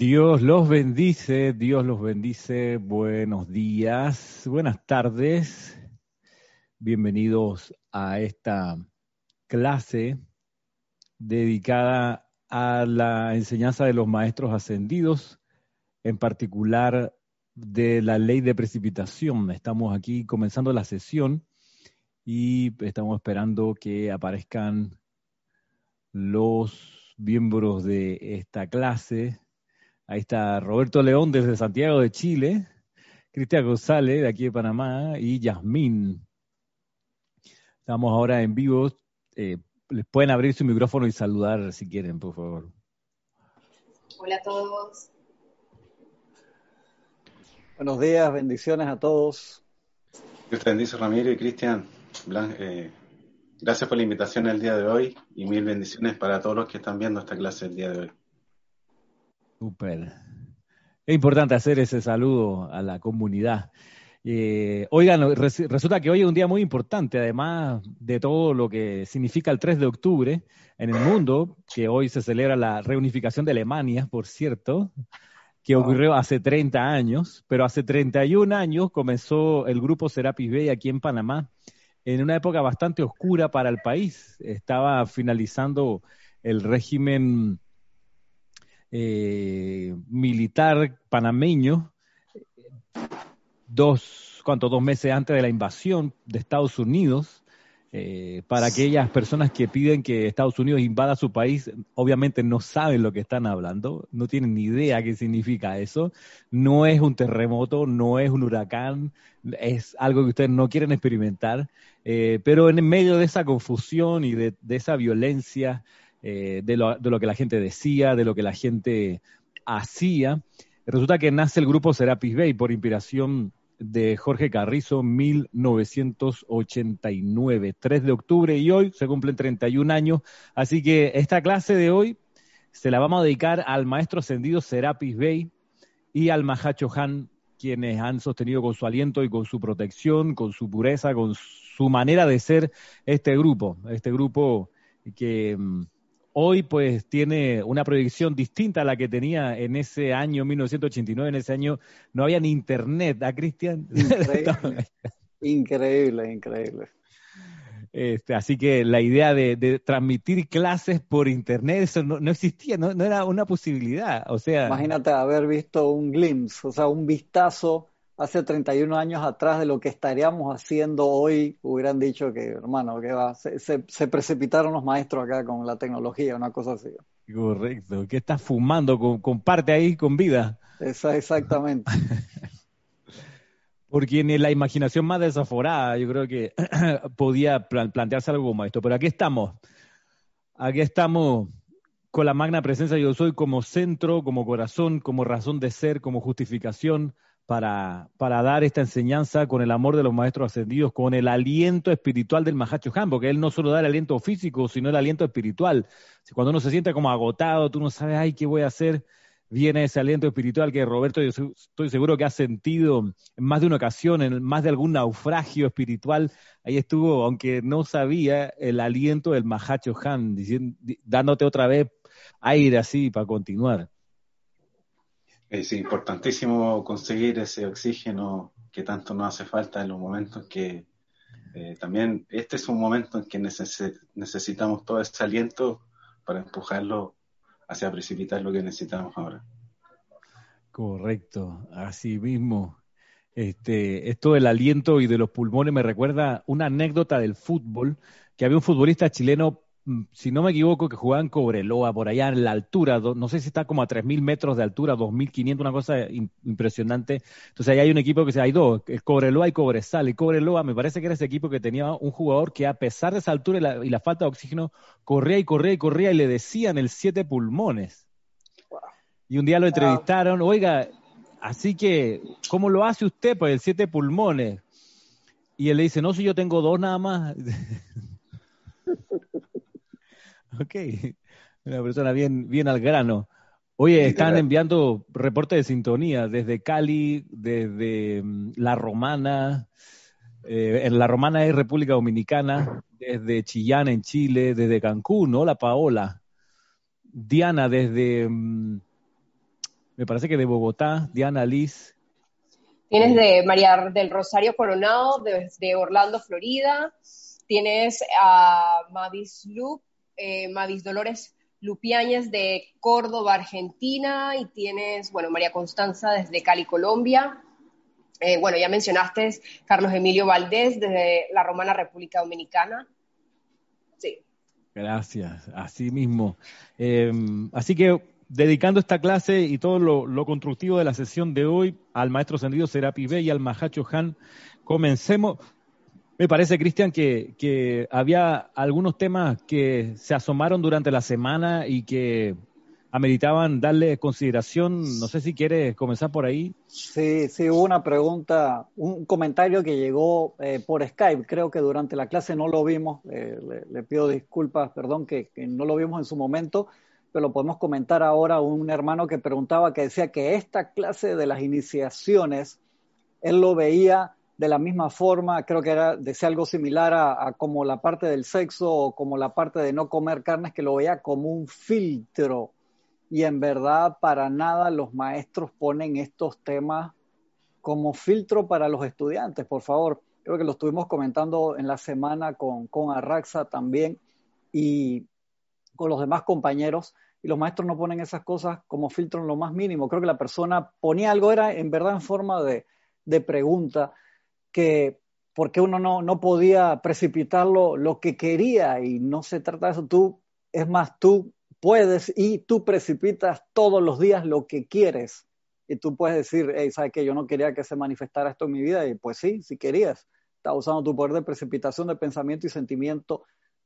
Dios los bendice, Dios los bendice. Buenos días, buenas tardes. Bienvenidos a esta clase dedicada a la enseñanza de los maestros ascendidos, en particular de la ley de precipitación. Estamos aquí comenzando la sesión y estamos esperando que aparezcan los miembros de esta clase Ahí está Roberto León desde Santiago de Chile, Cristian González de aquí de Panamá y Yasmín. Estamos ahora en vivo. Eh, les pueden abrir su micrófono y saludar si quieren, por favor. Hola a todos. Buenos días, bendiciones a todos. Dios te bendice, Ramiro y Cristian. Eh, gracias por la invitación el día de hoy y mil bendiciones para todos los que están viendo esta clase el día de hoy. Súper. Es importante hacer ese saludo a la comunidad. Eh, oigan, resulta que hoy es un día muy importante, además de todo lo que significa el 3 de octubre en el mundo, que hoy se celebra la reunificación de Alemania, por cierto, que ocurrió hace 30 años, pero hace 31 años comenzó el grupo Serapis Bay aquí en Panamá, en una época bastante oscura para el país. Estaba finalizando el régimen eh, militar panameño, dos. Dos meses antes de la invasión de Estados Unidos, eh, para aquellas personas que piden que Estados Unidos invada su país, obviamente no saben lo que están hablando, no tienen ni idea qué significa eso. No es un terremoto, no es un huracán, es algo que ustedes no quieren experimentar. Eh, pero en medio de esa confusión y de esa violencia, eh, de, lo, de, lo, que la gente decía, de lo que la gente hacía. Resulta que nace el grupo Serapis Bay por inspiración de Jorge Carrizo, 1989, 3 de octubre, y hoy se cumplen 31 años. Así que esta clase de hoy se la vamos a dedicar al maestro ascendido Serapis Bay y al Mahacho Han, quienes han sostenido con su aliento y con su protección, con su pureza, con su manera de ser este grupo, este grupo que mm, hoy pues tiene una proyección distinta a la que tenía en ese año 1989, en ese año no había ni internet, ¿ah, Cristian? Increíble, increíble, increíble. Este, así que la idea de, transmitir clases por internet, eso no, existía, no, no, era una posibilidad. O sea, imagínate haber visto un glimpse, o sea, un vistazo hace 31 años atrás de lo que estaríamos haciendo hoy, hubieran dicho que, hermano, que va, se, precipitaron los maestros acá con la tecnología, una cosa así. Correcto, ¿qué estás fumando? Comparte ahí con vida. Esa, exactamente. Porque en la imaginación más desaforada, yo creo que podía plantearse algo como esto. Pero aquí estamos. Aquí estamos con la magna presencia yo soy como centro, como corazón, como razón de ser, como justificación, para, para, dar esta enseñanza con el amor de los maestros ascendidos, con el aliento espiritual del Mahacho Han, porque él no solo da el aliento físico, sino el aliento espiritual. Cuando uno se siente como agotado, tú no sabes, ay, ¿qué voy a hacer? Viene ese aliento espiritual que Roberto, yo estoy seguro que ha sentido en más de una ocasión, en más de algún naufragio espiritual. Ahí estuvo, aunque no sabía, el aliento del Mahacho Han, dándote otra vez aire así para continuar. Es importantísimo conseguir ese oxígeno que tanto nos hace falta en los momentos que eh, también este es un momento en que necesitamos todo ese aliento para empujarlo hacia precipitar lo que necesitamos ahora. Correcto, así mismo. Este, esto del aliento y de los pulmones me recuerda una anécdota del fútbol, que había un futbolista chileno si no me equivoco, que jugaba en Cobreloa, por allá en la altura, no sé si está como a 3.000 metros de altura, 2.500, una cosa impresionante. Entonces ahí hay un equipo que se hay dos, Cobreloa y Cobresal. Y Cobreloa me parece que era ese equipo que tenía un jugador que a pesar de esa altura y la, falta de oxígeno, corría y corría y corría y le decían el siete pulmones. Y un día lo entrevistaron, oiga, así que, ¿cómo lo hace usted? Pues el siete pulmones. Y él le dice, no, si yo tengo dos nada más. Ok, una persona bien, bien al grano. Oye, están enviando reportes de sintonía desde Cali, desde mm, La Romana, eh, en La Romana es República Dominicana, desde Chillán en Chile, desde Cancún, ¿no? La Paola. Diana desde, mm, me parece que de Bogotá, Diana Liz. Tienes de María del Rosario Coronado, de, Orlando, Florida. Tienes a Mavis Lup, eh, Mavis Dolores Lupiáñez de Córdoba, Argentina. Y tienes, bueno, María Constanza desde Cali, Colombia. Eh, bueno, ya mencionaste Carlos Emilio Valdés desde la Romana República Dominicana. Sí. Gracias, así mismo. Em, así que dedicando esta clase y todo lo, constructivo de la sesión de hoy al maestro Sendido Serapi B y al Mahacho Han, comencemos. Me parece, Cristian, que, que había algunos temas que se asomaron durante la semana y que ameritaban darle consideración. No sé si quieres comenzar por ahí. Sí, sí, hubo una pregunta, un comentario que llegó eh, por Skype. Creo que durante la clase no lo vimos. Eh, le, pido disculpas, perdón, que, no lo vimos en su momento, pero podemos comentar ahora. Un hermano que preguntaba, que decía que esta clase de las iniciaciones, él lo veía de la misma forma, creo que era, decía algo similar a, como la parte del sexo o como la parte de no comer carnes, que lo veía como un filtro y en verdad para nada los maestros ponen estos temas como filtro para los estudiantes, por favor. Creo que lo estuvimos comentando en la semana con, con Arraxa también y con los demás compañeros y los maestros no ponen esas cosas como filtro en lo más mínimo. Creo que la persona ponía algo, era en verdad en forma de, de pregunta, que por qué uno no, no podía precipitarlo lo que quería y no se trata de eso. Tú, es más, tú puedes y tú precipitas todos los días lo que quieres. Y tú puedes decir, hey, ¿sabes que Yo no quería que se manifestara esto en mi vida. Y pues sí, si querías. Estás usando tu poder de precipitación de pensamiento y sentimiento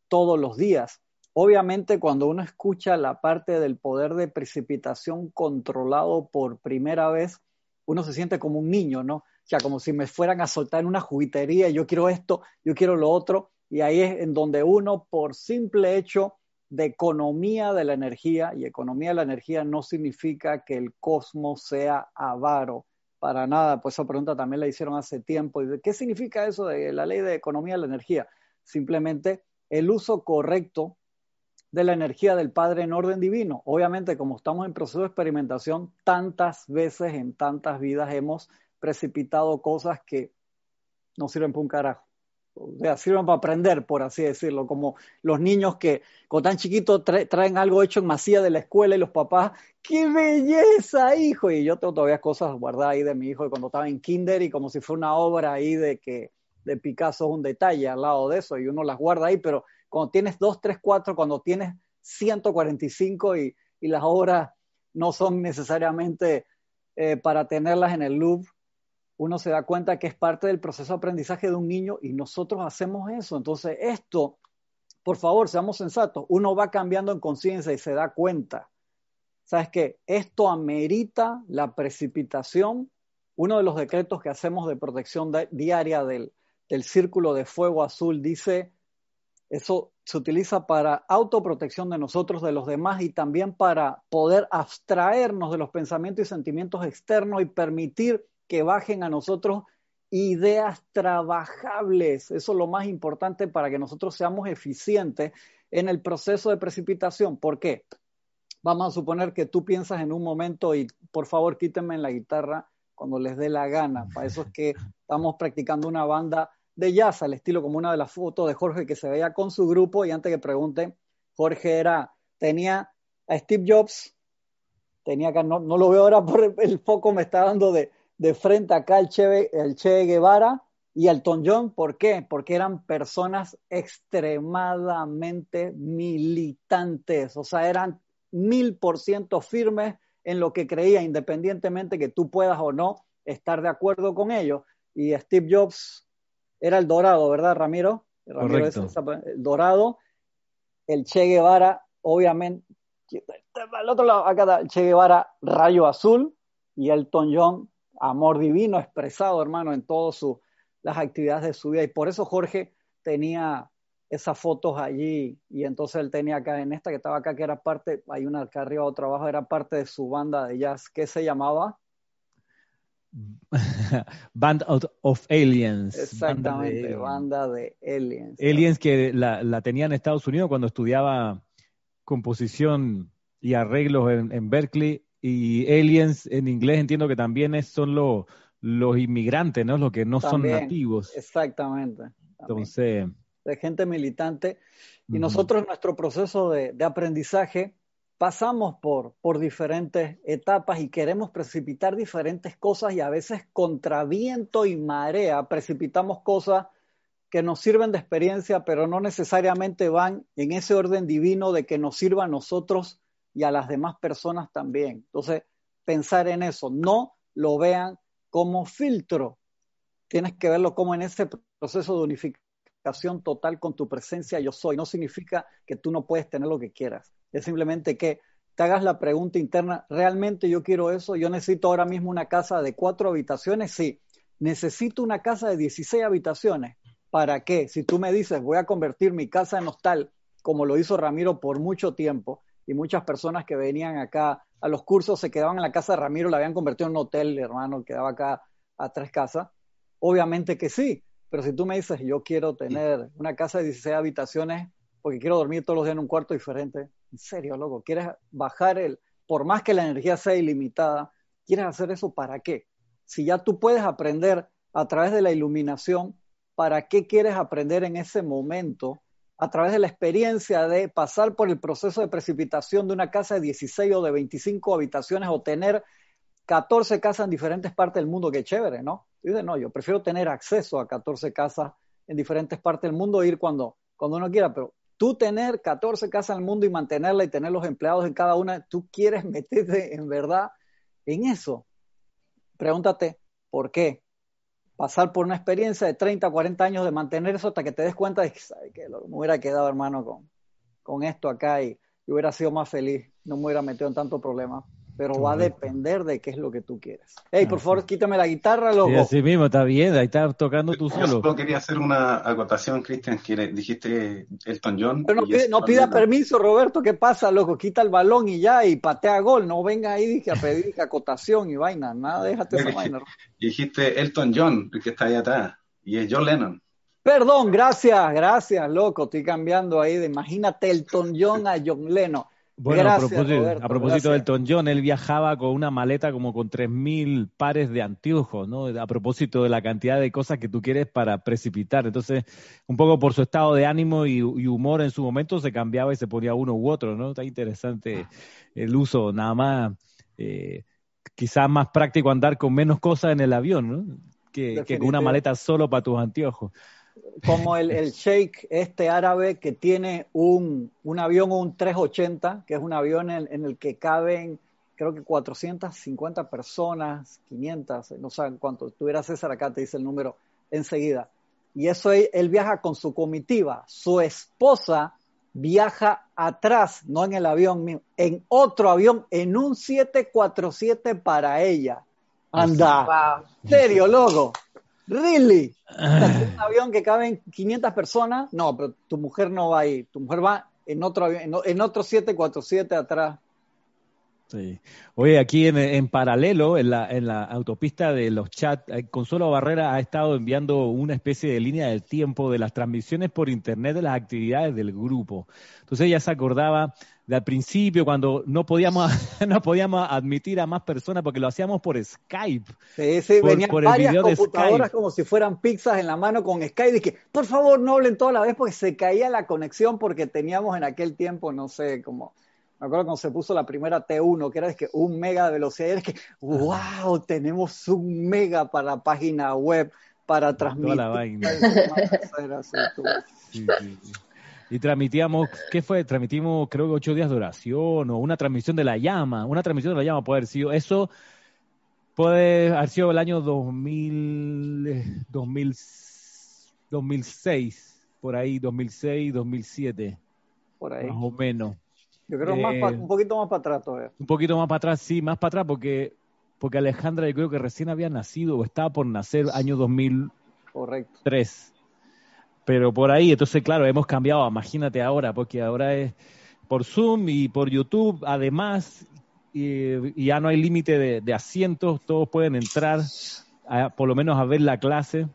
todos los días. Obviamente, cuando uno escucha la parte del poder de precipitación controlado por primera vez, uno se siente como un niño, ¿no? Sea, como si me fueran a soltar en una juguetería, yo quiero esto, yo quiero lo otro, y ahí es en donde uno, por simple hecho de economía de la energía, y economía de la energía no significa que el cosmos sea avaro, para nada, pues esa pregunta también la hicieron hace tiempo. ¿Y ¿Qué significa eso de la ley de economía de la energía? Simplemente el uso correcto de la energía del Padre en orden divino. Obviamente, como estamos en proceso de experimentación, tantas veces en tantas vidas hemos precipitado cosas que no sirven para un carajo o sea, sirven para aprender, por así decirlo, como los niños que cuando tan chiquitos traen algo hecho en masía de la escuela y los papás, ¡qué belleza, hijo! Y yo tengo todavía cosas guardadas ahí de mi hijo cuando estaba en kinder y como si fuera una obra ahí de que de Picasso es un detalle al lado de eso y uno las guarda ahí, pero cuando tienes 2, 3, 4, cuando tienes 145 y, y las obras no son necesariamente eh, para tenerlas en el Louvre, uno se da cuenta que es parte del proceso de aprendizaje de un niño y nosotros hacemos eso. Entonces, esto, por favor, seamos sensatos, uno va cambiando en conciencia y se da cuenta. ¿Sabes qué? Esto amerita la precipitación. Uno de los decretos que hacemos de protección diaria del, del círculo de fuego azul dice, eso se utiliza para autoprotección de nosotros, de los demás y también para poder abstraernos de los pensamientos y sentimientos externos y permitir que bajen a nosotros ideas trabajables. Eso es lo más importante para que nosotros seamos eficientes en el proceso de precipitación. ¿Por qué? Vamos a suponer que tú piensas en un momento y por favor quítenme la guitarra cuando les dé la gana. Para eso es que estamos practicando una banda de jazz al estilo como una de las fotos de Jorge que se veía con su grupo y antes que pregunten, Jorge era, tenía a Steve Jobs, tenía que, no, no lo veo ahora por el foco me está dando de, de frente acá el Che, el che Guevara y Elton John. ¿Por qué? Porque eran personas extremadamente militantes, o sea, eran mil por ciento firmes en lo que creía, independientemente que tú puedas o no estar de acuerdo con ellos. Y Steve Jobs era el dorado, ¿verdad, Ramiro? Ramiro es el dorado. El Che Guevara, obviamente, al otro lado, acá está el Che Guevara, rayo azul, y Elton John, amor divino expresado, hermano, en todas las actividades de su vida. Y por eso Jorge tenía esas fotos allí y entonces él tenía acá en esta que estaba acá, que era parte, hay una acá arriba, otra abajo, era parte de su banda de jazz, ¿qué se llamaba? Band of Aliens. Exactamente, banda de, Aliens. Aliens que la, la, tenía en Estados Unidos cuando estudiaba composición y arreglos en Berkeley y aliens en inglés entiendo que también son los, los inmigrantes, ¿no? Los que no son nativos. Exactamente. Entonces. De gente militante. Y nosotros en nuestro proceso de, de, aprendizaje pasamos por, por diferentes etapas y queremos precipitar diferentes cosas y a veces contra viento y marea precipitamos cosas que nos sirven de experiencia, pero no necesariamente van en ese orden divino de que nos sirva a nosotros y a las demás personas también. Entonces, pensar en eso, no lo vean como filtro, tienes que verlo como en ese proceso de unificación total con tu presencia yo soy. No significa que tú no puedes tener lo que quieras, es simplemente que te hagas la pregunta interna, ¿realmente yo quiero eso? ¿Yo necesito ahora mismo una casa de cuatro habitaciones? Sí, necesito una casa de 16 habitaciones. ¿Para qué? Si tú me dices, voy a convertir mi casa en hostal, como lo hizo Ramiro por mucho tiempo, y muchas personas que venían acá a los cursos se quedaban en la casa de Ramiro, la habían convertido en un hotel, hermano, quedaba acá a tres casas. Obviamente que sí, pero si tú me dices, yo quiero tener una casa de 16 habitaciones porque quiero dormir todos los días en un cuarto diferente, en serio, loco, quieres bajar el, por más que la energía sea ilimitada, ¿quieres hacer eso para qué? Si ya tú puedes aprender a través de la iluminación para qué quieres aprender en ese momento a través de la experiencia de pasar por el proceso de precipitación de una casa de 16 o de 25 habitaciones o tener 14 casas en diferentes partes del mundo, qué chévere, ¿no? dice, no, yo prefiero tener acceso a 14 casas en diferentes partes del mundo ir cuando, cuando uno quiera, pero tú tener 14 casas en el mundo y mantenerla y tener los empleados en cada una, tú quieres meterte en verdad en eso. Pregúntate, ¿por qué? Pasar por una experiencia de 30, 40 años de mantener eso hasta que te des cuenta de que, que me hubiera quedado, hermano, con, con esto acá y, y, hubiera sido más feliz, no me hubiera metido en tanto problema pero va a depender de qué es lo que tú quieres. Hey, por favor, quítame la guitarra, loco. Sí, así mismo, está bien, ahí estás tocando tú solo. Yo solo quería hacer una acotación, Cristian, que dijiste Elton John. Pero no, pida, permiso, Roberto, ¿qué pasa, loco? Quita el balón y ya, y patea gol, no venga ahí dije, a pedir acotación y vaina, nada, déjate esa vaina. Dijiste Elton John, el que está ahí atrás, y es John Lennon. Perdón, gracias, gracias, loco, estoy cambiando ahí de imagínate Elton John a John Lennon. Bueno, a propósito, a propósito del él viajaba con una maleta como con 3.000 pares de anteojos, ¿no? A propósito de la cantidad de cosas que tú quieres para precipitar. Entonces, un poco por su estado de ánimo y, humor en su momento, se cambiaba y se ponía uno u otro, ¿no? Está interesante el uso, nada más, eh, quizás más práctico andar con menos cosas en el avión, ¿no? Que, que con una maleta solo para tus anteojos como el, el sheikh este árabe que tiene un, un avión, un 380, que es un avión en, el que caben creo que 450 personas, 500, no saben cuánto. Tuviera César acá, te dice el número enseguida. Y eso él, él, viaja con su comitiva. Su esposa viaja atrás, no en el avión en otro avión, en un 747 para ella. Anda. Serio, loco. ¿Really? un avión que caben 500 personas? No, pero tu mujer no va ahí. Tu mujer va en otro avión, en otro 747 atrás. Sí. Oye, aquí en, paralelo, en la, en la autopista de los chats, eh, Consuelo Barrera ha estado enviando una especie de línea del tiempo de las transmisiones por internet de las actividades del grupo. Entonces ella se acordaba de al principio cuando no podíamos, no podíamos admitir a más personas porque lo hacíamos por Skype. Sí, sí, venían varias computadoras como si fueran pizzas en la mano con Skype y que por favor no hablen toda la vez porque se caía la conexión porque teníamos en aquel tiempo, no sé, como me acuerdo cuando se puso la primera T1, que era que un mega de velocidad, es que, wow, tenemos un mega para página web, para transmitir. Toda la vaina. Y transmitíamos, ¿qué fue? Transmitimos creo que ocho días de oración o una transmisión de la llama, una transmisión de la llama puede haber sido, eso puede haber sido el año 2000, 2000 2006, por ahí, 2006, 2007. Por ahí. Más o menos. Yo creo más eh, un poquito más para atrás todavía. Un poquito más para atrás, sí, más para atrás, porque, porque Alejandra yo creo que recién había nacido o estaba por nacer año 2003. Correcto. Pero por ahí, entonces, claro, hemos cambiado, imagínate ahora, porque ahora es por Zoom y por YouTube, además, y, ya no hay límite de, asientos, todos pueden entrar, por lo menos a ver la clase.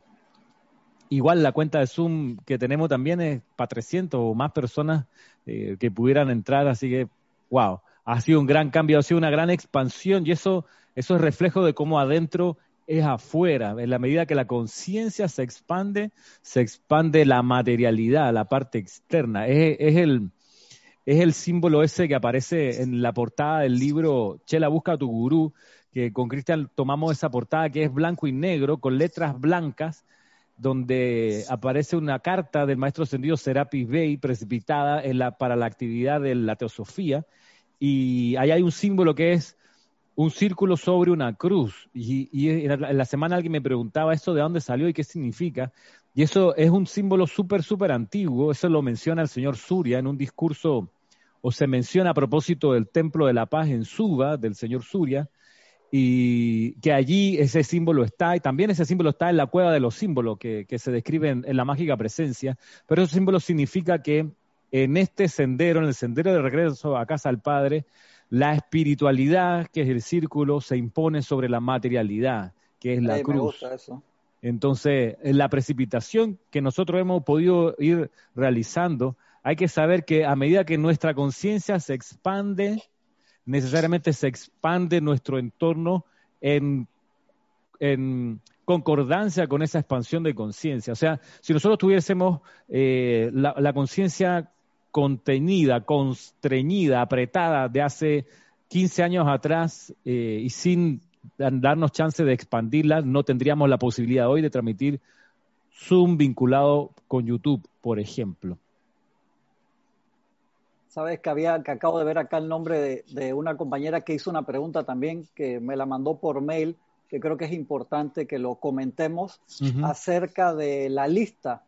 Igual la cuenta de Zoom que tenemos también es para 300 o más personas eh, que pudieran entrar, así que, wow. ha sido un gran cambio, ha sido una gran expansión y eso, eso es reflejo de cómo adentro es afuera. En la medida que la conciencia se expande, se expande la materialidad, la parte externa. Es, es, el, es el símbolo ese que aparece en la portada del libro Chela Busca a tu Gurú, que con Cristian tomamos esa portada que es blanco y negro, con letras blancas, donde aparece una carta del maestro ascendido Serapis Bey precipitada en la, para la actividad de la teosofía. Y ahí hay un símbolo que es un círculo sobre una cruz. Y, en la semana alguien me preguntaba esto de dónde salió y qué significa. Y eso es un símbolo súper, súper antiguo. Eso lo menciona el señor Surya en un discurso, o se menciona a propósito del Templo de la Paz en Suba, del señor Surya, y que allí ese símbolo está, y también ese símbolo está en la cueva de los símbolos que, se describen en la mágica presencia, pero ese símbolo significa que en este sendero, en el sendero de regreso a casa al Padre, la espiritualidad, que es el círculo, se impone sobre la materialidad, que es la cruz. Entonces, en la precipitación que nosotros hemos podido ir realizando, hay que saber que a medida que nuestra conciencia se expande, necesariamente se expande nuestro entorno en, concordancia con esa expansión de conciencia. O sea, si nosotros tuviésemos eh, la conciencia contenida, constreñida, apretada de hace 15 años atrás eh, y sin darnos chance de expandirla, no tendríamos la posibilidad hoy de transmitir Zoom vinculado con YouTube, por ejemplo. Sabes que había, que acabo de ver acá el nombre de, una compañera que hizo una pregunta también, que me la mandó por mail, que creo que es importante que lo comentemos, acerca de la lista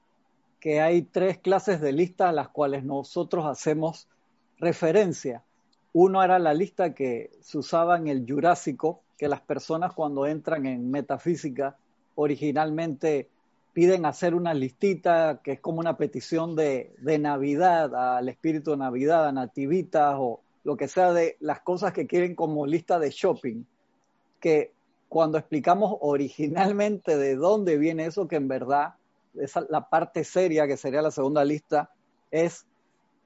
que hay tres clases de lista a las cuales nosotros hacemos referencia. Uno era la lista que se usaba en el Jurásico, que las personas cuando entran en metafísica originalmente piden hacer una listita que es como una petición de, de Navidad al espíritu Navidad, a Nativitas o lo que sea de las cosas que quieren como lista de shopping. Que cuando explicamos originalmente de dónde viene eso, que en verdad esa, la parte seria, que sería la segunda lista, es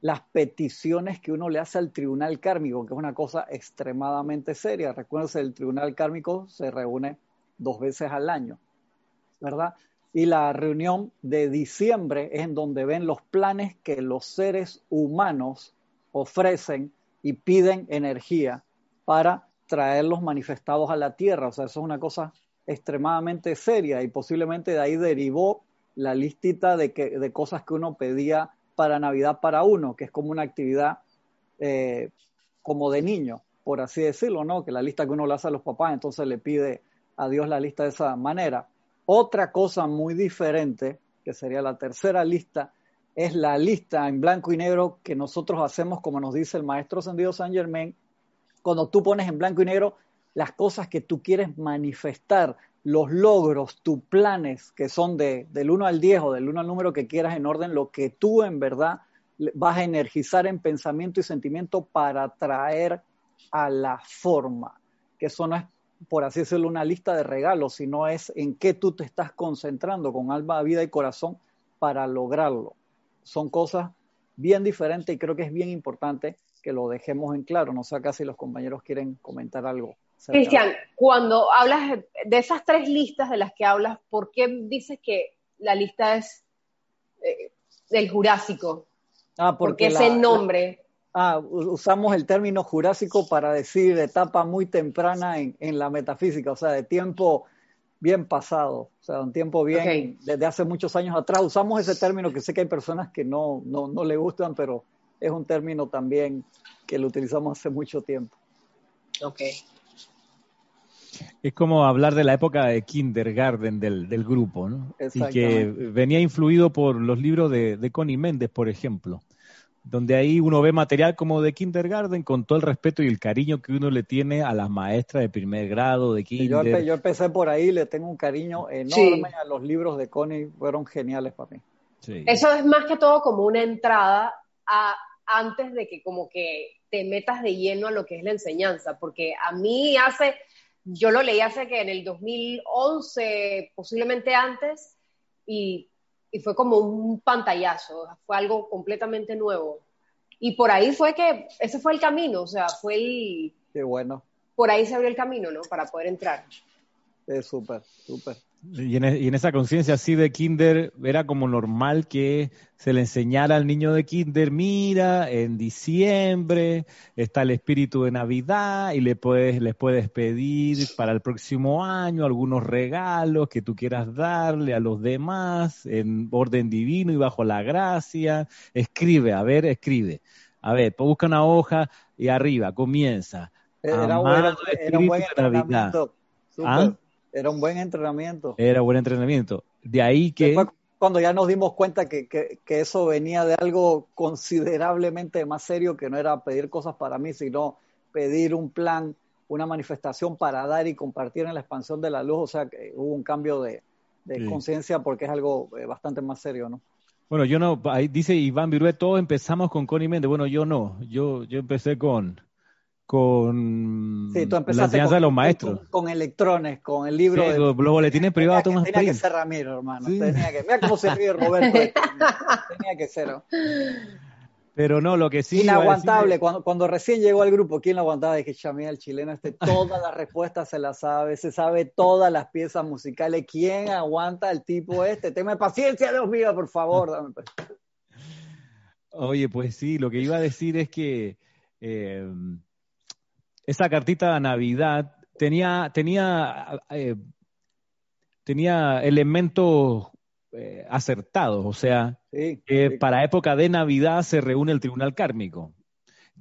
las peticiones que uno le hace al tribunal kármico, que es una cosa extremadamente seria. Recuerden, el tribunal kármico se reúne dos veces al año, ¿verdad? Y la reunión de diciembre es en donde ven los planes que los seres humanos ofrecen y piden energía para traerlos manifestados a la tierra. O sea, eso es una cosa extremadamente seria y posiblemente de ahí derivó la listita de, que, de cosas que uno pedía para Navidad para uno, que es como una actividad eh, como de niño, por así decirlo, ¿no? Que la lista que uno le hace a los papás, entonces le pide a Dios la lista de esa manera. Otra cosa muy diferente, que sería la tercera lista, es la lista en blanco y negro que nosotros hacemos, como nos dice el maestro Sendido San Germain, cuando tú pones en blanco y negro las cosas que tú quieres manifestar, los logros, tus planes, que son de, del 1 al 10 o del 1 al número que quieras en orden, lo que tú en verdad vas a energizar en pensamiento y sentimiento para traer a la forma. Que eso no es, por así decirlo, una lista de regalos, sino es en qué tú te estás concentrando con alma, vida y corazón para lograrlo. Son cosas bien diferentes y creo que es bien importante que lo dejemos en claro. No sé acá si los compañeros quieren comentar algo. Cristian, cuando hablas de esas tres listas de las que hablas, ¿por qué dices que la lista es eh, del Jurásico? Ah, porque ese nombre. ah, usamos el término Jurásico para decir etapa muy temprana en, la metafísica, o sea, de tiempo bien pasado, o sea, un tiempo bien, desde hace muchos años atrás. Usamos ese término que sé que hay personas que no, no, no le gustan, pero es un término también que lo utilizamos hace mucho tiempo. Ok. Es como hablar de la época de kindergarten del, del grupo, ¿no? Y que venía influido por los libros de, de Connie Méndez, por ejemplo, donde ahí uno ve material como de kindergarten con todo el respeto y el cariño que uno le tiene a las maestras de primer grado, de kinder. Yo, empecé por ahí, le tengo un cariño enorme a los libros de Connie, fueron geniales para mí. Eso es más que todo como una entrada a, antes de que como que te metas de lleno a lo que es la enseñanza, porque a mí hace yo lo leí hace que en el 2011, posiblemente antes, y, fue como un pantallazo, fue algo completamente nuevo. Y por ahí fue que, ese fue el camino, o sea, fue el... Qué bueno. Por ahí se abrió el camino, ¿no? Para poder entrar. Es súper, súper. Y en, y en, esa conciencia así de kinder era como normal que se le enseñara al niño de kinder, mira, en diciembre está el espíritu de Navidad y le puedes, les puedes pedir para el próximo año algunos regalos que tú quieras darle a los demás en orden divino y bajo la gracia. Escribe, a ver, escribe. A ver, pues busca una hoja y arriba, comienza. Era, era, era un buen entrenamiento. ¿Ah? Era un buen entrenamiento. Era buen entrenamiento. De ahí que... Después, cuando ya nos dimos cuenta que, que, que, eso venía de algo considerablemente más serio, que no era pedir cosas para mí, sino pedir un plan, una manifestación para dar y compartir en la expansión de la luz. O sea, que hubo un cambio de, de sí. conciencia porque es algo eh, bastante más serio, ¿no? Bueno, yo no, ahí dice Iván Virué, todos empezamos con Connie Méndez. Bueno, yo no, yo, yo empecé con, con sí, tú la enseñanza con, de los maestros. Con, con, electrones, con el libro. Sí, de, los boletines privados tenía, Thomas tenía que ser Ramiro, hermano. Sí. Tenía que, mira cómo se ríe Roberto. tenía que ser. Pero no, lo que sí. Inaguantable. Decir... Cuando, cuando recién llegó al grupo, ¿quién lo aguantaba? Dije, chamía, el chileno este, todas las respuestas se las sabe, se sabe todas las piezas musicales. ¿Quién aguanta al tipo este? Tema paciencia, Dios mío, por favor. Dame. Oye, pues sí, lo que iba a decir es que. Eh, esa cartita de Navidad tenía, tenía, eh, tenía elementos eh, acertados, o sea, sí, que sí. para época de Navidad se reúne el tribunal kármico,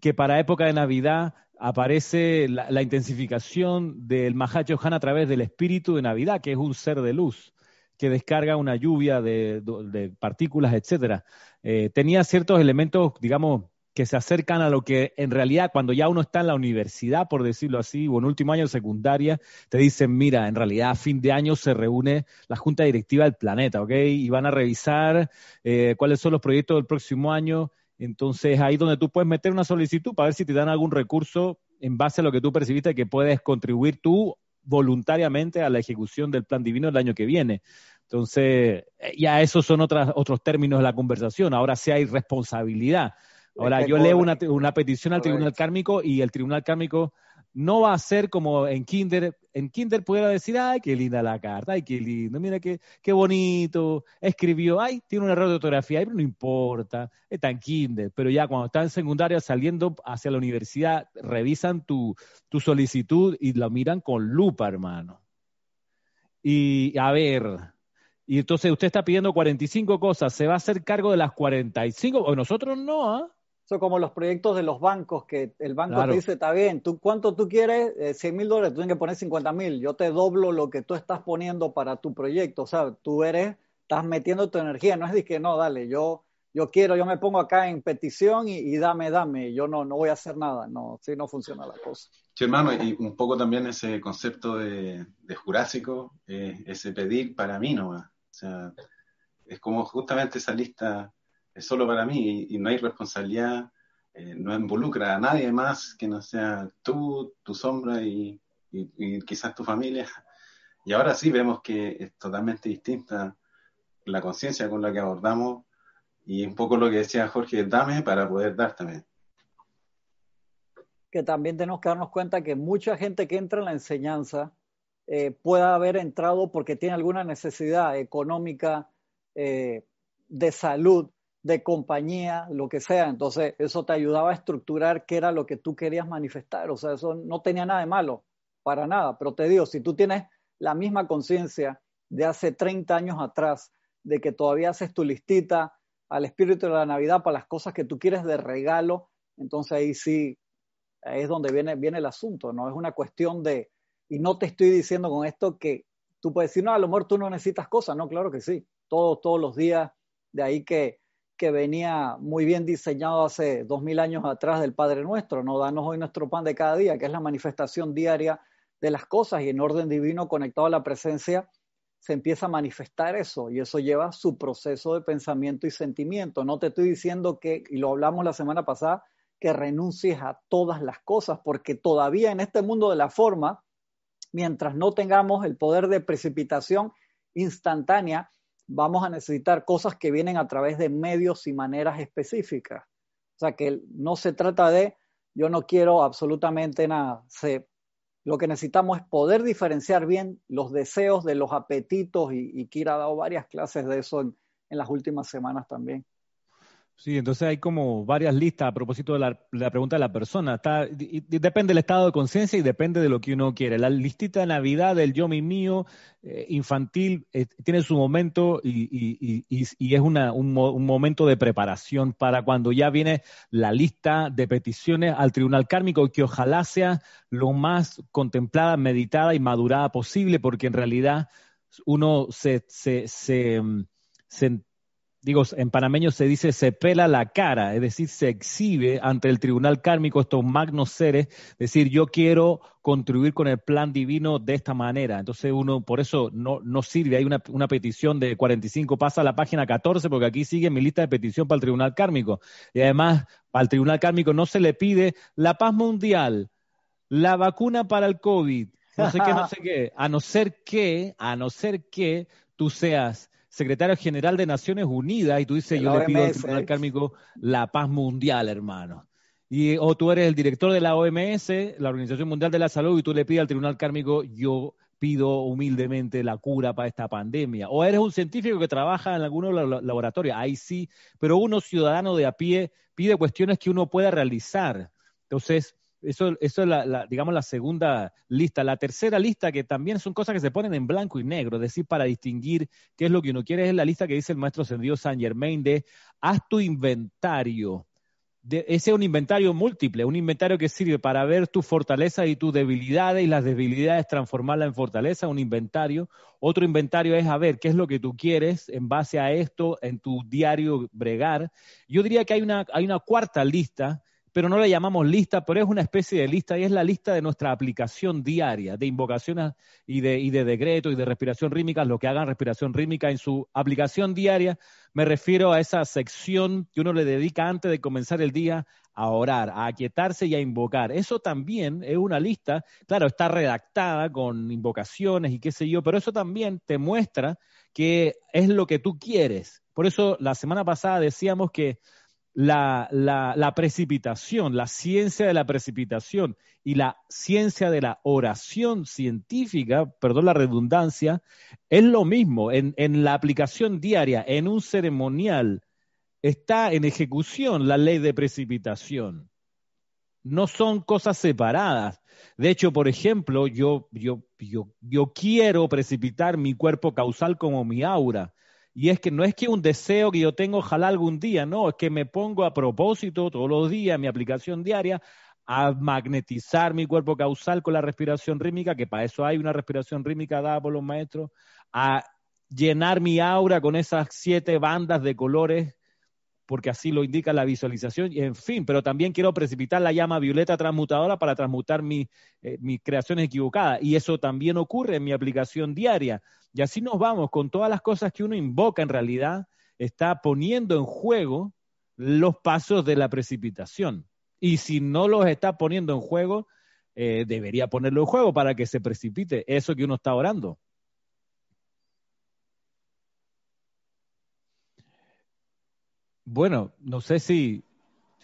que para época de Navidad aparece la, la intensificación del Mahachohan a través del espíritu de Navidad, que es un ser de luz que descarga una lluvia de, de partículas, etcétera. Eh, tenía ciertos elementos, digamos, que se acercan a lo que en realidad cuando ya uno está en la universidad, por decirlo así, o en último año de secundaria, te dicen, mira, en realidad a fin de año se reúne la Junta Directiva del planeta, ¿ok? Y van a revisar eh, cuáles son los proyectos del próximo año. Entonces ahí donde tú puedes meter una solicitud para ver si te dan algún recurso en base a lo que tú percibiste que puedes contribuir tú voluntariamente a la ejecución del plan divino el año que viene. Entonces, ya esos son otras, otros términos de la conversación. Ahora sí hay responsabilidad. Ahora, yo leo una, una petición al Tribunal Kármico y el Tribunal Kármico no va a ser como en Kinder. En Kinder pudiera decir, ay, qué linda la carta, ay, qué lindo, mira qué, qué bonito, escribió, ay, tiene un error de ortografía, ay, pero no importa, está en Kinder. Pero ya cuando está en secundaria saliendo hacia la universidad, revisan tu, tu solicitud y la miran con lupa, hermano. Y a ver, y entonces usted está pidiendo 45 cosas, ¿se va a hacer cargo de las 45? O nosotros no, ¿ah? ¿eh? Eso como los proyectos de los bancos, que el banco claro. te dice, está bien, ¿tú cuánto tú quieres? Eh, 100 mil dólares, tú tienes que poner 50 mil, yo te doblo lo que tú estás poniendo para tu proyecto, o sea, tú eres, estás metiendo tu energía, no es de que no, dale, yo, yo quiero, yo me pongo acá en petición y, y dame, dame, yo no, no voy a hacer nada, no, sí no funciona la cosa. Sí, hermano, y un poco también ese concepto de, de jurásico, eh, ese pedir para mí nomás, o sea, es como justamente esa lista es solo para mí y, y no hay responsabilidad, eh, no involucra a nadie más que no sea tú, tu sombra y, y, y, quizás tu familia. Y ahora sí vemos que es totalmente distinta la conciencia con la que abordamos y un poco lo que decía Jorge, dame para poder dar también. Que también tenemos que darnos cuenta que mucha gente que entra en la enseñanza eh, pueda haber entrado porque tiene alguna necesidad económica, eh, de salud, de compañía, lo que sea. Entonces, eso te ayudaba a estructurar qué era lo que tú querías manifestar. O sea, eso no tenía nada de malo, para nada. Pero te digo, si tú tienes la misma conciencia de hace 30 años atrás, de que todavía haces tu listita al espíritu de la Navidad para las cosas que tú quieres de regalo, entonces ahí sí es donde viene, viene el asunto, ¿no? Es una cuestión de, y no te estoy diciendo con esto que tú puedes decir, no, a lo mejor tú no necesitas cosas, no, claro que sí, todos, todos los días, de ahí que que venía muy bien diseñado hace dos mil años atrás del Padre Nuestro, ¿no? Danos hoy nuestro pan de cada día, que es la manifestación diaria de las cosas y en orden divino conectado a la presencia se empieza a manifestar eso y eso lleva su proceso de pensamiento y sentimiento. No te estoy diciendo que, y lo hablamos la semana pasada, que renuncies a todas las cosas, porque todavía en este mundo de la forma, mientras no tengamos el poder de precipitación instantánea, vamos a necesitar cosas que vienen a través de medios y maneras específicas. O sea que no se trata de yo no quiero absolutamente nada. Lo que necesitamos es poder diferenciar bien los deseos de los apetitos y, y Kira ha dado varias clases de eso en las últimas semanas también. Sí, entonces hay como varias listas a propósito de la, pregunta de la persona. Está, depende del estado de conciencia y depende de lo que uno quiere. La listita de Navidad del yo mi mío eh, infantil eh, tiene su momento y, es una, un, momento de preparación para cuando ya viene la lista de peticiones al tribunal kármico que ojalá sea lo más contemplada, meditada y madurada posible porque en realidad uno se, se, se, se digo, en panameño se dice se pela la cara, es decir, se exhibe ante el tribunal kármico estos magnos seres, es decir, yo quiero contribuir con el plan divino de esta manera. Entonces uno, por eso no, no sirve, hay una, una petición de 45, pasa a la página 14, porque aquí sigue mi lista de petición para el tribunal kármico. Y además, al tribunal kármico no se le pide la paz mundial, la vacuna para el COVID, no sé qué, no sé qué, a no ser que, a no ser que tú seas secretario general de Naciones Unidas y tú dices, yo le pido al Tribunal Kármico la paz mundial, hermano. Y, o tú eres el director de la OMS, la Organización Mundial de la Salud, y tú le pides al Tribunal Kármico, yo pido humildemente la cura para esta pandemia. O eres un científico que trabaja en algunos laboratorios, ahí sí, pero uno ciudadano de a pie pide cuestiones que uno pueda realizar. Entonces, eso, eso es la, digamos, la segunda lista. La tercera lista, que también son cosas que se ponen en blanco y negro, es decir, para distinguir qué es lo que uno quiere, es la lista que dice el maestro Sendido San Germain de haz tu inventario. ese es un inventario múltiple, un inventario que sirve para ver tus fortalezas y tus debilidades y las debilidades transformarlas en fortaleza, un inventario. Otro inventario es a ver qué es lo que tú quieres en base a esto en tu diario bregar. Yo diría que hay una, hay una cuarta lista pero no la llamamos lista, pero es una especie de lista y es la lista de nuestra aplicación diaria de invocaciones y de, y de decretos y de respiración rítmica, lo que hagan respiración rítmica en su aplicación diaria. Me refiero a esa sección que uno le dedica antes de comenzar el día a orar, a aquietarse y a invocar. Eso también es una lista, claro, está redactada con invocaciones y qué sé yo, pero eso también te muestra que es lo que tú quieres. Por eso la semana pasada decíamos que la, la, precipitación, la ciencia de la precipitación y la ciencia de la oración científica, perdón la redundancia, es lo mismo en, en la aplicación diaria, en un ceremonial, está en ejecución la ley de precipitación. No son cosas separadas. De hecho, por ejemplo, yo, yo, yo, yo quiero precipitar mi cuerpo causal como mi aura y es que no es que un deseo que yo tengo ojalá algún día, no, es que me pongo a propósito todos los días, mi aplicación diaria, a magnetizar mi cuerpo causal con la respiración rítmica, que para eso hay una respiración rítmica dada por los maestros, a llenar mi aura con esas siete bandas de colores porque así lo indica la visualización, y en fin, pero también quiero precipitar la llama violeta transmutadora para transmutar mi, eh, mis creaciones equivocadas, y eso también ocurre en mi aplicación diaria. Y así nos vamos con todas las cosas que uno invoca en realidad, está poniendo en juego los pasos de la precipitación. Y si no los está poniendo en juego, eh, debería ponerlo en juego para que se precipite eso que uno está orando. Bueno, no sé si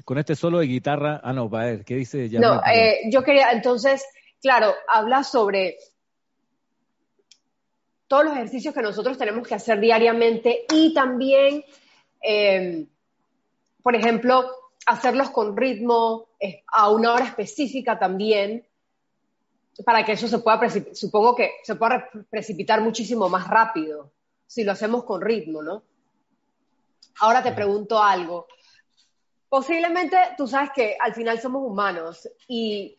con este solo de guitarra. Ah, no, a ver, ¿qué dice ya? No, eh, yo quería, entonces, claro, habla sobre todos los ejercicios que nosotros tenemos que hacer diariamente y también, em, por ejemplo, hacerlos con ritmo, a una hora específica también, para que eso se pueda, supongo que se pueda precipitar muchísimo más rápido si lo hacemos con ritmo, ¿no? Ahora te pregunto algo. Posiblemente tú sabes que al final somos humanos y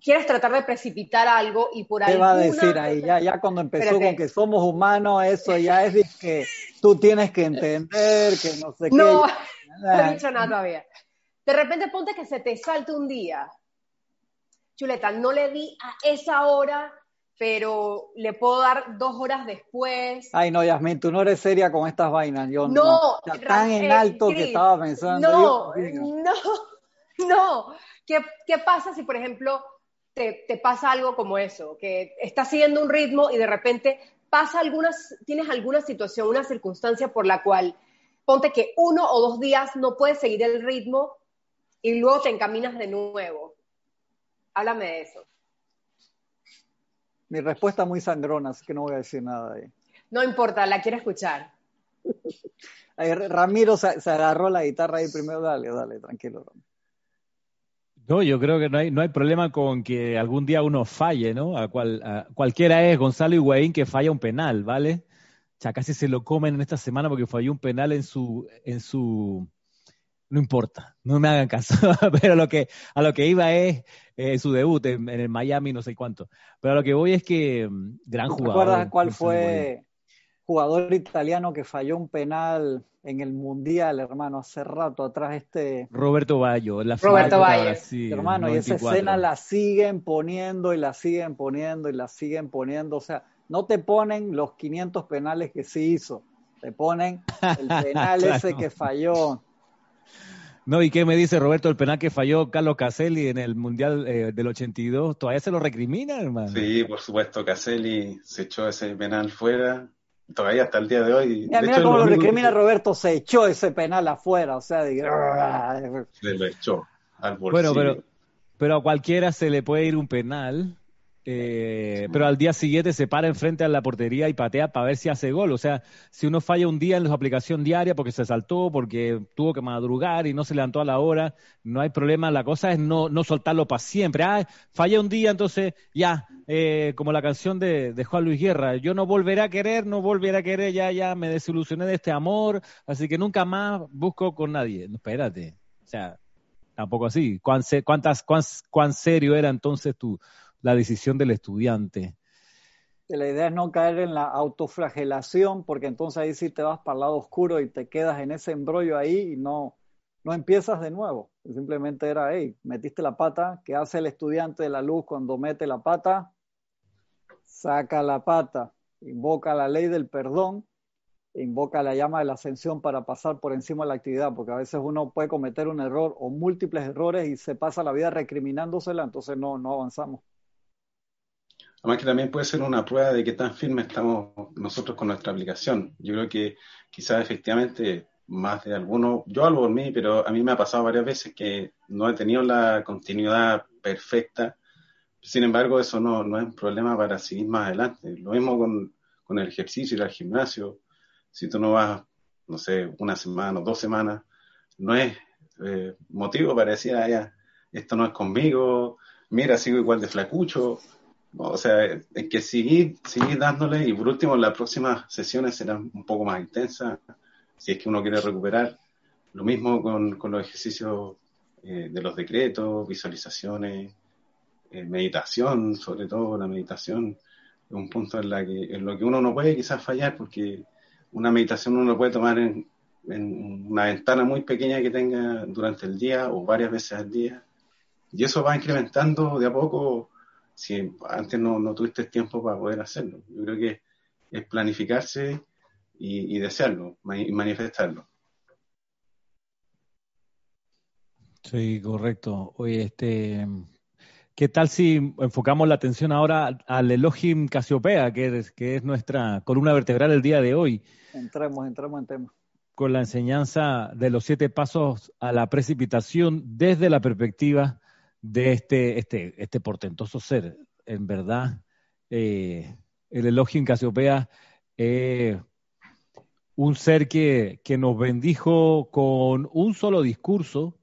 quieres tratar de precipitar algo y por ahí. ¿Qué va a decir ahí? Ya, ya cuando empezó con que somos humanos, eso ya es que tú tienes que entender, que no sé qué. No, no he dicho nada todavía. De repente ponte que se te salte un día. Chuleta, no le di a esa hora pero le puedo dar dos horas después. Ay, no, Yasmin, tú no eres seria con estas vainas. Yo no, tan en alto que estaba pensando. No, no, no. ¿Qué, ¿Qué, pasa si, por ejemplo, te, te, pasa algo como eso? Que estás siguiendo un ritmo y de repente pasa algunas, tienes alguna situación, una circunstancia por la cual ponte que uno o dos días no puedes seguir el ritmo y luego te encaminas de nuevo. Háblame de eso. Mi respuesta muy sangrona, así que no voy a decir nada ahí. No importa, la quiero escuchar. Ramiro se, agarró la guitarra ahí primero, dale, dale, tranquilo. No, yo creo que no hay, no hay problema con que algún día uno falle, ¿no? A, cual, cualquiera es Gonzalo Higuaín que falla un penal, ¿vale? O sea, casi se lo comen en esta semana porque falló un penal en su, en su, no importa, no me hagan caso, pero lo que, a lo que iba es eh, su debut en, el Miami, no sé cuánto. Pero a lo que voy es que mm, gran jugador. ¿Te acuerdas cuál fue jugador italiano que falló un penal en el Mundial, hermano, hace rato atrás este... Roberto Bayo, la Roberto Bayo. hermano, y esa escena la siguen poniendo y la siguen poniendo y la siguen poniendo, o sea, no te ponen los 500 penales que sí hizo, te ponen el penal ese que falló. No, ¿y qué me dice Roberto? El penal que falló Carlos Caselli en el Mundial eh, del 82, ¿todavía se lo recrimina, hermano? Sí, por supuesto, Caselli se echó ese penal fuera, todavía hasta el día de hoy. Mira, cómo lo recrimina Roberto, se echó ese penal afuera, o sea, digo, se lo echó al bolsillo. Bueno, pero, pero a cualquiera se le puede ir un penal eh, pero al día siguiente se para enfrente a la portería y patea para ver si hace gol. O sea, si uno falla un día en su aplicación diaria porque se saltó, porque tuvo que madrugar y no se levantó a la hora, no hay problema. La cosa es no, no soltarlo para siempre. Ah, falla un día, entonces ya, eh, como la canción de, Juan Luis Guerra, yo no volveré a querer, no volveré a querer, ya, ya me desilusioné de este amor, así que nunca más busco con nadie. Espérate. O sea, tampoco así. ¿Cuán, cuántas, cuán, cuán serio era entonces tu la decisión del estudiante. La idea es no caer en la autoflagelación, porque entonces ahí sí te vas para el lado oscuro y te quedas en ese embrollo ahí y no, no empiezas de nuevo. Simplemente era, hey, metiste la pata, ¿qué hace el estudiante de la luz cuando mete la pata? Saca la pata, invoca la ley del perdón, invoca la llama de la ascensión para pasar por encima de la actividad, porque a veces uno puede cometer un error o múltiples errores y se pasa la vida recriminándosela, entonces no, no avanzamos. Además que también puede ser una prueba de qué tan firme estamos nosotros con nuestra aplicación. Yo creo que quizás efectivamente más de alguno, yo hablo por mí, pero a mí me ha pasado varias veces que no he tenido la continuidad perfecta. Sin embargo, eso no, no es un problema para seguir más adelante. Lo mismo con, con el ejercicio, ir al gimnasio. Si tú no vas, no sé, una semana o dos semanas, no es eh, motivo para decir, ah, esto no es conmigo, mira, sigo igual de flacucho o sea, hay que seguir, seguir dándole y por último las próximas sesiones serán un poco más intensas si es que uno quiere recuperar. Lo mismo con, con los ejercicios eh, de los decretos, visualizaciones, eh, meditación, sobre todo la meditación, es un punto en, la que, en lo que uno no puede quizás fallar porque una meditación uno puede tomar en, en una ventana muy pequeña que tenga durante el día o varias veces al día y eso va incrementando de a poco si antes no, no tuviste tiempo para poder hacerlo. Yo creo que es planificarse y, desearlo y manifestarlo. Sí, correcto. Oye, este, ¿qué tal si enfocamos la atención ahora al Elohim Casiopea, que es, que es nuestra columna vertebral el día de hoy? Entremos, entremos en tema. Con la enseñanza de los siete pasos a la precipitación desde la perspectiva de este, este, este portentoso ser. En verdad, eh, el Elohim Casiopea es un ser que, que nos bendijo con un solo discurso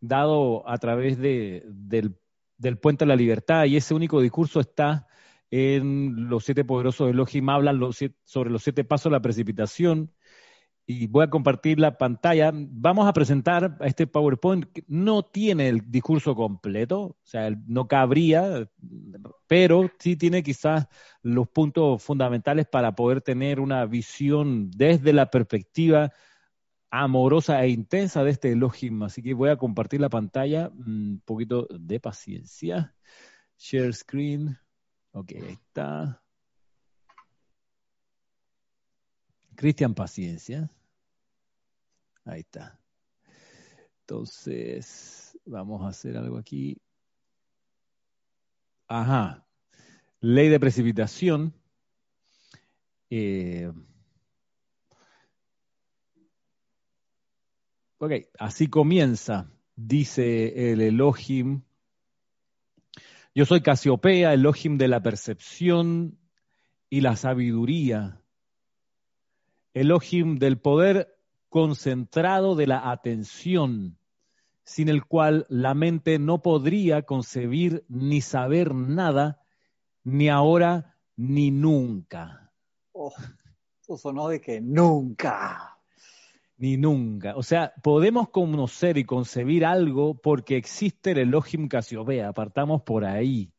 dado a través de, del, del puente de la libertad y ese único discurso está en los siete poderosos Elohim, hablan los sobre los siete pasos de la precipitación y voy a compartir la pantalla. Vamos a presentar a este PowerPoint que no tiene el discurso completo, o sea, no cabría, pero sí tiene quizás los puntos fundamentales para poder tener una visión desde la perspectiva amorosa e intensa de este Elohim. Así que voy a compartir la pantalla, un poquito de paciencia. Share screen. Ok, ahí está. Cristian, paciencia. Ahí está. Entonces, vamos a hacer algo aquí. Ajá. Ley de precipitación. Eh, Ok, así comienza, dice el Elohim. Yo soy Casiopea, Elohim de la percepción y la sabiduría. Elohim del poder concentrado de la atención, sin el cual la mente no podría concebir ni saber nada, ni ahora ni nunca. Oh, eso sonó de que nunca. Ni nunca. O sea, podemos conocer y concebir algo porque existe el Elohim Casiopea. Apartamos por ahí.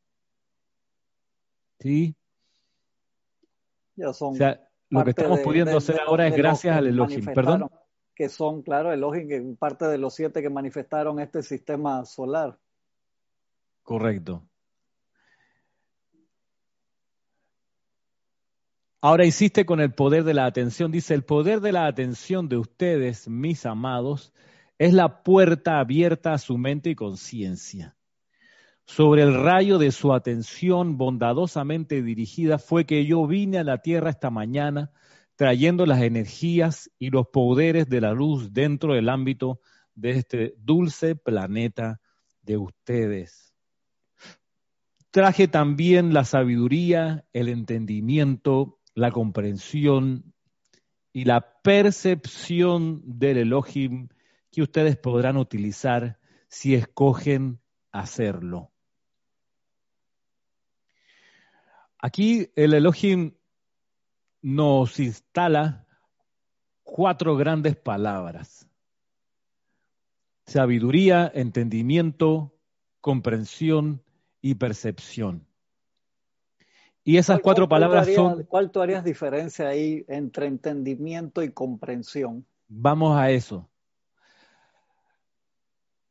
¿Sí? Ya son O sea, lo que estamos de- pudiendo de- hacer de- ahora es gracias al Elohim. Perdón. Que son, claro, Elohim, que parte de los siete que manifestaron este sistema solar. Correcto. Ahora insiste con el poder de la atención. Dice, el poder de la atención de ustedes, mis amados, es la puerta abierta a su mente y conciencia. Sobre el rayo de su atención bondadosamente dirigida fue que yo vine a la tierra esta mañana trayendo las energías y los poderes de la luz dentro del ámbito de este dulce planeta de ustedes. Traje también la sabiduría, el entendimiento, la comprensión y la percepción del Elohim que ustedes podrán utilizar si escogen hacerlo. Aquí el Elohim nos instala cuatro grandes palabras. Sabiduría, entendimiento, comprensión y percepción. Y esas ¿Cuál- cuatro palabras harías- son, ¿Cuál tú harías diferencia ahí entre entendimiento y comprensión? vamos a eso.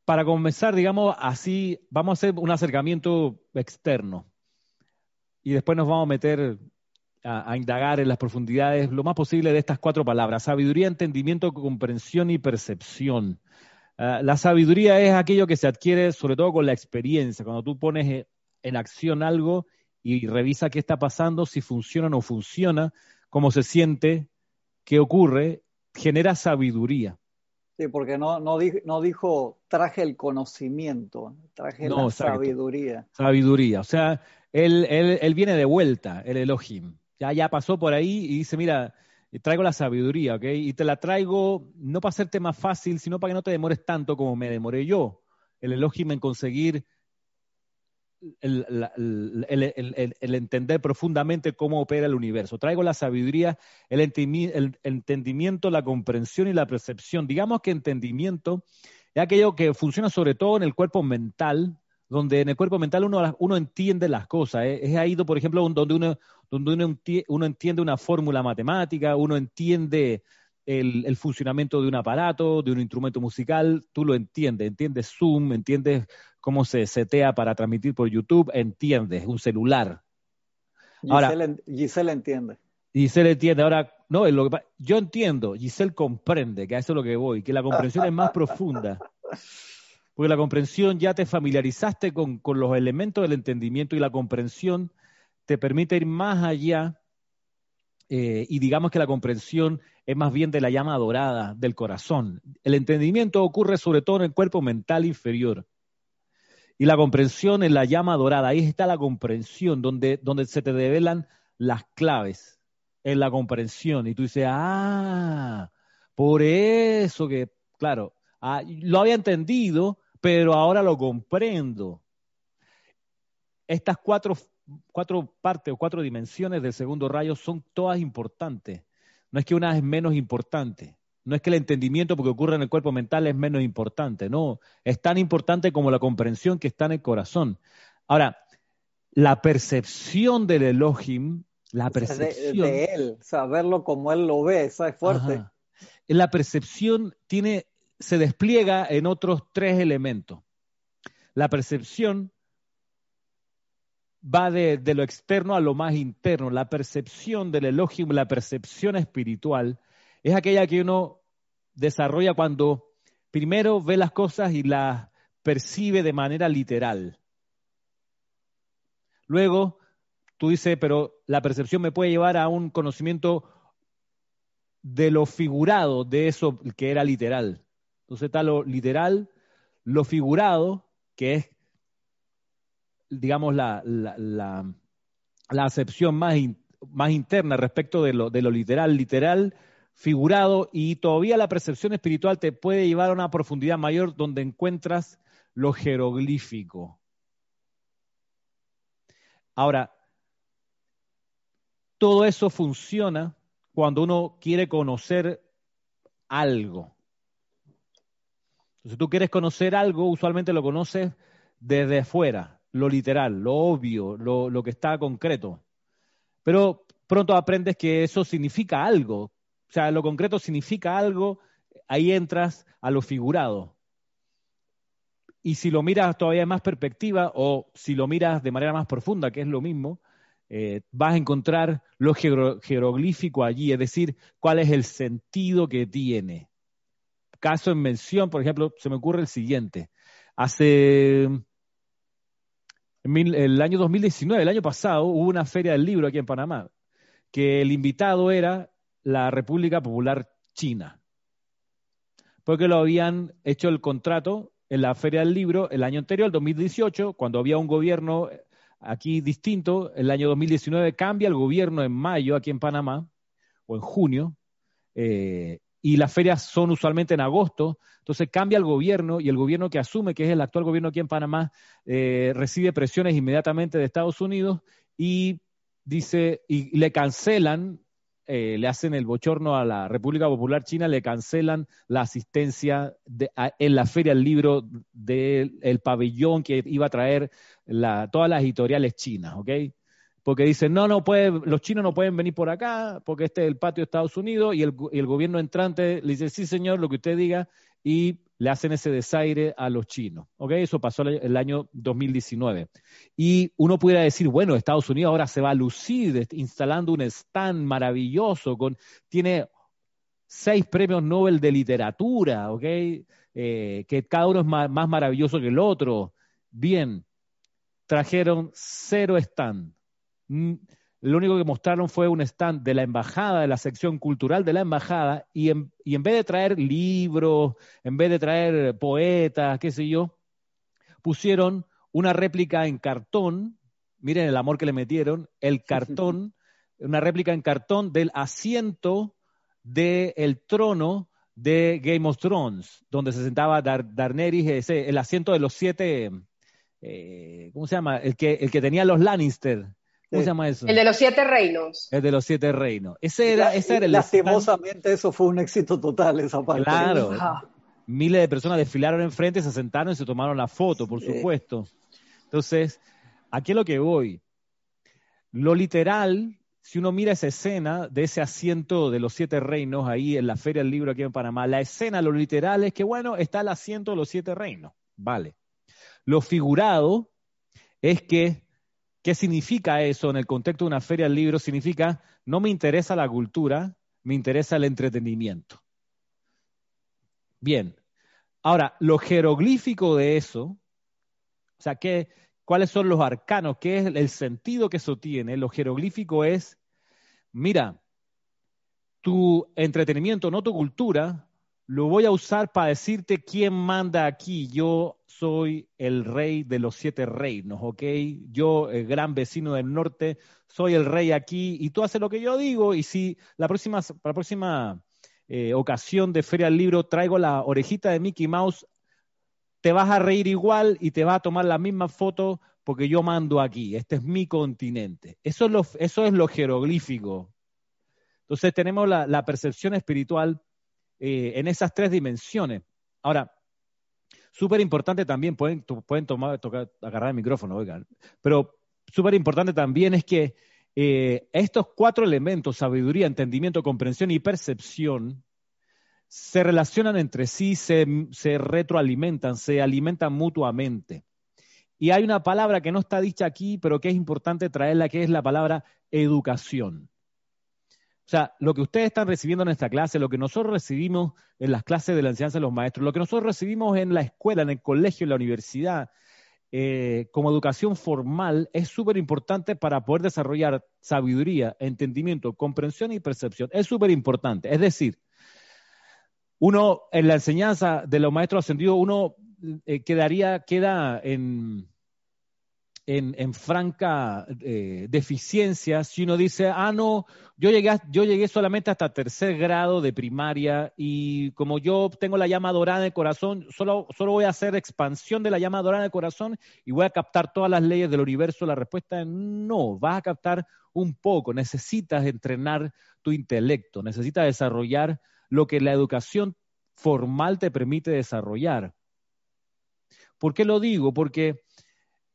Para comenzar, digamos así, vamos a hacer un acercamiento externo y después nos vamos a meter a, a indagar en las profundidades lo más posible de estas cuatro palabras, sabiduría, entendimiento, comprensión y percepción. Ah, la sabiduría es aquello que se adquiere sobre todo con la experiencia, cuando tú pones eh, en acción algo y revisa qué está pasando, si funciona o no funciona, cómo se siente, qué ocurre, genera sabiduría. Sí, porque no, no, di- no dijo traje el conocimiento, traje No, la exacto. sabiduría. Sabiduría. O sea, él, él, él viene de vuelta, el Elohim. Ya, ya pasó por ahí y dice, mira, traigo la sabiduría, ¿ok? Y te la traigo no para hacerte más fácil, sino para que no te demores tanto como me demoré yo. El Elohim en conseguir el, el- entender profundamente cómo opera el universo. Traigo la sabiduría, el entendimiento, la comprensión y la percepción. Digamos que entendimiento es aquello que funciona sobre todo en el cuerpo mental, donde en el cuerpo mental uno, uno entiende las cosas. ¿eh? Es ahí, por ejemplo, donde uno, donde uno, enti- uno entiende una fórmula matemática, uno entiende el, el funcionamiento de un aparato, de un instrumento musical, tú lo entiendes, entiendes Zoom, entiendes cómo se setea para transmitir por YouTube, entiendes un celular. Ahora- Giselle, Giselle entiende. Giselle entiende. Ahora, no, es lo que yo entiendo, Giselle comprende, que a eso es lo que voy, que la comprensión es más profunda. Porque la comprensión ya te familiarizaste con, con los elementos del entendimiento y la comprensión te permite ir más allá eh, y digamos que la comprensión es más bien de la llama dorada del corazón. El entendimiento ocurre sobre todo en el cuerpo mental inferior. Y la comprensión en la llama dorada, ahí está la comprensión, donde, donde se te develan las claves en la comprensión. Y tú dices, ah, por eso que, claro, ah, lo había entendido, pero ahora lo comprendo. Estas cuatro, cuatro partes o cuatro dimensiones del segundo rayo son todas importantes. No es que una es menos importante. No es que el entendimiento, porque ocurre en el cuerpo mental, es menos importante. No, es tan importante como la comprensión que está en el corazón. Ahora, la percepción del Elohim, la O sea, de, percepción. de él, saberlo como él lo ve, esa es fuerte. Ajá. La percepción tiene, se despliega en otros tres elementos. La percepción va de, lo externo a lo más interno. La percepción del Elohim, la percepción espiritual, es aquella que uno desarrolla cuando primero ve las cosas y las percibe de manera literal. Luego, tú dices, pero la percepción me puede llevar a un conocimiento de lo figurado de eso que era literal. Entonces está lo literal, lo figurado, que es, digamos, la, acepción más, más interna respecto de lo, de lo literal, literal, figurado, y todavía la percepción espiritual te puede llevar a una profundidad mayor donde encuentras lo jeroglífico. Ahora, todo eso funciona cuando uno quiere conocer algo. Si tú quieres conocer algo, usualmente lo conoces desde afuera, lo literal, lo obvio, lo, lo que está concreto. Pero pronto aprendes que eso significa algo. O sea, lo concreto significa algo, ahí entras a lo figurado. Y si lo miras todavía en más perspectiva o si lo miras de manera más profunda, que es lo mismo, eh, vas a encontrar lo jeroglífico allí, es decir, cuál es el sentido que tiene. Caso en mención, por ejemplo, se me ocurre el siguiente. Hace el año 2019, el año pasado, hubo una feria del libro aquí en Panamá, que el invitado era la República Popular China, porque lo habían hecho el contrato en la feria del libro el año anterior, el 2018, cuando había un gobierno aquí distinto, el año 2019 cambia el gobierno en mayo aquí en Panamá, o en junio, eh, y las ferias son usualmente en agosto, entonces cambia el gobierno y el gobierno que asume, que es el actual gobierno aquí en Panamá, eh, recibe presiones inmediatamente de Estados Unidos y dice, y le cancelan, eh, le hacen el bochorno a la República Popular China, le cancelan la asistencia en la Feria del Libro del pabellón que iba a traer todas las editoriales chinas, ¿ok? Porque dicen, no, no puede, los chinos no pueden venir por acá, porque este es el patio de Estados Unidos, y el, gobierno entrante le dice, sí, señor, lo que usted diga, y le hacen ese desaire a los chinos. ¿ok? Eso pasó el año 2019. Y uno pudiera decir, bueno, Estados Unidos ahora se va a lucir instalando un stand maravilloso, con, tiene seis premios Nobel de literatura, ¿ok? Eh, que cada uno es más maravilloso que el otro. Bien, trajeron cero stand lo único que mostraron fue un stand de la embajada, de la sección cultural de la embajada, y en, vez de traer libros, en vez de traer poetas, qué sé yo, pusieron una réplica en cartón, miren el amor que le metieron, el cartón, una réplica en cartón del asiento del trono de Game of Thrones, donde se sentaba Dar ese, el asiento de los siete, eh, ¿cómo se llama? El que, el que tenía los Lannister, ¿Cómo se llama eso? El de los siete reinos. El de los siete reinos. Ese era, ese era el Lastimosamente eso fue un éxito total, esa parte. Claro. Miles de personas desfilaron enfrente, se sentaron y se tomaron la foto, por supuesto. Entonces, aquí es lo que voy. Lo literal, si uno mira esa escena de ese asiento de los siete reinos ahí en la Feria del Libro aquí en Panamá, la escena, lo literal es que, bueno, está el asiento de los siete reinos. Vale. Lo figurado es que ¿Qué significa eso en el contexto de una feria del libro? Significa, no me interesa la cultura, me interesa el entretenimiento. Bien. Ahora, lo jeroglífico de eso, o sea, ¿qué, ¿cuáles son los arcanos? ¿Qué es el sentido que eso tiene? Lo jeroglífico es, mira, tu entretenimiento, no tu cultura, lo voy a usar para decirte quién manda aquí. Yo soy el rey de los siete reinos, ¿ok? Yo, el gran vecino del norte, soy el rey aquí y tú haces lo que yo digo. Y si la próxima, la próxima eh, ocasión de Feria del Libro traigo la orejita de Mickey Mouse, te vas a reír igual y te vas a tomar la misma foto porque yo mando aquí. Este es mi continente. Eso es lo, eso es lo jeroglífico. Entonces tenemos la percepción espiritual eh, en esas tres dimensiones. Ahora, súper importante también, pueden, pueden tomar, tocar, agarrar el micrófono, oigan, pero súper importante también es que eh, estos cuatro elementos, sabiduría, entendimiento, comprensión y percepción, se relacionan entre sí, se, se retroalimentan, se alimentan mutuamente. Y hay una palabra que no está dicha aquí, pero que es importante traerla, que es la palabra educación. O sea, lo que ustedes están recibiendo en esta clase, lo que nosotros recibimos en las clases de la enseñanza de los maestros, lo que nosotros recibimos en la escuela, en el colegio, en la universidad, eh, como educación formal, es súper importante para poder desarrollar sabiduría, entendimiento, comprensión y percepción. Es súper importante. Es decir, uno en la enseñanza de los maestros ascendidos, uno eh, quedaría, queda en, en, franca eh, deficiencia si uno dice, ah, no, yo llegué, yo llegué solamente hasta tercer grado de primaria y como yo tengo la llama dorada el corazón, solo, solo voy a hacer expansión de la llama dorada el corazón y voy a captar todas las leyes del universo. La respuesta es no, vas a captar un poco, necesitas entrenar tu intelecto, necesitas desarrollar lo que la educación formal te permite desarrollar. ¿Por qué lo digo? Porque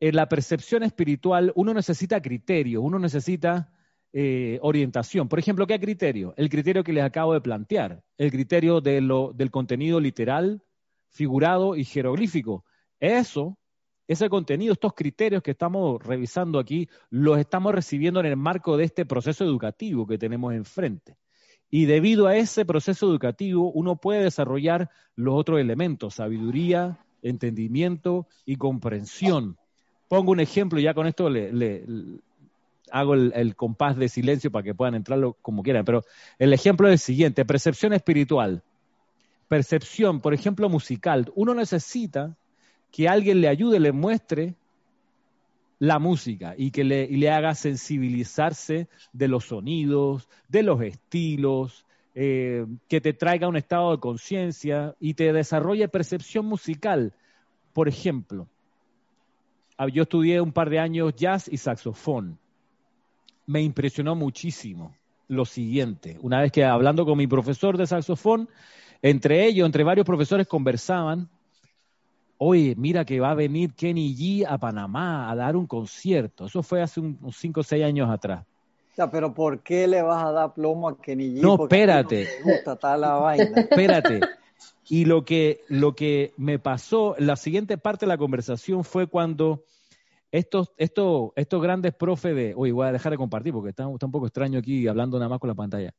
en la percepción espiritual uno necesita criterio, uno necesita eh, orientación. Por ejemplo, ¿qué criterio? El criterio que les acabo de plantear, el criterio de lo, del contenido literal, figurado y jeroglífico. Eso, ese contenido, estos criterios que estamos revisando aquí, los estamos recibiendo en el marco de este proceso educativo que tenemos enfrente. Y debido a ese proceso educativo, uno puede desarrollar los otros elementos, sabiduría, entendimiento y comprensión. Pongo un ejemplo y ya con esto le, hago el, compás de silencio para que puedan entrarlo como quieran. Pero el ejemplo es el siguiente, percepción espiritual. Percepción, por ejemplo, musical. Uno necesita que alguien le ayude, le muestre la música y que le, haga sensibilizarse de los sonidos, de los estilos, eh, que te traiga un estado de conciencia y te desarrolle percepción musical. Por ejemplo, yo estudié un par de años jazz y saxofón. Me impresionó muchísimo lo siguiente. Una vez que hablando con mi profesor de saxofón, entre ellos, entre varios profesores conversaban, oye, mira que va a venir Kenny G a Panamá a dar un concierto. Eso fue hace unos 5 o 6 años atrás. Ya, pero ¿por qué le vas a dar plomo a Kenny G? No, espérate. gusta la vaina. Espérate. Y lo que, lo que me pasó, la siguiente parte de la conversación fue cuando estos, estos, estos grandes profes de, voy a dejar de compartir porque está, un poco extraño aquí hablando nada más con la pantalla.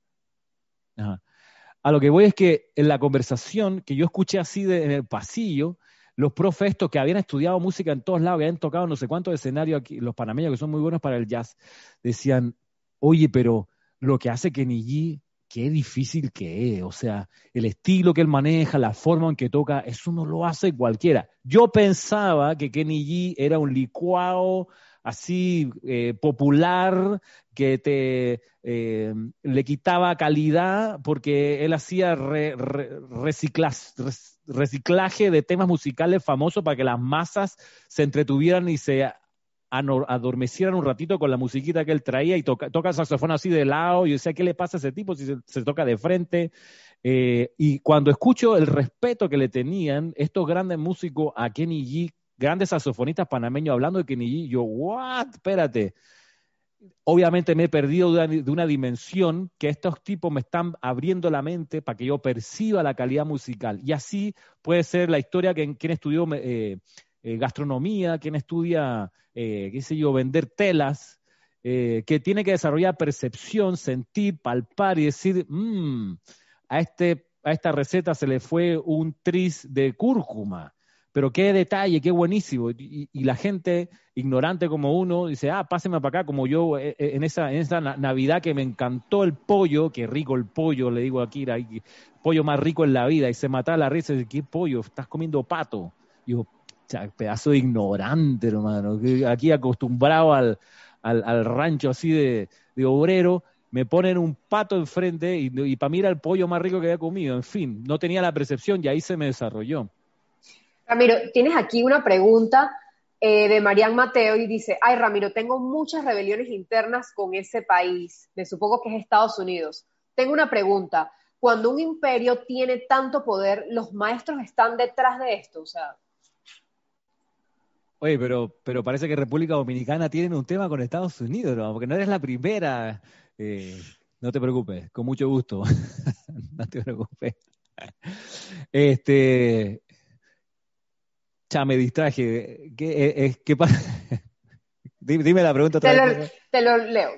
A lo que voy es que en la conversación que yo escuché así en el pasillo, los profes estos que habían estudiado música en todos lados, que habían tocado no sé cuántos escenarios aquí, los panameños que son muy buenos para el jazz, decían, oye, pero lo que hace Kenny G qué difícil que es. O sea, el estilo que él maneja, la forma en que toca, eso no lo hace cualquiera. Yo pensaba que Kenny G era un licuado así eh, popular que te eh, le quitaba calidad porque él hacía reciclaje de temas musicales famosos para que las masas se entretuvieran y se adormecieran un ratito con la musiquita que él traía y toca, toca el saxofón así de lado. Y yo decía, ¿qué le pasa a ese tipo si se, toca de frente? Eh, y cuando escucho el respeto que le tenían estos grandes músicos a Kenny G, grandes saxofonistas panameños hablando de Kenny G, yo, ¿what? Espérate. Obviamente me he perdido de una, dimensión que estos tipos me están abriendo la mente para que yo perciba la calidad musical. Y así puede ser la historia que quien estudió eh, eh, gastronomía, quien estudia, eh, qué sé yo, vender telas, eh, que tiene que desarrollar percepción, sentir, palpar y decir, mmm, a, este, a esta receta se le fue un tris de cúrcuma, pero qué detalle, qué buenísimo. Y, la gente ignorante como uno dice, ah, páseme para acá, como yo en esa, en esa Navidad que me encantó el pollo, qué rico el pollo, le digo el pollo más rico en la vida, y se mata la risa, y dice, ¿qué pollo? Estás comiendo pato. Y yo, pedazo de ignorante, hermano. Aquí acostumbrado al, al, rancho así de, obrero, me ponen un pato enfrente y, para mí era el pollo más rico que había comido. En fin, no tenía la percepción y ahí se me desarrolló. Ramiro, tienes aquí una pregunta eh, de Marian Mateo y dice, ay Ramiro, tengo muchas rebeliones internas con ese país, me supongo que es Estados Unidos. Tengo una pregunta, cuando un imperio tiene tanto poder, ¿los maestros están detrás de esto? O sea, Oye, pero, pero parece que República Dominicana tiene un tema con Estados Unidos, ¿no? Porque no eres la primera. Eh, no te preocupes, con mucho gusto. no te preocupes. Este. Ya me distraje. ¿Qué, eh, qué pasa? Dime la pregunta otra te Lo, te lo leo.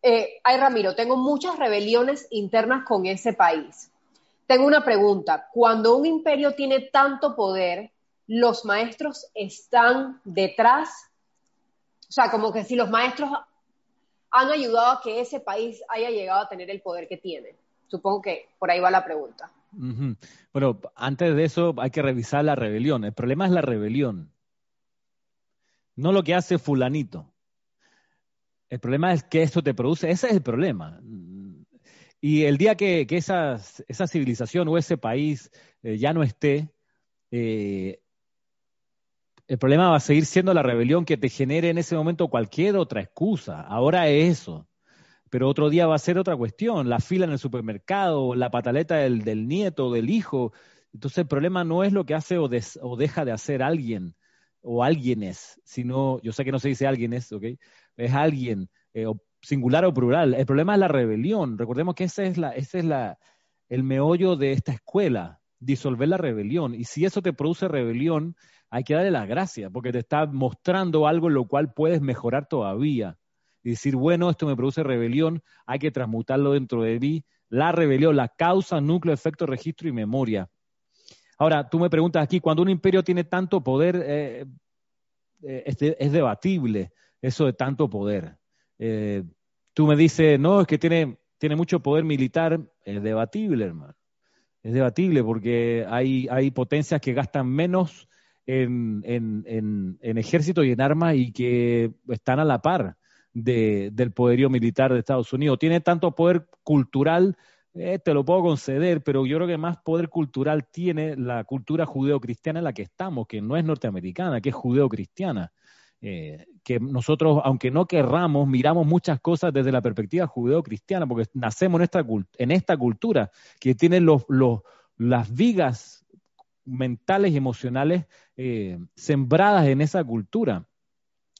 Eh, ay, Ramiro, tengo muchas rebeliones internas con ese país. Tengo una pregunta. Cuando un imperio tiene tanto poder, los maestros están detrás, o sea, como que si los maestros han ayudado a que ese país haya llegado a tener el poder que tiene. Supongo que por ahí va la pregunta. Bueno, antes de eso hay que revisar la rebelión. El problema es la rebelión, no lo que hace fulanito. El problema es que esto te produce, ese es el problema. Y el día que, esa civilización o ese país eh, ya no esté, eh, el problema va a seguir siendo la rebelión que te genere en ese momento cualquier otra excusa. Ahora es eso. Pero otro día va a ser otra cuestión, la fila en el supermercado, la pataleta del, nieto, del hijo. Entonces el problema no es lo que hace o, o deja de hacer alguien o alguienes, sino, yo sé que no se dice alguienes, ¿ok? Es alguien, eh, singular o plural. El problema es la rebelión. Recordemos que ese es, la, ese es la, el meollo de esta escuela, disolver la rebelión. Y si eso te produce rebelión, hay que darle las gracias, porque te está mostrando algo en lo cual puedes mejorar todavía. Y decir, bueno, esto me produce rebelión, hay que transmutarlo dentro de mí. La rebelión, la causa, núcleo, efecto, registro y memoria. Ahora, tú me preguntas aquí, cuando un imperio tiene tanto poder, eh, eh, es, debatible eso de tanto poder. Eh, tú me dices, no, es que tiene, tiene mucho poder militar, es debatible, hermano. Es debatible porque hay, hay potencias que gastan menos en, en, en, ejército y en armas y que están a la par del poderío militar de Estados Unidos. Tiene tanto poder cultural, eh, te lo puedo conceder, pero yo creo que más poder cultural tiene la cultura judeocristiana en la que estamos, que no es norteamericana, que es judeocristiana. Eh, que nosotros, aunque no querramos, miramos muchas cosas desde la perspectiva judeocristiana, porque nacemos en esta, en esta cultura que tiene los, los, las vigas mentales y emocionales eh, sembradas en esa cultura.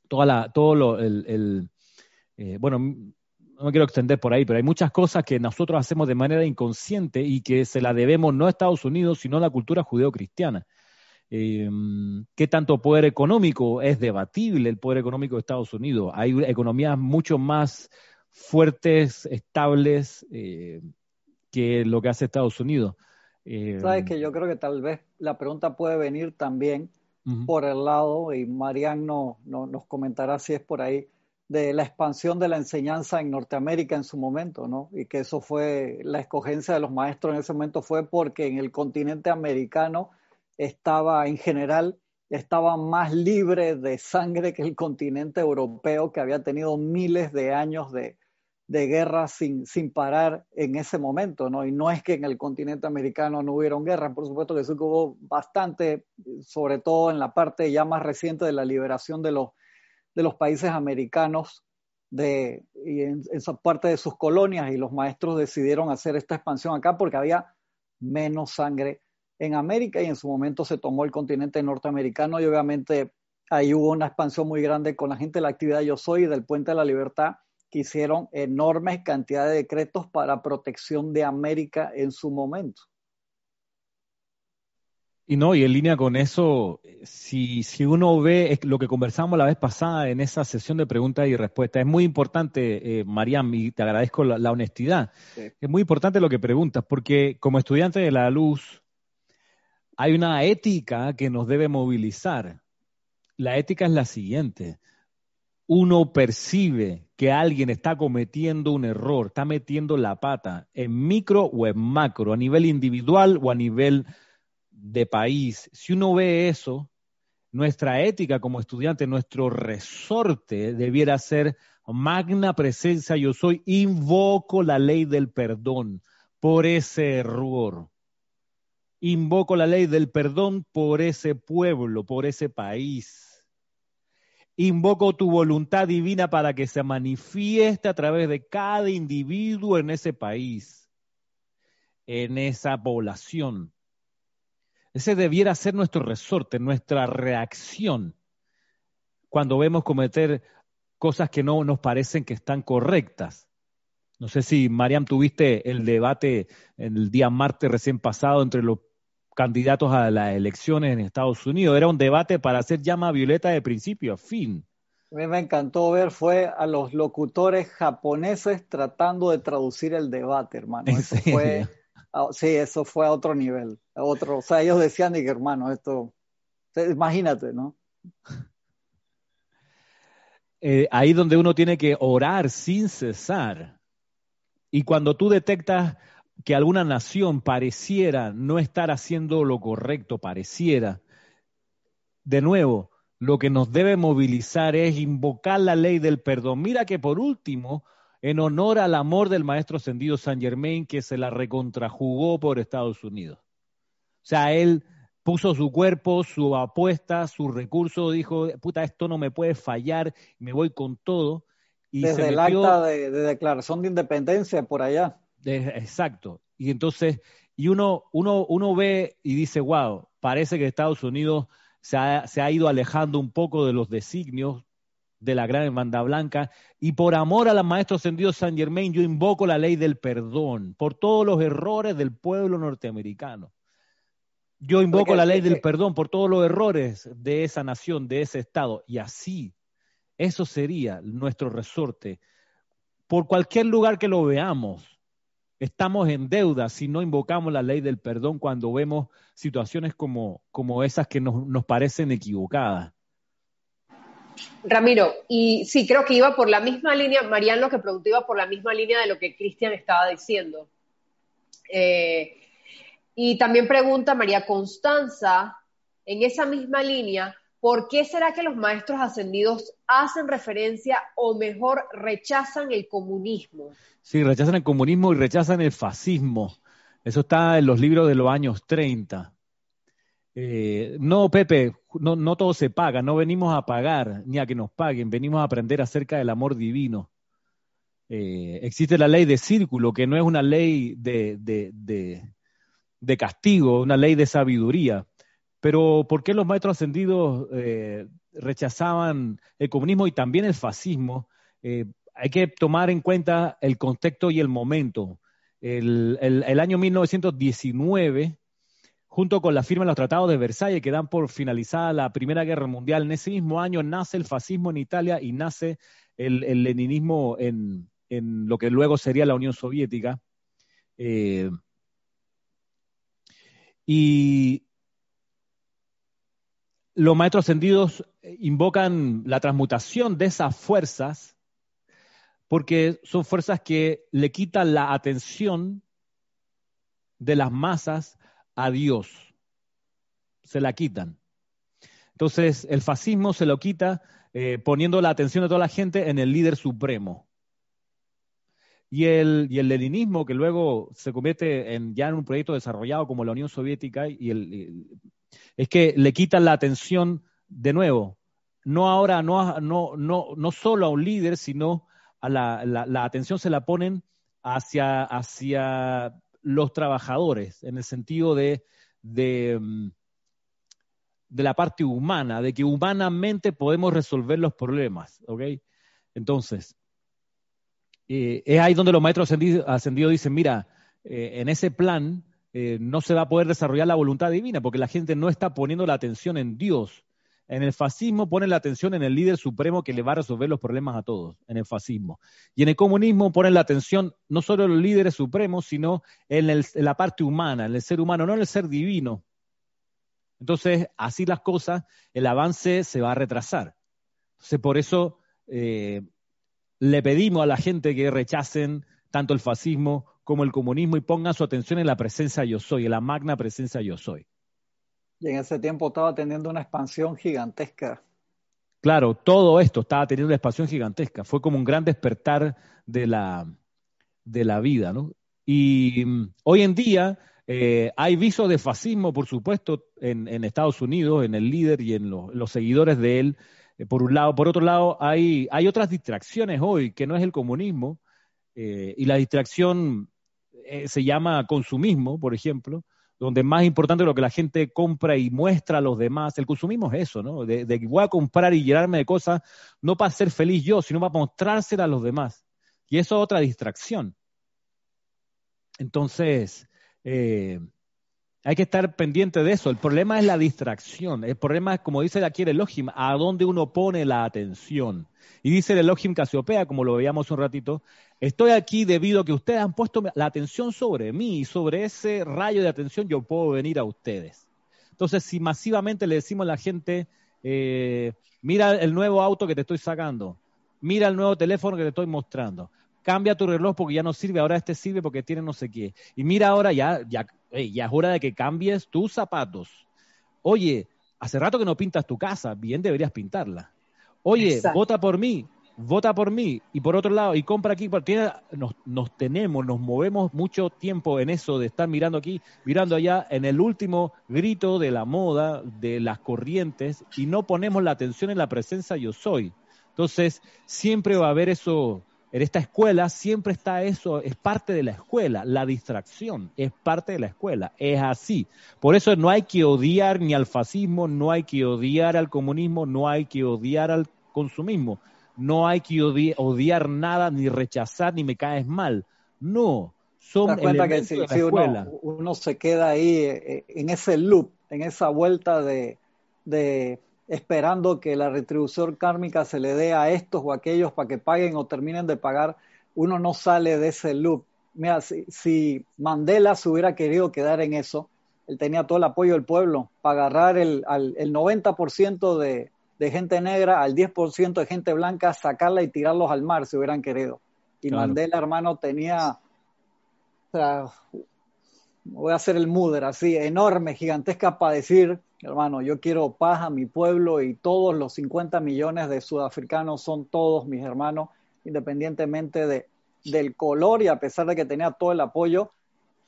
Toda la, todo lo, el, eh, bueno, no me quiero extender por ahí, pero hay muchas cosas que nosotros hacemos de manera inconsciente y que se la debemos no a Estados Unidos, sino a la cultura judeo-cristiana. Eh, ¿Qué tanto poder económico? Es debatible el poder económico de Estados Unidos. Hay economías mucho más fuertes, estables, eh, que lo que hace Estados Unidos. Sabes que yo creo que tal vez la pregunta puede venir también por el lado, y Marian no, nos comentará si es por ahí, de la expansión de la enseñanza en Norteamérica en su momento, ¿no? Y que eso fue, la escogencia de los maestros en ese momento fue porque en el continente americano estaba, en general, estaba más libre de sangre que el continente europeo, que había tenido miles de años de, de guerra sin, sin parar en ese momento, ¿no? Y no es que en el continente americano no hubieron guerras, por supuesto que sí hubo bastante, sobre todo en la parte ya más reciente de la liberación de los de los países americanos de, y en, esa parte de sus colonias y los maestros decidieron hacer esta expansión acá porque había menos sangre en América y en su momento se tomó el continente norteamericano y obviamente ahí hubo una expansión muy grande con la gente de la actividad Yo Soy y del Puente de la Libertad que hicieron enormes cantidades de decretos para protección de América en su momento. Y no, y en línea con eso, si, si uno ve lo que conversamos la vez pasada en esa sesión de preguntas y respuestas, es muy importante, eh, Mariam, y te agradezco la, honestidad, es muy importante lo que preguntas, porque como estudiante de la luz, hay una ética que nos debe movilizar. La ética es la siguiente. Uno percibe que alguien está cometiendo un error, está metiendo la pata en micro o en macro, a nivel individual o a nivel de país, si uno ve eso, nuestra ética como estudiante, nuestro resorte debiera ser magna presencia, yo soy, invoco la ley del perdón por ese error. Invoco la ley del perdón por ese pueblo, por ese país. Invoco tu voluntad divina para que se manifieste a través de cada individuo en ese país, en esa población. Ese debiera ser nuestro resorte, nuestra reacción cuando vemos cometer cosas que no nos parecen que están correctas. No sé si, Mariam, tuviste el debate el día martes recién pasado entre los candidatos a las elecciones en Estados Unidos. Era un debate para hacer llama violeta de principio a fin. A mí me encantó ver fue a los locutores japoneses tratando de traducir el debate, hermano. Eso fue sí, eso fue a otro nivel, a otro, o sea, ellos decían, que hermano, esto, imagínate, ¿no? Eh, ahí donde uno tiene que orar sin cesar. Y cuando tú detectas que alguna nación pareciera no estar haciendo lo correcto, pareciera, de nuevo, lo que nos debe movilizar es invocar la ley del perdón. Mira que por último, en honor al amor del maestro ascendido San Germain, que se la recontrajugó por Estados Unidos. O sea, él puso su cuerpo, su apuesta, su recurso, dijo, puta, esto no me puede fallar, me voy con todo. Y Desde el acta de, declaración de independencia por allá. Exacto. Y entonces, y uno, uno, uno ve y dice, wow, parece que Estados Unidos se ha, se ha ido alejando un poco de los designios de la gran hermandad blanca, y por amor a la maestro ascendido San Germain, yo invoco la ley del perdón por todos los errores del pueblo norteamericano. Yo invoco la ley del perdón por todos los errores de esa nación, de ese estado, y así, eso sería nuestro resorte. Por cualquier lugar que lo veamos, estamos en deuda si no invocamos la ley del perdón cuando vemos situaciones como, como esas que nos, nos parecen equivocadas. Ramiro, y sí, creo que iba por la misma línea, Mariano que preguntó iba por la misma línea de lo que Cristian estaba diciendo. Eh, y también pregunta María Constanza, en esa misma línea, ¿por qué será que los maestros ascendidos hacen referencia o mejor rechazan el comunismo? Sí, rechazan el comunismo y rechazan el fascismo. Eso está en los libros de los años 30. Eh, no, Pepe, no, todo se paga, no venimos a pagar ni a que nos paguen, venimos a aprender acerca del amor divino. Eh, existe la ley de círculo, que no es una ley de, de, castigo, una ley de sabiduría. Pero ¿por qué los maestros ascendidos eh, rechazaban el comunismo y también el fascismo? hay que tomar en cuenta el contexto y el momento. El año 1919 junto con la firma de los tratados de Versalles que dan por finalizada la Primera Guerra Mundial. En ese mismo año nace el fascismo en Italia y nace el, leninismo en, lo que luego sería la Unión Soviética. Eh, y los maestros ascendidos invocan la transmutación de esas fuerzas porque son fuerzas que le quitan la atención de las masas a Dios. Se la quitan. Entonces, el fascismo se lo quita eh, poniendo la atención de toda la gente en el líder supremo. Y el, y el leninismo, que luego se convierte en, ya en un proyecto desarrollado como la Unión Soviética, y el, es que le quitan la atención de nuevo, no ahora, no, no, no, no solo a un líder, sino a la, la atención se la ponen hacia, hacia los trabajadores, en el sentido de, de, mm, de, la parte humana, de que humanamente podemos resolver los problemas, ¿ok? Entonces, eh, es ahí donde los maestros ascendidos, dicen, mira, eh, en ese plan eh, no se va a poder desarrollar la voluntad divina, porque la gente no está poniendo la atención en Dios, en el fascismo pone la atención en el líder supremo que le va a resolver los problemas a todos, en el fascismo. Y en el comunismo pone la atención no solo en los líderes supremos, sino en, la parte humana, en el ser humano, no en el ser divino. Entonces, así las cosas, el avance se va a retrasar. Entonces, por eso eh, le pedimos a la gente que rechacen tanto el fascismo como el comunismo y pongan su atención en la presencia yo soy, en la magna presencia yo soy. Y en ese tiempo estaba teniendo una expansión gigantesca. Claro, todo esto estaba teniendo una expansión gigantesca. Fue como un gran despertar de la, de la vida, ¿no? Y mm, hoy en día eh, hay visos de fascismo, por supuesto, en, en, Estados Unidos, en el líder y en los, seguidores de él. Eh, por un lado. Por otro lado, hay, hay otras distracciones hoy, que no es el comunismo, eh, y la distracción se llama consumismo, por ejemplo, donde más importante lo que la gente compra y muestra a los demás. El consumismo es eso, ¿no? De, que voy a comprar y llenarme de cosas, no para ser feliz yo, sino para mostrársela a los demás. Y eso es otra distracción. Entonces, eh, hay que estar pendiente de eso. El problema es la distracción. El problema es, como dice aquí el Elohim, a dónde uno pone la atención. Y dice el Elohim Casiopea, como lo veíamos un ratito, estoy aquí debido a que ustedes han puesto la atención sobre mí y sobre ese rayo de atención yo puedo venir a ustedes. Entonces, si masivamente le decimos a la gente, eh, mira el nuevo auto que te estoy sacando, mira el nuevo teléfono que te estoy mostrando, cambia tu reloj porque ya no sirve, ahora este sirve porque tiene no sé qué. Y mira ahora ya, ya, ya es hora de que cambies tus zapatos. Oye, hace rato que no pintas tu casa, bien deberías pintarla. Oye, vota por mí, vota por mí. Y por otro lado, y compra aquí, porque nos, nos tenemos, nos movemos mucho tiempo en eso de estar mirando aquí, mirando allá, en el último grito de la moda, de las corrientes, y no ponemos la atención en la presencia yo soy. Entonces, siempre va a haber eso, en esta escuela siempre está eso, es parte de la escuela, la distracción es parte de la escuela, es así. Por eso no hay que odiar ni al fascismo, no hay que odiar al comunismo, no hay que odiar al consumismo, no hay que odiar, nada, ni rechazar, ni me caes mal. No, son elementos que de la escuela. Uno, se queda ahí eh, en ese loop, en esa vuelta de esperando que la retribución kármica se le dé a estos o aquellos para que paguen o terminen de pagar, uno no sale de ese loop. Mira, si, Mandela se hubiera querido quedar en eso, él tenía todo el apoyo del pueblo para agarrar el, el 90% de, de, gente negra al 10% de gente blanca, sacarla y tirarlos al mar si hubieran querido. Y Mandela, hermano, tenía, o sea, voy a hacer el muder así, enorme, gigantesca para decir, hermano, yo quiero paz a mi pueblo y todos los 50 millones de sudafricanos son todos mis hermanos, independientemente de, del color y a pesar de que tenía todo el apoyo,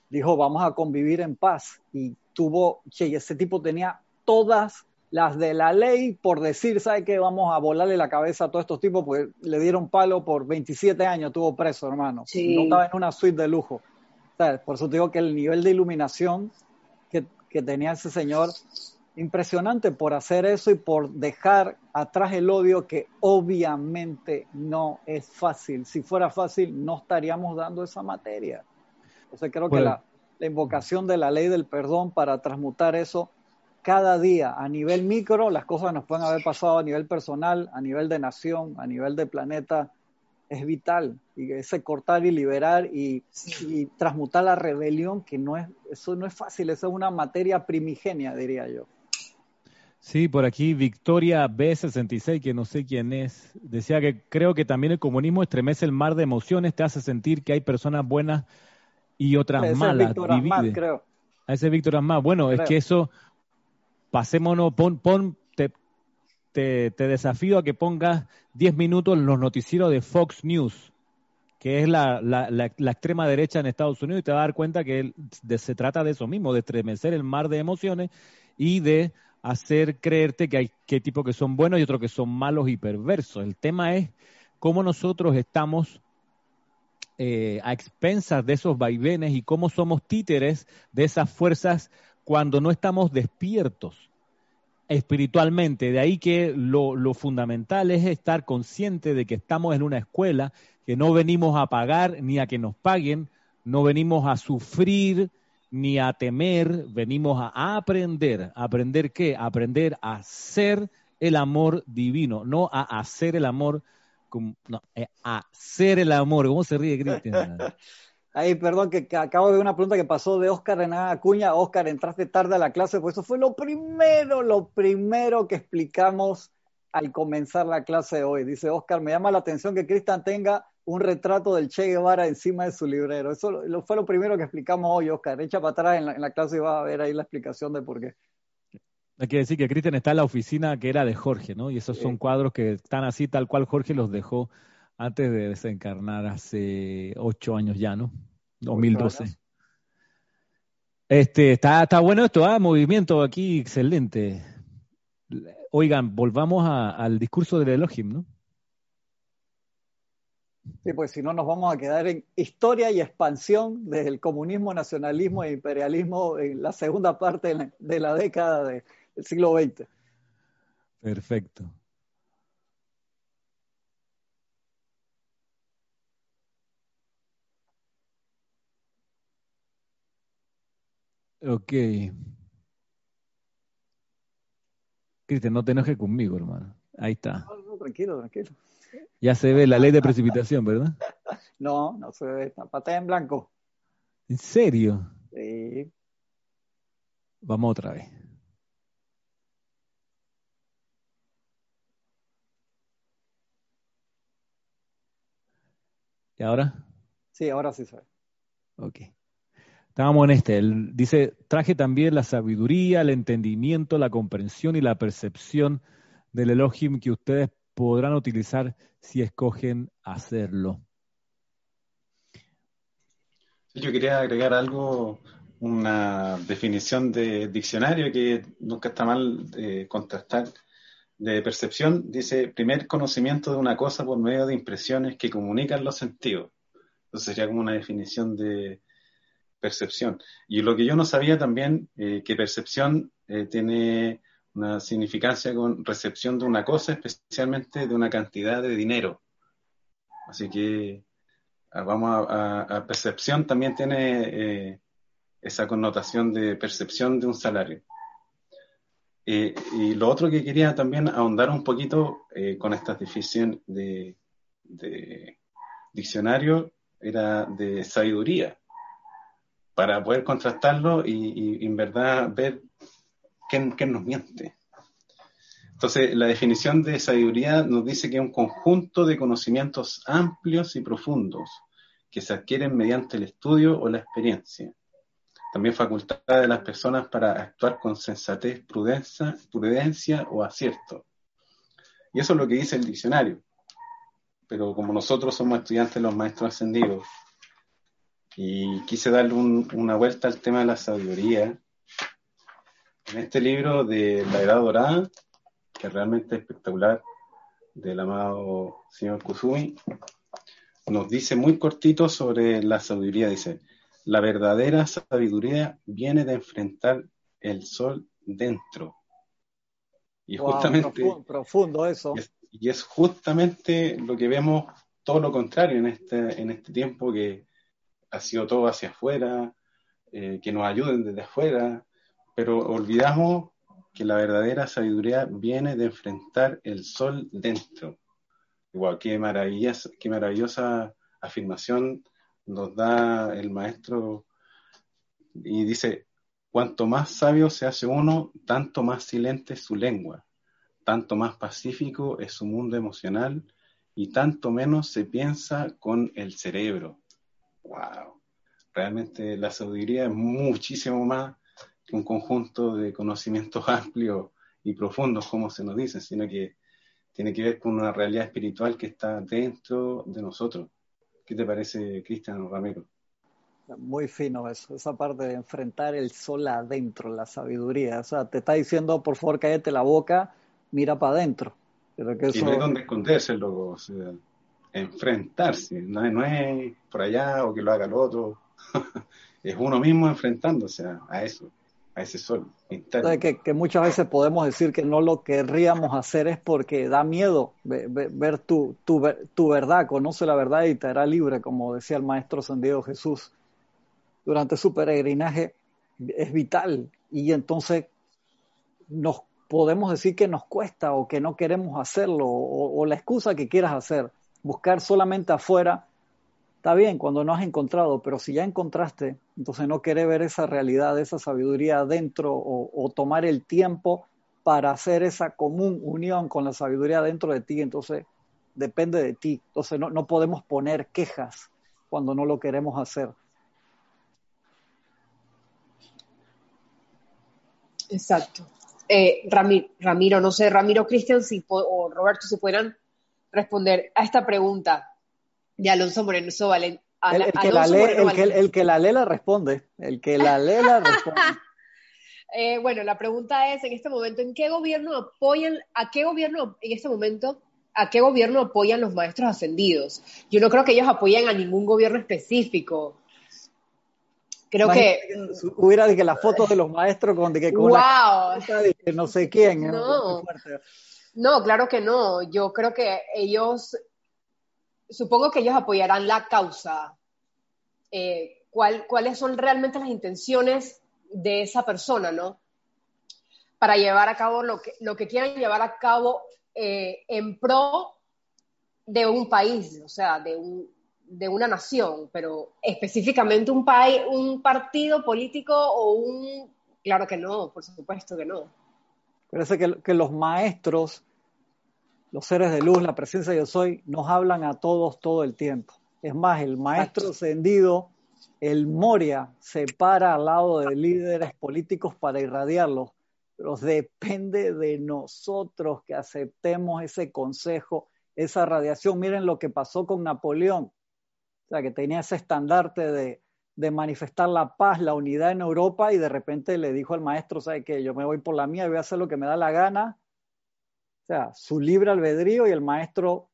dijo, vamos a convivir en paz. Y tuvo, che, ese tipo tenía todas las de la ley por decir, ¿sabe qué? Vamos a volarle la cabeza a todos estos tipos, porque le dieron palo por 27 años, tuvo preso, hermano. No estaba en una suite de lujo. Por eso digo que el nivel de iluminación que, que tenía ese señor impresionante por hacer eso y por dejar atrás el odio que obviamente no es fácil. Si fuera fácil, no estaríamos dando esa materia. Entonces creo que la, la, invocación de la ley del perdón para transmutar eso cada día a nivel micro, las cosas nos pueden haber pasado a nivel personal, a nivel de nación, a nivel de planeta, es vital. Y ese cortar y liberar y, y transmutar la rebelión, que no es, eso no es fácil, eso es una materia primigenia, diría yo. Sí, por aquí Victoria B66, que no sé quién es, decía que creo que también el comunismo estremece el mar de emociones, te hace sentir que hay personas buenas y otras ese malas. Es Víctor Ahmad, creo. A ese Víctor Ahmad. Bueno, es que eso, pasémonos, pon, pon te, te, desafío a que pongas 10 minutos los noticieros de Fox News, que es la, la, la, extrema derecha en Estados Unidos, y te vas a dar cuenta que se trata de eso mismo, de estremecer el mar de emociones y de hacer creerte que hay que tipos que son buenos y otros que son malos y perversos. El tema es cómo nosotros estamos eh, a expensas de esos vaivenes y cómo somos títeres de esas fuerzas cuando no estamos despiertos espiritualmente. De ahí que lo, fundamental es estar consciente de que estamos en una escuela, que no venimos a pagar ni a que nos paguen, no venimos a sufrir ni a temer, venimos a aprender. ¿Aprender qué? Aprender a hacer el amor divino, no a hacer el amor, no, eh, a hacer el amor. ¿Cómo se ríe Cristian? Ahí, perdón, que, acabo de ver una pregunta que pasó de Oscar en Acuña. Oscar, entraste tarde a la clase, pues eso fue lo primero, lo primero que explicamos al comenzar la clase de hoy. Dice Oscar, me llama la atención que Cristian tenga un retrato del Che Guevara encima de su librero. Eso fue lo primero que explicamos hoy, Oscar. Echa para atrás en la, clase y vas a ver ahí la explicación de por qué. Hay que decir que Cristian está en la oficina que era de Jorge, ¿no? Y esos son cuadros que están así, tal cual Jorge los dejó antes de desencarnar hace ocho años ya, ¿no? 2012. Este, está, está bueno esto, ¿ah? Movimiento aquí, excelente. Oigan, volvamos al discurso del Elohim, ¿no? Sí, pues si no nos vamos a quedar en historia y expansión del comunismo, nacionalismo e imperialismo en la segunda parte de la, década del siglo XX. Perfecto. Ok. Cristian, no te enojes conmigo, hermano. Ahí está. tranquilo, tranquilo. Ya se ve la ley de precipitación, ¿verdad? No, no se ve, está patada en blanco. ¿En serio? Sí. Vamos otra vez. ¿Y ahora? Sí, ahora sí se ve. Ok. Estábamos en este. Dice, traje también la sabiduría, el entendimiento, la comprensión y la percepción del Elohim que ustedes podrán utilizar si escogen hacerlo. Yo quería agregar algo, una definición de diccionario que nunca está mal eh, contrastar. De percepción, dice, primer conocimiento de una cosa por medio de impresiones que comunican los sentidos. Entonces sería como una definición de, percepción. Y lo que yo no sabía también, eh, que percepción eh, tiene una significancia con recepción de una cosa, especialmente de una cantidad de dinero. Así que ah, vamos a, percepción también tiene eh, esa connotación de percepción de un salario. y lo otro que quería también ahondar un poquito con esta definición de, de diccionario era de sabiduría para poder contrastarlo y, en verdad ver quién, nos miente. Entonces, la definición de sabiduría nos dice que es un conjunto de conocimientos amplios y profundos que se adquieren mediante el estudio o la experiencia. También facultad de las personas para actuar con sensatez, prudencia, prudencia o acierto. Y eso es lo que dice el diccionario. Pero como nosotros somos estudiantes los maestros ascendidos, y quise darle una vuelta al tema de la sabiduría. En este libro de La Edad Dorada, que es realmente espectacular, del amado señor Kusumi, nos dice muy cortito sobre la sabiduría. Dice, la verdadera sabiduría viene de enfrentar el sol dentro. Y justamente... Profundo, eso. Y es, justamente lo que vemos todo lo contrario en este, en este tiempo que ha sido todo hacia afuera, eh, que nos ayuden desde afuera, pero olvidamos que la verdadera sabiduría viene de enfrentar el sol dentro. Igual, qué, qué maravillosa afirmación nos da el maestro y dice, cuanto más sabio se hace uno, tanto más silente es su lengua, tanto más pacífico es su mundo emocional y tanto menos se piensa con el cerebro wow, realmente la sabiduría es muchísimo más que un conjunto de conocimientos amplios y profundos, como se nos dice, sino que tiene que ver con una realidad espiritual que está dentro de nosotros. ¿Qué te parece, Cristian Ramiro? Muy fino eso, esa parte de enfrentar el sol adentro, la sabiduría. O sea, te está diciendo, por favor, cállate la boca, mira para adentro. Pero que Y no hay donde esconderse, luego. O sea, enfrentarse, no, es por allá o que lo haga el otro, es uno mismo enfrentándose a, eso, a ese sol Que, muchas veces podemos decir que no lo querríamos hacer es porque da miedo ver, tu, tu, tu, verdad, conoce la verdad y te hará libre, como decía el Maestro Ascendido Jesús. Durante su peregrinaje, es vital y entonces nos podemos decir que nos cuesta o que no queremos hacerlo o la excusa que quieras hacer buscar solamente afuera, está bien cuando no has encontrado, pero si ya encontraste, entonces no querer ver esa realidad, esa sabiduría adentro o, tomar el tiempo para hacer esa común unión con la sabiduría dentro de ti, entonces depende de ti. Entonces no, no podemos poner quejas cuando no lo queremos hacer. Exacto. Eh, Ramiro, no sé, Ramiro Cristian si, o Roberto, si puedan responder a esta pregunta de Alonso Moreno Valen. El, el, que la lee, el, que, la lee la responde. El que la lee la responde. Eh, bueno, la pregunta es en este momento, ¿en qué gobierno apoyan, a qué gobierno en este momento, a qué gobierno apoyan los maestros ascendidos? Yo no creo que ellos apoyen a ningún gobierno específico. Creo que hubiera de que las fotos de los maestros con de que con wow. no sé quién. No. No, claro que no. Yo creo que ellos, supongo que ellos apoyarán la causa. Eh, ¿Cuáles son realmente las intenciones de esa persona, no? Para llevar a cabo lo que, lo que quieran llevar a cabo eh, en pro de un país, o sea, de, un, de una nación, pero específicamente un país, un partido político o un... Claro que no, por supuesto que no. Parece que, que los maestros, los seres de luz, la presencia de yo soy, nos hablan a todos todo el tiempo. Es más, el maestro ascendido, el Moria, se para al lado de líderes políticos para irradiarlos. Pero depende de nosotros que aceptemos ese consejo, esa radiación. Miren lo que pasó con Napoleón. O sea, que tenía ese estandarte de, de manifestar la paz, la unidad en Europa y de repente le dijo al maestro, ¿sabe qué? Yo me voy por la mía voy a hacer lo que me da la gana. O sea, su libre albedrío y el maestro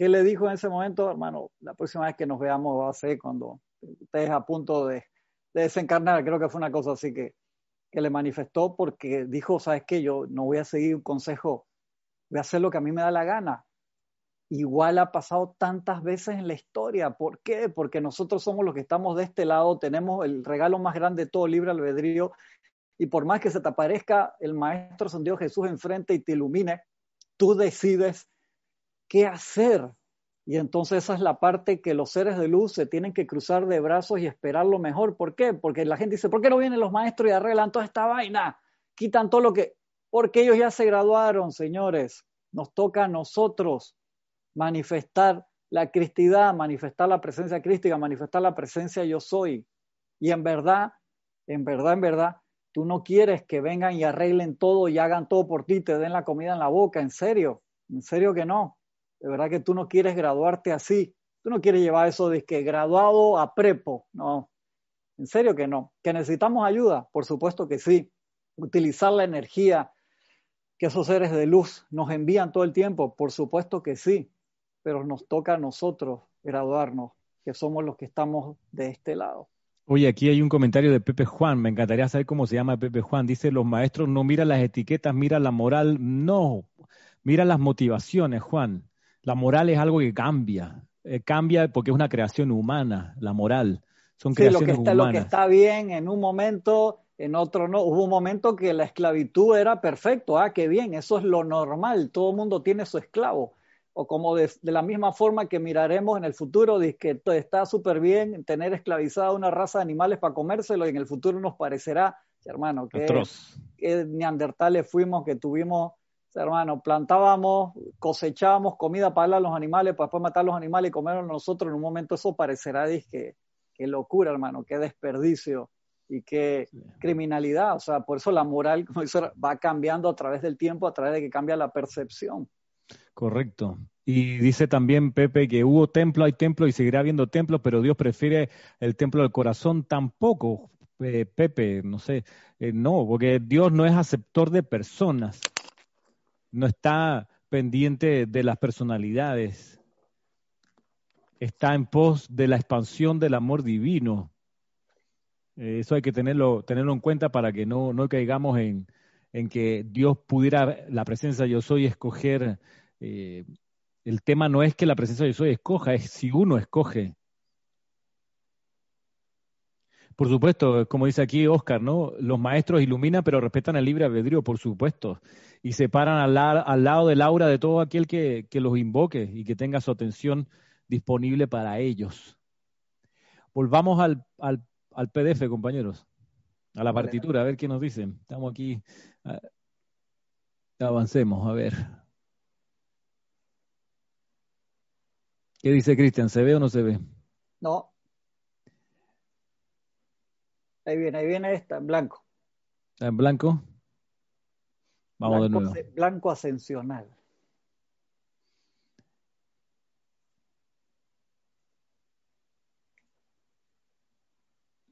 ¿Qué le dijo en ese momento, hermano? La próxima vez que nos veamos va a ser cuando estés a punto de, desencarnar. Creo que fue una cosa así que, que le manifestó porque dijo, ¿sabes qué? Yo no voy a seguir un consejo, voy a hacer lo que a mí me da la gana. Igual ha pasado tantas veces en la historia. ¿Por qué? Porque nosotros somos los que estamos de este lado, tenemos el regalo más grande de todo libre albedrío. Y por más que se te aparezca el Maestro San Dios Jesús enfrente y te ilumine, tú decides qué hacer. Y entonces esa es la parte que los seres de luz se tienen que cruzar de brazos y esperar lo mejor. ¿Por qué? Porque la gente dice, ¿por qué no vienen los maestros y arreglan toda esta vaina? Quitan todo lo que... Porque ellos ya se graduaron, señores. Nos toca a nosotros manifestar la cristidad, manifestar la presencia crística, manifestar la presencia yo soy. Y en verdad, en verdad, en verdad, tú no quieres que vengan y arreglen todo y hagan todo por ti, te den la comida en la boca, en serio, en serio que no. De verdad que tú no quieres graduarte así. Tú no quieres llevar eso de que graduado a prepo. No, en serio que no. ¿Que necesitamos ayuda? Por supuesto que sí. Utilizar la energía que esos seres de luz nos envían todo el tiempo. Por supuesto que sí. Pero nos toca a nosotros graduarnos, que somos los que estamos de este lado. Oye, aquí hay un comentario de Pepe Juan, me encantaría saber cómo se llama Pepe Juan. Dice, los maestros no miran las etiquetas, miran la moral. No, mira las motivaciones, Juan. La moral es algo que cambia, eh, cambia porque es una creación humana, la moral. Son sí, lo que está, Lo que está bien en un momento, en otro no. Hubo un momento que la esclavitud era perfecto, ah, qué bien, eso es lo normal, todo el mundo tiene su esclavo. O como de, la misma forma que miraremos en el futuro, de que está súper bien tener esclavizada una raza de animales para comérselo y en el futuro nos parecerá, hermano, que, que neandertales fuimos, que tuvimos hermano, plantábamos, cosechábamos comida para los animales, para después matar los animales y comerlos nosotros, en un momento eso parecerá que, que locura, hermano, qué desperdicio y qué criminalidad. O sea, por eso la moral como va cambiando a través del tiempo, a través de que cambia la percepción. Correcto. Y dice también Pepe que hubo templo, hay templo y seguirá habiendo templo, pero Dios prefiere el templo del corazón tampoco. Pepe, no sé, eh, no, porque Dios no es aceptor de personas no está pendiente de las personalidades, está en pos de la expansión del amor divino. Eh, eso hay que tenerlo, tenerlo en cuenta para que no, no caigamos en, en, que Dios pudiera, la presencia yo soy, escoger. Eh, el tema no es que la presencia yo soy escoja, es si uno escoge. Por supuesto, como dice aquí Oscar, ¿no? Los maestros iluminan, pero respetan el libre albedrío, por supuesto, y se paran al, lado del aura de todo aquel que, los invoque y que tenga su atención disponible para ellos. Volvamos al, al PDF, compañeros, a la partitura, a ver qué nos dicen. Estamos aquí. avancemos, a ver. ¿Qué dice Cristian? ¿Se ve o no se ve? No. Ahí viene, ahí viene esta, en blanco. ¿En blanco? Vamos de nuevo. Blanco ascensional.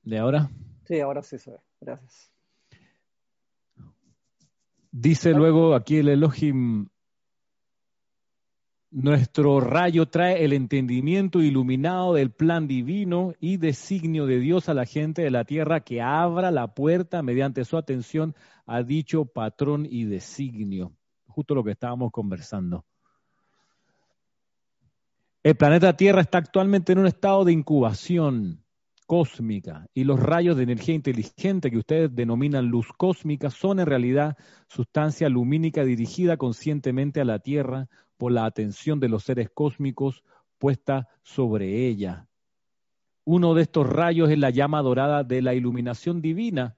¿De ahora? Sí, ahora sí se ve. Gracias. Dice luego aquí el Elohim nuestro rayo trae el entendimiento iluminado del plan divino y designio de Dios a la gente de la tierra que abra la puerta mediante su atención a dicho patrón y designio. Justo lo que estábamos conversando. El planeta Tierra está actualmente en un estado de incubación cósmica y los rayos de energía inteligente que ustedes denominan luz cósmica son en realidad sustancia lumínica dirigida conscientemente a la Tierra por la atención de los seres cósmicos puesta sobre ella. Uno de estos rayos es la llama dorada de la iluminación divina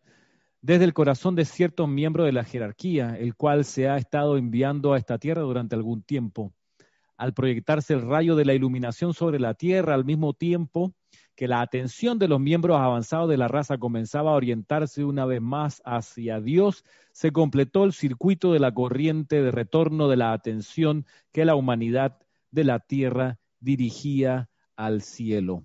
desde el corazón de ciertos miembros de la jerarquía, el cual se ha estado enviando a esta tierra durante algún tiempo. al proyectarse el rayo de la iluminación sobre la Tierra al mismo tiempo que la atención de los miembros avanzados de la raza comenzaba a orientarse una vez más hacia Dios, se completó el circuito de la corriente de retorno de la atención que la humanidad de la Tierra dirigía al cielo.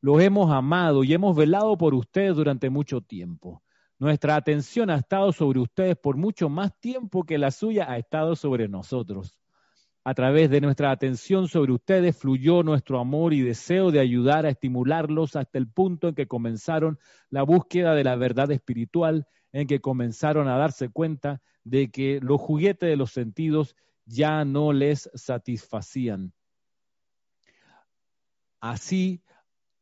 Los hemos amado y hemos velado por ustedes durante mucho tiempo. Nuestra atención ha estado sobre ustedes por mucho más tiempo que la suya ha estado sobre nosotros. A través de nuestra atención sobre ustedes fluyó nuestro amor y deseo de ayudar a estimularlos hasta el punto en que comenzaron la búsqueda de la verdad espiritual, en que comenzaron a darse cuenta de que los juguetes de los sentidos ya no les satisfacían. Así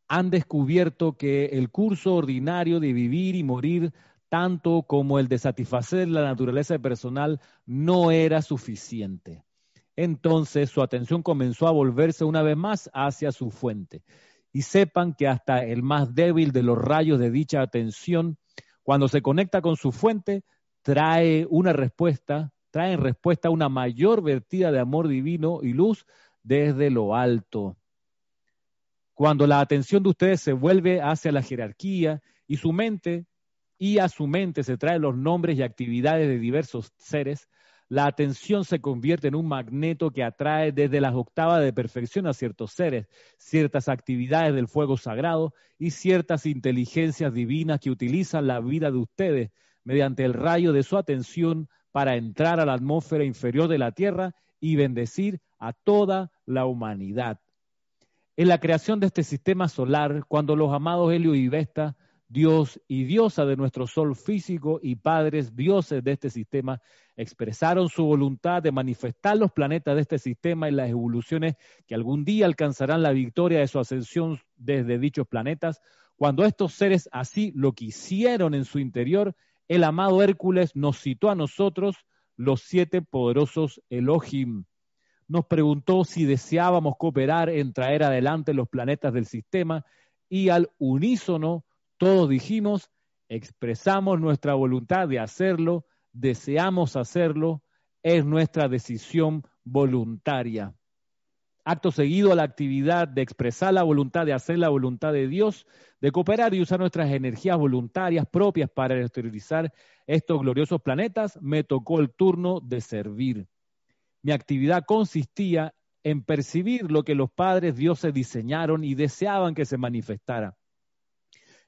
han descubierto que el curso ordinario de vivir y morir, tanto como el de satisfacer la naturaleza personal, no era suficiente entonces su atención comenzó a volverse una vez más hacia su fuente. Y sepan que hasta el más débil de los rayos de dicha atención, cuando se conecta con su fuente, trae una respuesta, trae en respuesta una mayor vertida de amor divino y luz desde lo alto. Cuando la atención de ustedes se vuelve hacia la jerarquía y su mente, y a su mente se traen los nombres y actividades de diversos seres, la atención se convierte en un magneto que atrae desde las octavas de perfección a ciertos seres, ciertas actividades del fuego sagrado y ciertas inteligencias divinas que utilizan la vida de ustedes mediante el rayo de su atención para entrar a la atmósfera inferior de la Tierra y bendecir a toda la humanidad. En la creación de este sistema solar, cuando los amados Helio y Vesta Dios y diosa de nuestro sol físico y padres dioses de este sistema expresaron su voluntad de manifestar los planetas de este sistema y las evoluciones que algún día alcanzarán la victoria de su ascensión desde dichos planetas. Cuando estos seres así lo quisieron en su interior, el amado Hércules nos citó a nosotros, los siete poderosos Elohim. Nos preguntó si deseábamos cooperar en traer adelante los planetas del sistema y al unísono todos dijimos, expresamos nuestra voluntad de hacerlo, deseamos hacerlo, es nuestra decisión voluntaria. Acto seguido a la actividad de expresar la voluntad de hacer la voluntad de Dios, de cooperar y usar nuestras energías voluntarias propias para exteriorizar estos gloriosos planetas, me tocó el turno de servir. Mi actividad consistía en percibir lo que los padres dioses diseñaron y deseaban que se manifestara.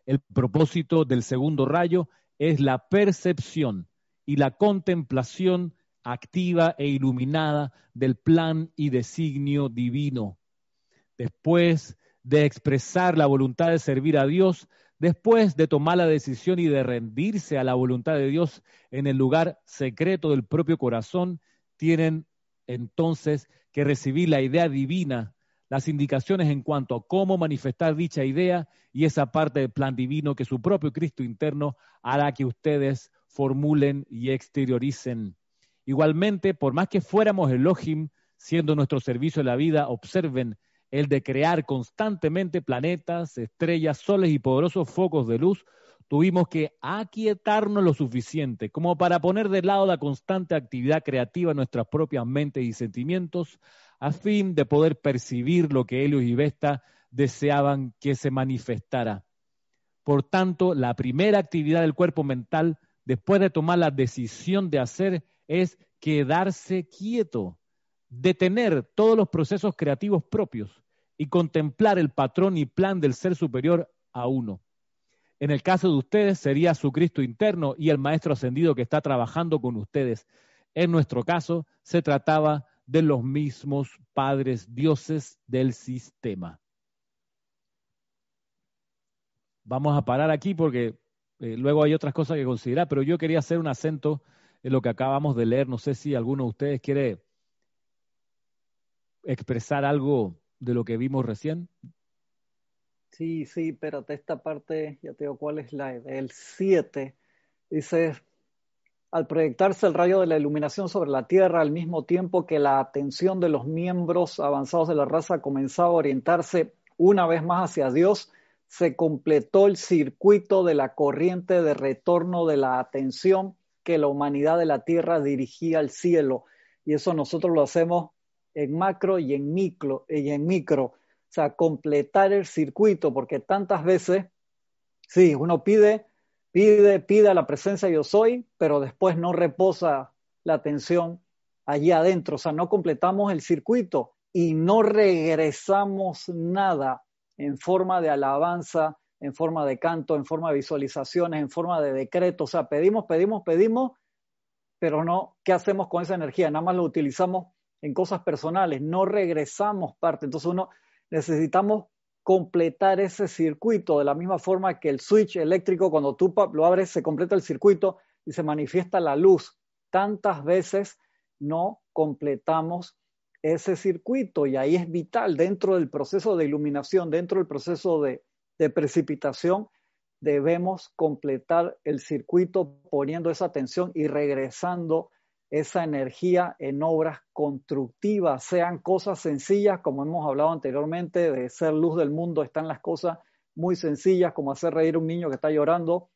El propósito del segundo rayo es la percepción y la contemplación activa e iluminada del plan y designio divino. Después de expresar la voluntad de servir a Dios, después de tomar la decisión y de rendirse a la voluntad de Dios en el lugar secreto del propio corazón, tienen entonces que recibir la idea divina las indicaciones en cuanto a cómo manifestar dicha idea y esa parte del plan divino que su propio Cristo interno hará que ustedes formulen y exterioricen. Igualmente, por más que fuéramos Elohim, siendo nuestro servicio en la vida, observen el de crear constantemente planetas, estrellas, soles y poderosos focos de luz, tuvimos que aquietarnos lo suficiente como para poner de lado la constante actividad creativa en nuestras propias mentes y sentimientos, a fin de poder percibir lo que Helios y Vesta deseaban que se manifestara. Por tanto, la primera actividad del cuerpo mental, después de tomar la decisión de hacer, es quedarse quieto, detener todos los procesos creativos propios y contemplar el patrón y plan del ser superior a uno. En el caso de ustedes sería su Cristo interno y el Maestro ascendido que está trabajando con ustedes. En nuestro caso se trataba de los mismos padres dioses del sistema. Vamos a parar aquí porque eh, luego hay otras cosas que considerar, pero yo quería hacer un acento en lo que acabamos de leer. No sé si alguno de ustedes quiere expresar algo de lo que vimos recién. Sí, sí, espérate, esta parte, ya te digo cuál es la el 7. Dice, al proyectarse el rayo de la iluminación sobre la Tierra al mismo tiempo que la atención de los miembros avanzados de la raza comenzaba a orientarse una vez más hacia Dios, se completó el circuito de la corriente de retorno de la atención que la humanidad de la Tierra dirigía al cielo. Y eso nosotros lo hacemos en macro y en micro, y en micro. O sea, completar el circuito, porque tantas veces, sí, uno pide, pide, pide a la presencia yo soy, pero después no reposa la atención allí adentro. O sea, no completamos el circuito y no regresamos nada en forma de alabanza, en forma de canto, en forma de visualizaciones, en forma de decreto. O sea, pedimos, pedimos, pedimos, pero no, ¿qué hacemos con esa energía? Nada más lo utilizamos en cosas personales, no regresamos parte. Entonces uno necesitamos completar ese circuito de la misma forma que el switch eléctrico, cuando tú lo abres, se completa el circuito y se manifiesta la luz. Tantas veces no completamos ese circuito y ahí es vital dentro del proceso de iluminación, dentro del proceso de, precipitación, debemos completar el circuito poniendo esa atención y regresando esa energía en obras constructivas, sean cosas sencillas, como hemos hablado anteriormente, de ser luz del mundo, están las cosas muy sencillas, como hacer reír a un niño que está llorando,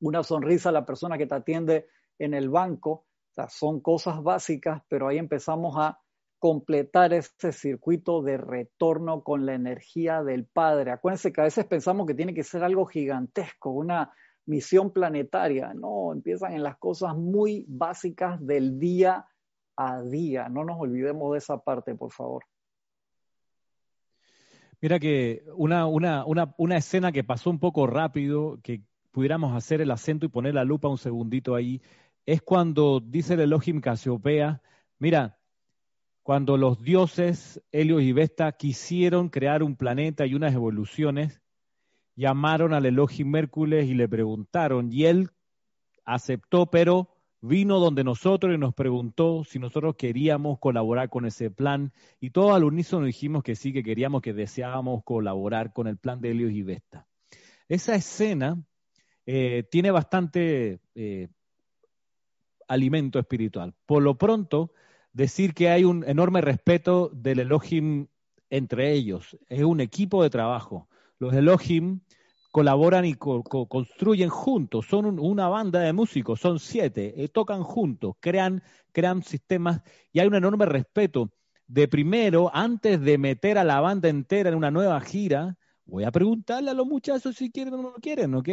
una sonrisa a la persona que te atiende en el banco, son cosas básicas, pero ahí empezamos a completar ese circuito de retorno con la energía del Padre. Acuérdense que a veces pensamos que tiene que ser algo gigantesco, una misión planetaria. No, empiezan en las cosas muy básicas del día a día. No nos olvidemos de esa parte, por favor. Mira que una, una, una, escena que pasó un poco rápido, que pudiéramos hacer el acento y poner la lupa un segundito ahí, es cuando dice el Elohim Casiopea, mira, cuando los dioses Helios y Vesta quisieron crear un planeta y unas evoluciones, llamaron al Elohim Hércules y le preguntaron, y él aceptó, pero vino donde nosotros y nos preguntó si nosotros queríamos colaborar con ese plan, y todos al unísono dijimos que sí, que queríamos, que deseábamos colaborar con el plan de Helios y Vesta. Esa escena eh, tiene bastante eh, alimento espiritual. Por lo pronto, decir que hay un enorme respeto del Elohim entre ellos. Es un equipo de trabajo. Los Elohim colaboran y construyen juntos. Son una banda de músicos, son siete, eh, tocan juntos, crean, crean sistemas y hay un enorme respeto. De primero, antes de meter a la banda entera en una nueva gira, voy a preguntarle a los muchachos si quieren o no quieren, ¿ok?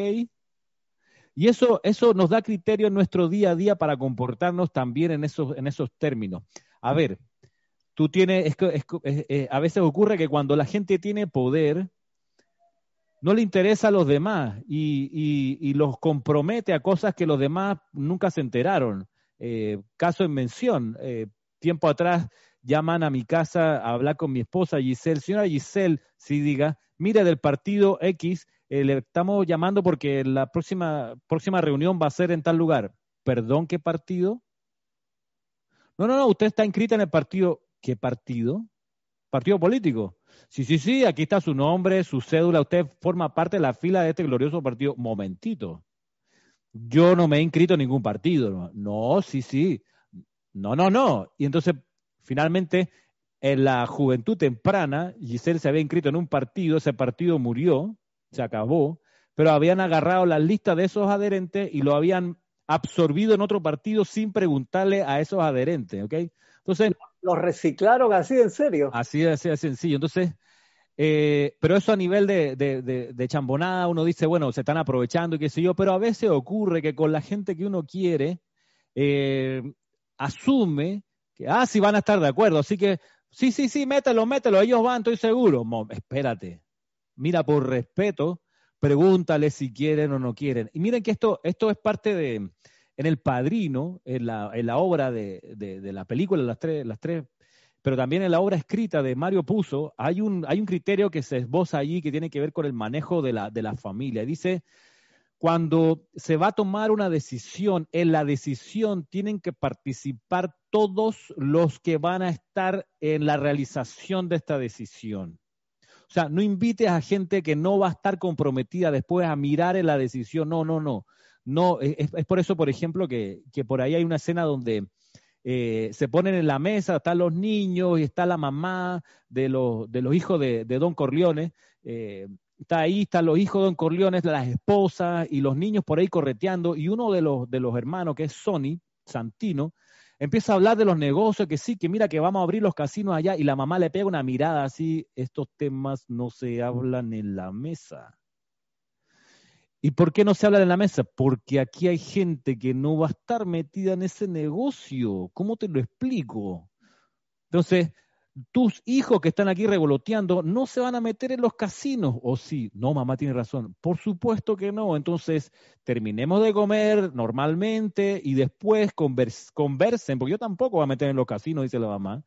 Y eso, eso nos da criterio en nuestro día a día para comportarnos también en esos, en esos términos. A ver, tú tienes, eh, a veces ocurre que cuando la gente tiene poder, no le interesa a los demás y, los compromete a cosas que los demás nunca se enteraron. Eh, caso en mención, eh, tiempo atrás llaman a mi casa a hablar con mi esposa Giselle. Señora Giselle, si diga, mire del partido X, eh, le estamos llamando porque la próxima, próxima reunión va a ser en tal lugar. ¿Perdón, qué partido? No, no, no, usted está inscrita en el partido. ¿Qué partido? Partido político. Sí, sí, sí, aquí está su nombre, su cédula, usted forma parte de la fila de este glorioso partido. Momentito. Yo no me he inscrito en ningún partido. No, sí, sí. No, no, no. Y entonces, finalmente, en la juventud temprana, Giselle se había inscrito en un partido, ese partido murió, se acabó, pero habían agarrado la lista de esos adherentes y lo habían absorbido en otro partido sin preguntarle a esos adherentes, ¿ok? Entonces... Lo reciclaron así, en serio. Así, así de sencillo. Entonces, eh, pero eso a nivel de, de, chambonada, uno dice, bueno, se están aprovechando y qué sé yo, pero a veces ocurre que con la gente que uno quiere, eh, asume que, ah, sí van a estar de acuerdo, así que, sí, sí, sí, mételo, mételo, ellos van, estoy seguro. espérate, mira, por respeto, pregúntale si quieren o no quieren. Y miren que esto, esto es parte de, en El Padrino, en la, en la obra de, la película, las tres, las tres, pero también en la obra escrita de Mario Puzo, hay un, hay un criterio que se esboza allí que tiene que ver con el manejo de la, de la familia. Dice, cuando se va a tomar una decisión, en la decisión tienen que participar todos los que van a estar en la realización de esta decisión. O sea, no invites a gente que no va a estar comprometida después a mirar en la decisión. No, no, no. No, es, por eso, por ejemplo, que, por ahí hay una escena donde eh, se ponen en la mesa, están los niños y está la mamá de los, de los hijos de, Don Corleone. Eh, está ahí, están los hijos de Don Corleone, las esposas y los niños por ahí correteando. Y uno de los, de los hermanos, que es Sony, Santino, empieza a hablar de los negocios, que sí, que mira que vamos a abrir los casinos allá, y la mamá le pega una mirada así, estos temas no se hablan en la mesa. ¿Y por qué no se habla en la mesa? Porque aquí hay gente que no va a estar metida en ese negocio. ¿Cómo te lo explico? Entonces, tus hijos que están aquí revoloteando no se van a meter en los casinos, ¿o sí? No, mamá tiene razón. Por supuesto que no. Entonces, terminemos de comer normalmente y después conversen, porque yo tampoco voy a meter en los casinos, dice la mamá.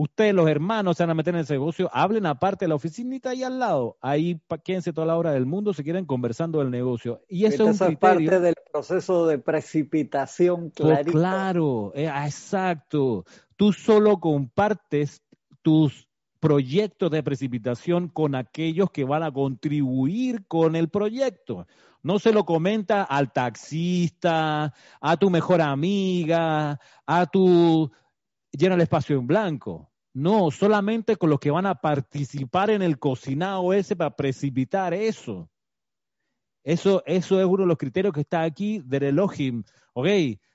Ustedes, los hermanos, se van a meter en ese negocio, hablen aparte de la oficinita ahí al lado. Ahí quédense toda la hora del mundo si quieren conversando del negocio. Y eso es un parte del proceso de precipitación, clarito. claro, eh, exacto. Tú solo compartes tus proyectos de precipitación con aquellos que van a contribuir con el proyecto. No se lo comenta al taxista, a tu mejor amiga, a tu llena el espacio en blanco. No, solamente con los que van a participar en el cocinado ese para precipitar eso. Eso, eso es uno de los criterios que está aquí del Elohim. Ok,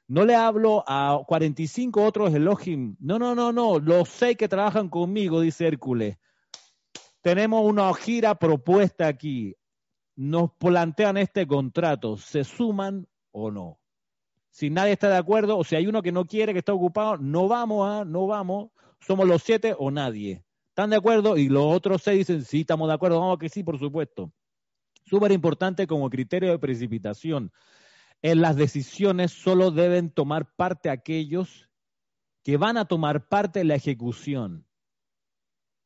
no le hablo a 45 otros Elohim. No, no, no, no. Los seis que trabajan conmigo, dice Hércules. Tenemos una gira propuesta aquí. Nos plantean este contrato. ¿Se suman o no? Si nadie está de acuerdo o si hay uno que no quiere, que está ocupado, no vamos a, no vamos. Somos los siete o nadie. ¿Están de acuerdo? Y los otros seis dicen, sí, estamos de acuerdo, vamos que sí, por supuesto. Súper importante como criterio de precipitación en las decisiones solo deben tomar parte aquellos que van a tomar parte en la ejecución.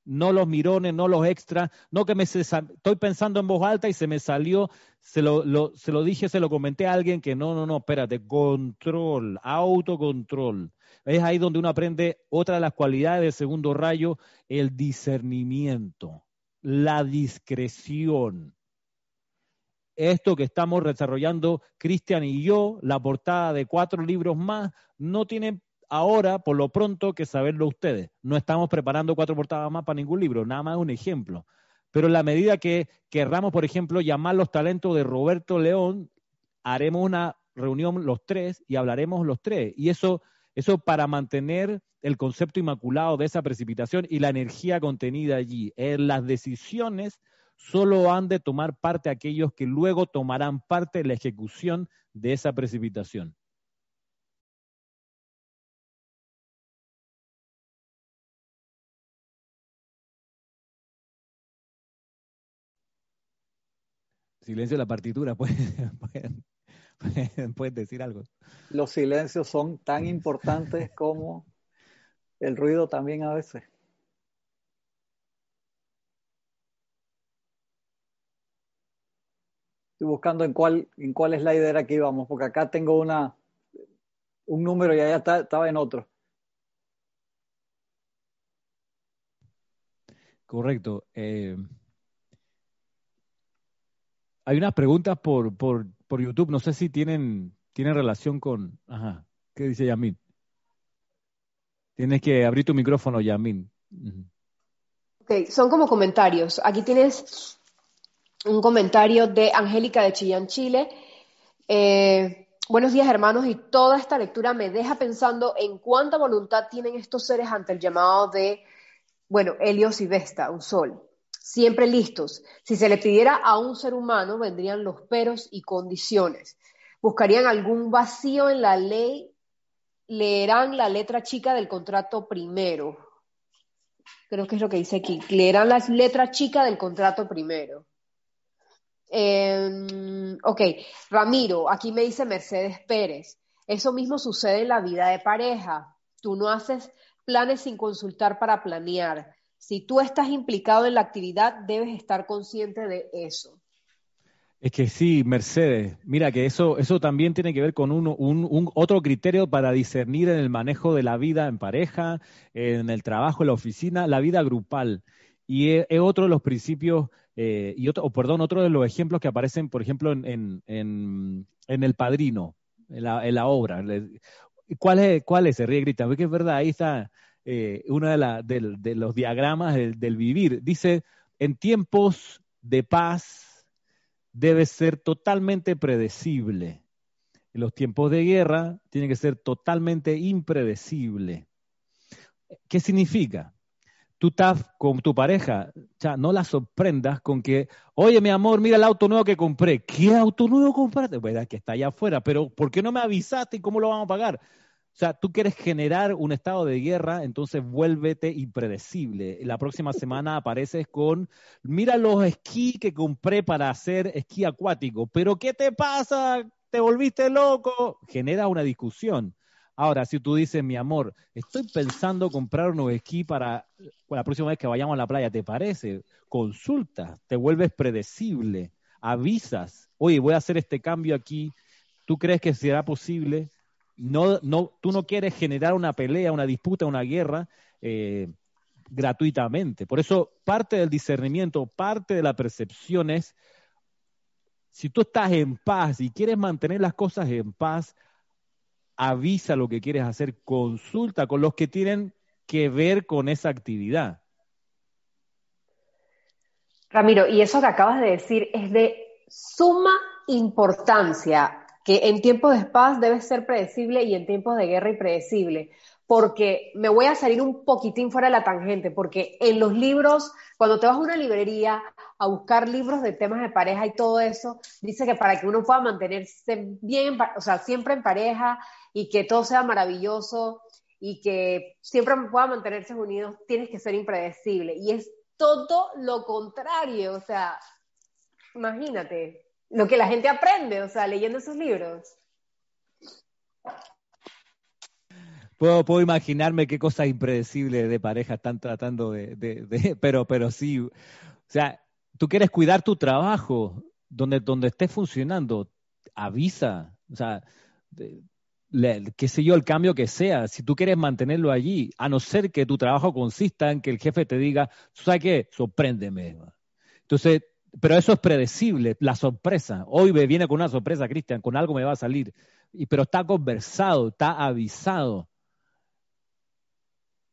No los mirones, no los extras, no que me estoy pensando en voz alta y se me salió, se lo, se lo dije, se lo comenté a alguien que no, no, no, espérate, control, autocontrol. Es ahí donde uno aprende otra de las cualidades del segundo rayo, el discernimiento, la discreción esto que estamos desarrollando Cristian y yo, la portada de cuatro libros más, no tienen ahora, por lo pronto, que saberlo ustedes. No estamos preparando cuatro portadas más para ningún libro, nada más un ejemplo. Pero en la medida que querramos, por ejemplo, llamar los talentos de Roberto León, haremos una reunión los tres y hablaremos los tres. Y eso, eso para mantener el concepto inmaculado de esa precipitación y la energía contenida allí. En las decisiones solo han de tomar parte aquellos que luego tomarán parte de la ejecución de esa precipitación. Silencio de la partitura, puedes decir algo. Los silencios son tan importantes como el ruido también a veces. Estoy buscando en cuál, en cuál slide era que íbamos, porque acá tengo una, un número y allá estaba en otro. Correcto. Eh, hay unas preguntas por, por, por, YouTube, no sé si tienen, tienen relación con... Ajá, ¿qué dice Yamin? Tienes que abrir tu micrófono, Yamin. Ok, son como comentarios. Aquí tienes un comentario de Angélica de Chillán, Chile. Eh, buenos días, hermanos, y toda esta lectura me deja pensando en cuánta voluntad tienen estos seres ante el llamado de, bueno, Helios y Vesta, un sol. Siempre listos. Si se le pidiera a un ser humano, vendrían los peros y condiciones. Buscarían algún vacío en la ley, leerán la letra chica del contrato primero. Creo que es lo que dice aquí. Leerán la letra chica del contrato primero. Eh, ok, Ramiro, aquí me dice Mercedes Pérez. Eso mismo sucede en la vida de pareja. Tú no haces planes sin consultar para planear. Si tú estás implicado en la actividad, debes estar consciente de eso. Es que sí, Mercedes, mira que eso, eso también tiene que ver con un, un, otro criterio para discernir en el manejo de la vida en pareja, en el trabajo, en la oficina, la vida grupal. Y es, otro de los principios eh, y otro, perdón, otro de los ejemplos que aparecen, por ejemplo, en, en, en, El Padrino, en la, en la obra. ¿Cuál es? ¿Cuál es? Se ríe, grita. Porque es verdad, ahí está eh, uno de, los diagramas del, vivir. Dice, en tiempos de paz debe ser totalmente predecible. En los tiempos de guerra tiene que ser totalmente impredecible. ¿Qué significa? Tú estás con tu pareja, ya no la sorprendas con que, oye, mi amor, mira el auto nuevo que compré. ¿Qué auto nuevo compraste? Pues que está allá afuera, pero ¿por qué no me avisaste y cómo lo vamos a pagar? O sea, tú quieres generar un estado de guerra, entonces vuélvete impredecible. La próxima semana apareces con, mira los esquí que compré para hacer esquí acuático, pero ¿qué te pasa? ¿Te volviste loco? Genera una discusión. Ahora, si tú dices, mi amor, estoy pensando comprar unos esquí para la próxima vez que vayamos a la playa, ¿te parece? Consulta, te vuelves predecible, avisas, oye, voy a hacer este cambio aquí, ¿tú crees que será posible? No, no, tú no quieres generar una pelea, una disputa, una guerra eh, gratuitamente. Por eso parte del discernimiento, parte de la percepción es, si tú estás en paz y quieres mantener las cosas en paz, avisa lo que quieres hacer, consulta con los que tienen que ver con esa actividad. Ramiro, y eso que acabas de decir es de suma importancia que en tiempos de paz debe ser predecible y en tiempos de guerra impredecible. Porque me voy a salir un poquitín fuera de la tangente, porque en los libros, cuando te vas a una librería a buscar libros de temas de pareja y todo eso, dice que para que uno pueda mantenerse bien, o sea, siempre en pareja y que todo sea maravilloso y que siempre pueda mantenerse unidos, tienes que ser impredecible. Y es todo lo contrario, o sea, imagínate, lo que la gente aprende, o sea, leyendo esos libros. Puedo, imaginarme qué cosas impredecibles de pareja están tratando de, de, pero, pero sí, o sea, tú quieres cuidar tu trabajo, donde, donde esté funcionando, avisa, o sea, qué sé yo, el cambio que sea, si tú quieres mantenerlo allí, a no ser que tu trabajo consista en que el jefe te diga, ¿sabes qué? Sorpréndeme. Entonces, pero eso es predecible, la sorpresa. Hoy me viene con una sorpresa, Cristian, con algo me va a salir. Y, pero está conversado, está avisado.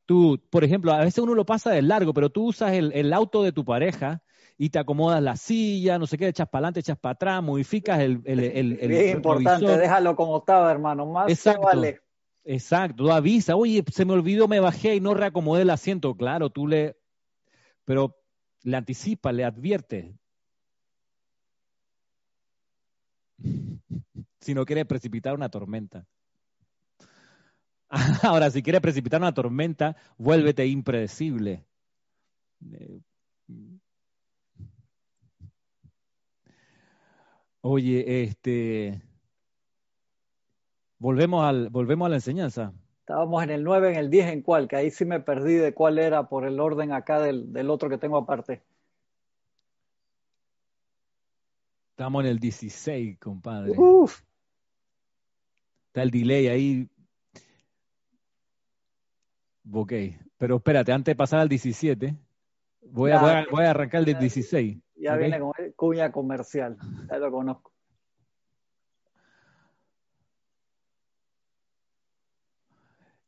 Tú, por ejemplo, a veces uno lo pasa de largo, pero tú usas el, auto de tu pareja y te acomodas la silla, no sé qué, echas para adelante, echas para atrás, modificas el... el, el, es importante, déjalo como estaba, hermano, más Exacto. vale. Exacto, tú avisa, oye, se me olvidó, me bajé y no reacomodé el asiento. Claro, tú le... Pero le anticipa, le advierte, si no quiere precipitar una tormenta. Ahora, si quiere precipitar una tormenta, vuélvete impredecible. Oye, este. Volvemos, al, volvemos a la enseñanza. Estábamos en el 9, en el 10, ¿en cuál? Que ahí sí me perdí de cuál era por el orden acá del, del otro que tengo aparte. Estamos en el 16, compadre. Uf. Está el delay ahí. Ok, pero espérate, antes de pasar al 17, voy, a, voy, a, arrancar el 16. Ya viene con cuña comercial, ya lo conozco.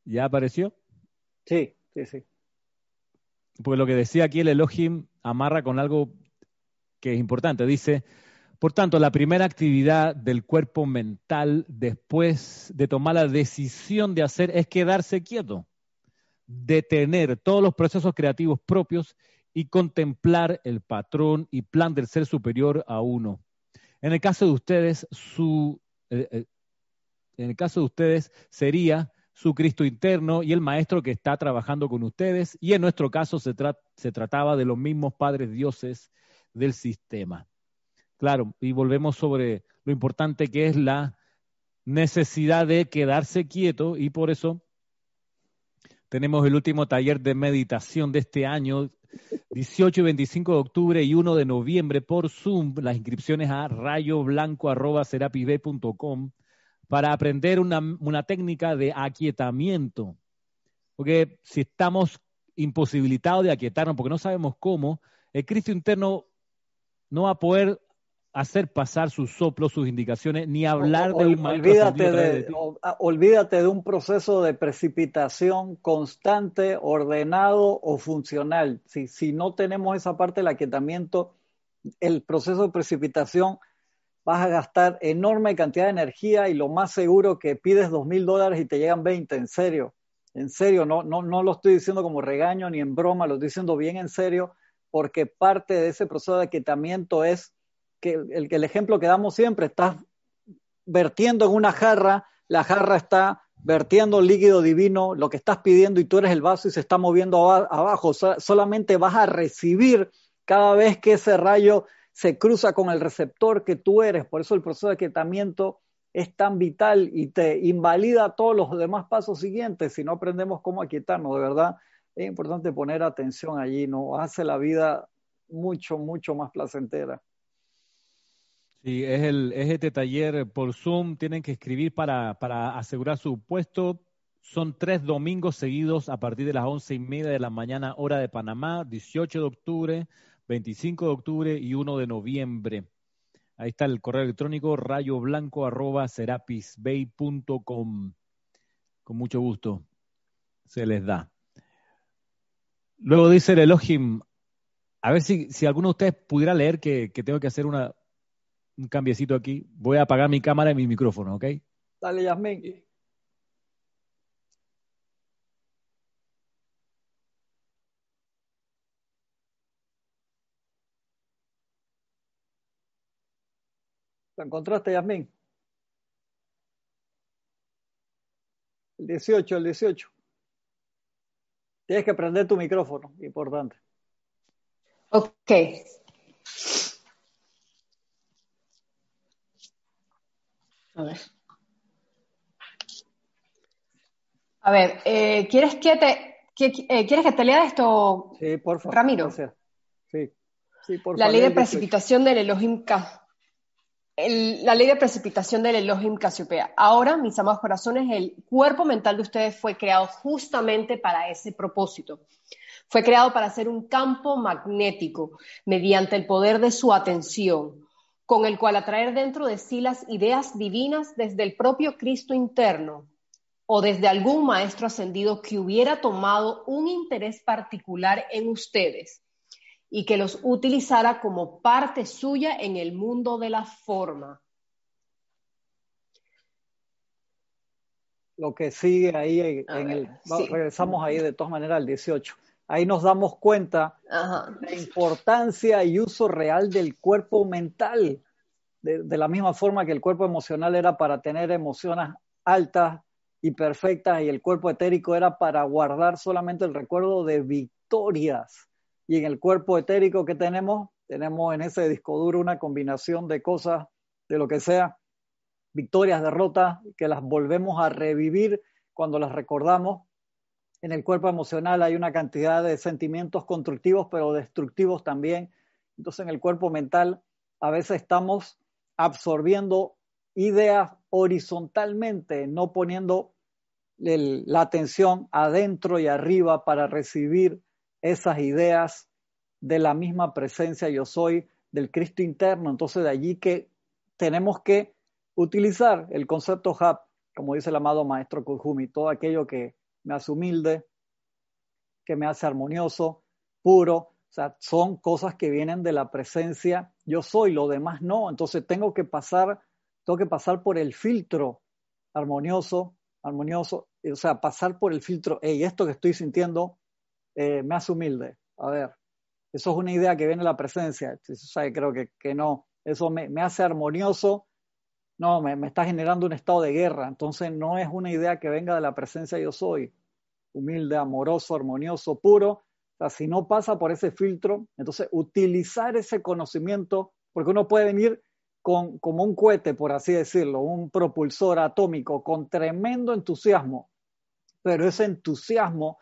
¿Ya apareció? Sí, sí, sí. Pues lo que decía aquí el Elohim amarra con algo que es importante. Dice, por tanto, la primera actividad del cuerpo mental después de tomar la decisión de hacer es quedarse quieto, detener todos los procesos creativos propios y contemplar el patrón y plan del ser superior a uno. En el caso de ustedes, eh, eh, en el caso de ustedes sería su Cristo interno y el maestro que está trabajando con ustedes, y en nuestro caso se trataba de los mismos padres dioses del sistema. Claro, y volvemos sobre lo importante que es la necesidad de quedarse quieto y por eso tenemos el último taller de meditación de este año, 18 y 25 de octubre y 1 de noviembre por Zoom, las inscripciones a rayoblanco.com para aprender una, una técnica de aquietamiento. Porque si estamos imposibilitados de aquietarnos porque no sabemos cómo, el Cristo interno no va a poder hacer pasar sus soplos, sus indicaciones, ni hablar de un olvídate de, olvídate de un proceso de precipitación constante, ordenado o funcional. Si, no tenemos esa parte del aquietamiento, el proceso de precipitación vas a gastar enorme cantidad de energía y lo más seguro que pides dos mil dólares y te llegan 20, en serio, en serio, no, no, no lo estoy diciendo como regaño ni en broma, lo estoy diciendo bien en serio, porque parte de ese proceso de aquietamiento es que el, el ejemplo que damos siempre, estás vertiendo en una jarra, la jarra está vertiendo líquido divino, lo que estás pidiendo y tú eres el vaso y se está moviendo abajo, solamente vas a recibir cada vez que ese rayo se cruza con el receptor que tú eres. Por eso el proceso de aquietamiento es tan vital y te invalida todos los demás pasos siguientes si no aprendemos cómo aquietarnos. De verdad, es importante poner atención allí, ¿no? Hace la vida mucho, mucho más placentera. Sí, es, el, es este taller por Zoom. Tienen que escribir para, para asegurar su puesto. Son tres domingos seguidos a partir de las once y media de la mañana, hora de Panamá, 18 de octubre, 25 de octubre y 1 de noviembre. Ahí está el correo electrónico rayoblanco arroba serapisbay.com. Con mucho gusto se les da. Luego dice el Elohim, a ver si, si alguno de ustedes pudiera leer que, que tengo que hacer una, un cambiecito aquí. Voy a apagar mi cámara y mi micrófono, ¿ok? Dale, Yasmin. ¿Lo encontraste, Yasmin? El 18, el 18. Tienes que prender tu micrófono, importante. Ok. A ver. A ver, eh, ¿quieres que te eh, ¿quieres que te lea esto, sí, por favor, Ramiro? Sí, sí, por La ley de precipitación del Elohim la ley de precipitación del Elohim Casiopea. Ahora, mis amados corazones, el cuerpo mental de ustedes fue creado justamente para ese propósito. Fue creado para ser un campo magnético mediante el poder de su atención, con el cual atraer dentro de sí las ideas divinas desde el propio Cristo interno o desde algún maestro ascendido que hubiera tomado un interés particular en ustedes y que los utilizara como parte suya en el mundo de la forma. Lo que sigue ahí, en, el, regresamos ahí de todas maneras al 18. Ahí nos damos cuenta de la importancia y uso real del cuerpo mental, de, de, la misma forma que el cuerpo emocional era para tener emociones altas y perfectas y el cuerpo etérico era para guardar solamente el recuerdo de victorias. Y en el cuerpo etérico que tenemos, tenemos en ese disco duro una combinación de cosas, de lo que sea, victorias, derrotas, que las volvemos a revivir cuando las recordamos. En el cuerpo emocional hay una cantidad de sentimientos constructivos, pero destructivos también. Entonces en el cuerpo mental a veces estamos absorbiendo ideas horizontalmente, no poniendo la atención adentro y arriba para recibir esas ideas de la misma presencia yo soy del Cristo interno. Entonces de allí que tenemos que utilizar el concepto HAP, como dice el amado maestro Kujumi, todo aquello que me hace humilde, que me hace armonioso, puro, o sea, son cosas que vienen de la presencia yo soy, lo demás no. Entonces tengo que pasar, tengo que pasar por el filtro armonioso, armonioso, o sea, pasar por el filtro, hey, esto que estoy sintiendo eh, me hace humilde. A ver, eso es una idea que viene de la presencia. creo que, que no. Eso me, hace armonioso. No, me, me, está generando un estado de guerra. Entonces no es una idea que venga de la presencia yo soy. Humilde, amoroso, armonioso, puro. Si no pasa por ese filtro, entonces utilizar ese conocimiento, porque uno puede venir con, como un cohete, por así decirlo, un propulsor atómico con tremendo entusiasmo, pero ese entusiasmo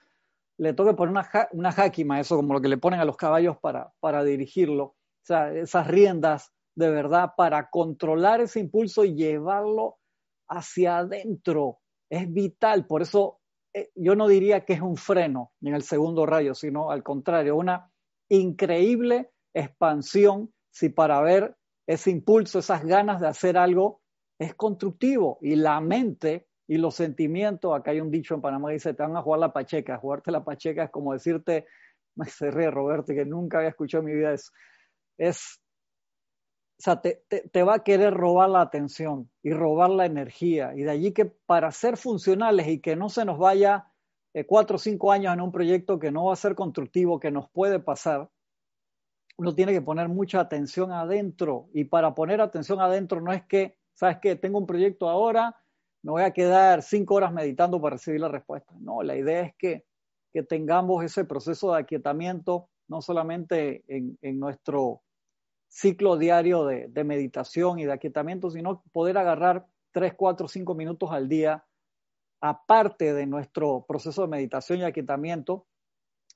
le toca poner una, una jáquima, eso como lo que le ponen a los caballos para, para dirigirlo, o sea, esas riendas de verdad para controlar ese impulso y llevarlo hacia adentro. Es vital, por eso eh, yo no diría que es un freno en el segundo rayo, sino al contrario, una increíble expansión si para ver ese impulso, esas ganas de hacer algo es constructivo. Y la mente y los sentimientos, acá hay un dicho en Panamá que dice, te van a jugar la pacheca, jugarte la pacheca es como decirte, me cerré Roberto, que nunca había escuchado en mi vida eso, es sea, te, te, va a querer robar la atención y robar la energía. Y de allí que para ser funcionales y que no se nos vaya eh, cuatro o cinco años en un proyecto que no va a ser constructivo, que nos puede pasar, uno tiene que poner mucha atención adentro. Y para poner atención adentro no es que, ¿sabes qué? Tengo un proyecto ahora, me voy a quedar cinco horas meditando para recibir la respuesta. No, la idea es que, que tengamos ese proceso de aquietamiento, no solamente en, en nuestro ciclo diario de, meditación y de aquietamiento, sino poder agarrar tres, cuatro, cinco minutos al día, aparte de nuestro proceso de meditación y aquietamiento,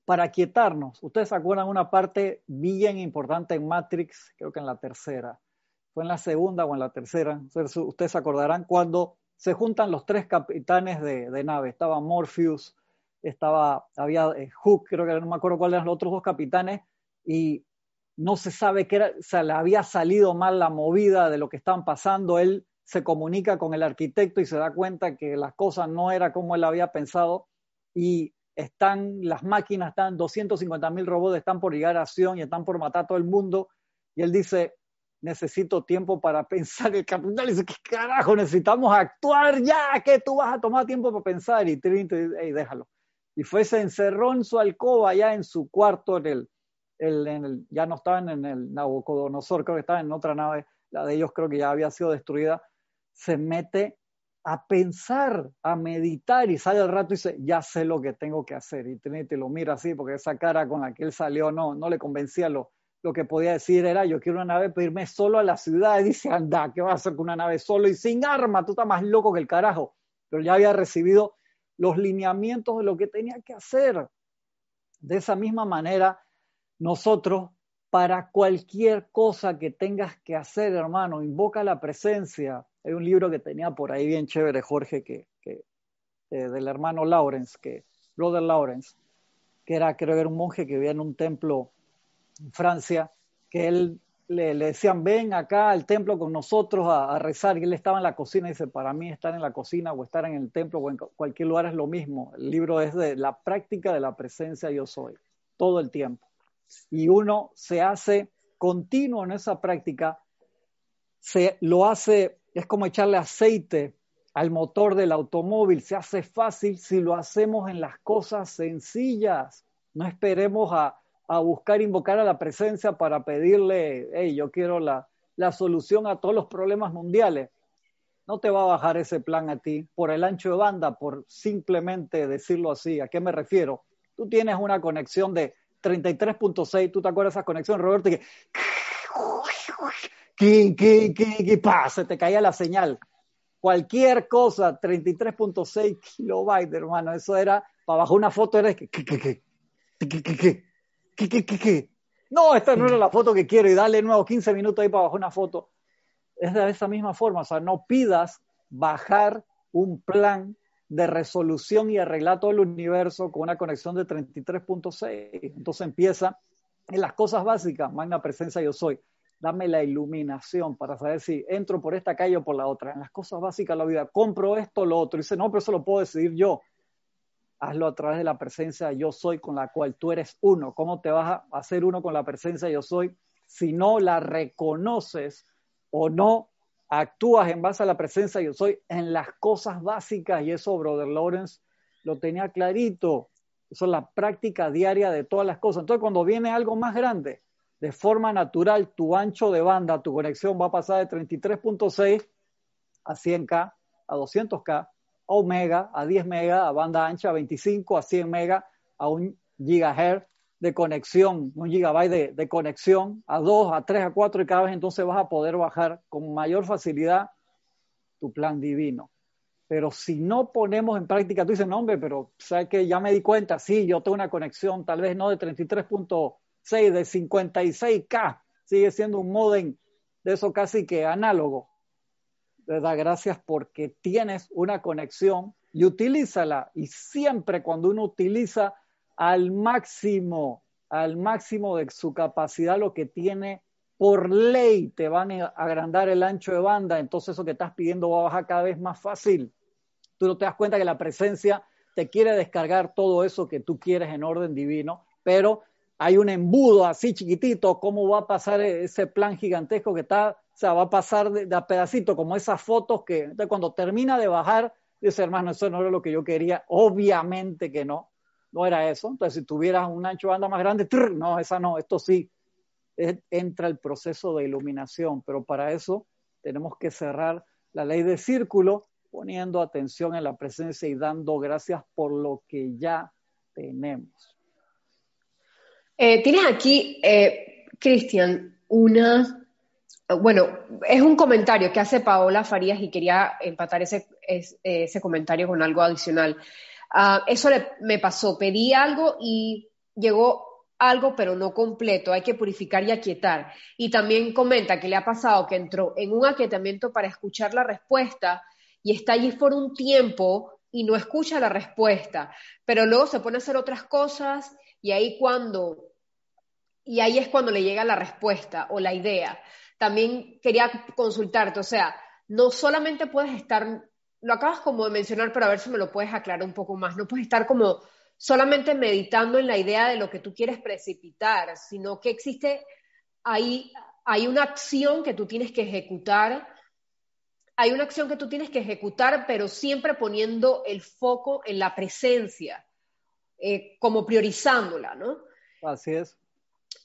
para aquietarnos. Ustedes se acuerdan una parte bien importante en Matrix, creo que en la tercera, fue en la segunda o en la tercera, ustedes se acordarán cuando se juntan los tres capitanes de, de nave, estaba Morpheus, estaba, había eh, Hook, creo que no me acuerdo cuáles eran los otros dos capitanes, y no se sabe qué era, le había salido mal la movida de lo que estaban pasando, él se comunica con el arquitecto y se da cuenta que las cosas no era como él había pensado y están, las máquinas están, 250 mil robots están por llegar a acción y están por matar a todo el mundo y él dice, necesito tiempo para pensar. El capitán dice, ¿qué carajo? Necesitamos actuar ya, que tú vas a tomar tiempo para pensar. Y Trinity, hey, déjalo. Y fue, se encerró en su alcoba, allá en su cuarto, en el, el, ya no estaban en el Nabucodonosor, creo que estaban en otra nave, la de ellos creo que ya había sido destruida, se mete a pensar, a meditar y sale al rato y dice, ya sé lo que tengo que hacer. Y Trinity lo mira así, porque esa cara con la que él salió no, no le convencía. Lo, lo que podía decir era, yo quiero una nave para irme solo a la ciudad. Y dice, anda, ¿qué va a hacer con una nave solo y sin arma? Tú estás más loco que el carajo. Pero ya había recibido los lineamientos de lo que tenía que hacer. De esa misma manera, nosotros, para cualquier cosa que tengas que hacer, hermano, invoca la presencia. Hay un libro que tenía por ahí bien chévere, Jorge, que, eh, del hermano Lawrence, que, Brother Lawrence, que era, creo que era un monje que vivía en un templo en Francia, que él le, decían, ven acá al templo con nosotros a, rezar, y él estaba en la cocina y dice, para mí estar en la cocina o estar en el templo o en cualquier lugar es lo mismo. El libro es de la práctica de la presencia yo soy, todo el tiempo y uno se hace continuo en esa práctica, se lo hace, es como echarle aceite al motor del automóvil, se hace fácil si lo hacemos en las cosas sencillas. No esperemos a, a buscar, invocar a la presencia para pedirle, hey, yo quiero la, la solución a todos los problemas mundiales. No te va a bajar ese plan a ti por el ancho de banda, por simplemente decirlo así. ¿A qué me refiero? Tú tienes una conexión de 33.6, ¿tú te acuerdas de esas conexiones, Roberto? Que, que, que, que, que pa, se te caía la señal. Cualquier cosa, 33.6 kilobytes, hermano, eso era, para bajar una foto era que, que, que, que, que, no, esta no era la foto que quiero y dale nuevo 15 minutos ahí para bajar una foto. Es de esa misma forma, o sea, no pidas bajar un plan de resolución y arreglar todo el universo con una conexión de 33.6. Entonces empieza en las cosas básicas, magna presencia yo soy. Dame la iluminación para saber si entro por esta calle o por la otra. En las cosas básicas de la vida, compro esto o lo otro. Y dice, no, pero eso lo puedo decidir yo. Hazlo a través de la presencia yo soy con la cual tú eres uno. ¿Cómo te vas a hacer uno con la presencia yo soy si no la reconoces o no actúas en base a la presencia yo soy en las cosas básicas y eso Brother Lawrence lo tenía clarito. Eso es la práctica diaria de todas las cosas. Entonces cuando viene algo más grande, de forma natural, tu ancho de banda, tu conexión va a pasar de 33.6 a 100K, a 200K, a omega, a 10 mega, a banda ancha, a 25, a 100 mega, a un gigahertz de conexión, un gigabyte de, conexión, a 2, a 3, a 4 y cada vez entonces vas a poder bajar con mayor facilidad tu plan divino. Pero si no ponemos en práctica, tú dices, no, hombre, pero sabes que ya me di cuenta, sí, yo tengo una conexión, tal vez no de 33.6, de 56K, sigue siendo un modem de eso casi que análogo. da Gracias porque tienes una conexión y utilízala. Y siempre cuando uno utiliza al máximo, al máximo de su capacidad, lo que tiene por ley, te van a agrandar el ancho de banda, entonces eso que estás pidiendo va a bajar cada vez más fácil. Tú no te das cuenta que la presencia te quiere descargar todo eso que tú quieres en orden divino, pero hay un embudo así chiquitito, ¿cómo va a pasar ese plan gigantesco que está? O sea, va a pasar de, a pedacito, como esas fotos que cuando termina de bajar, dice, hermano, eso no era lo que yo quería. Obviamente que no, no era eso. Entonces, si tuvieras un ancho de banda más grande, no, esa no, esto sí. entra el proceso de iluminación, pero para eso tenemos que cerrar la ley de círculo poniendo atención en la presencia y dando gracias por lo que ya tenemos. Eh, tienes aquí, eh, Cristian, una, bueno, es un comentario que hace Paola Farías y quería empatar ese, ese, comentario con algo adicional. Ah, eso me pasó, pedí algo y llegó algo pero no completo, hay que purificar y aquietar. Y también comenta que le ha pasado que entró en un aquietamiento para escuchar la respuesta y está allí por un tiempo y no escucha la respuesta, pero luego se pone a hacer otras cosas y ahí cuando y ahí es cuando le llega la respuesta o la idea. También quería consultarte, o sea, no solamente puedes estar, lo acabas como de mencionar, pero a ver si me lo puedes aclarar un poco más, no puedes estar como solamente meditando en la idea de lo que tú quieres precipitar, sino que existe ahí, hay una acción que tú tienes que ejecutar, hay una acción que tú tienes que ejecutar, pero siempre poniendo el foco en la presencia, eh, como priorizándola, ¿no? Así es.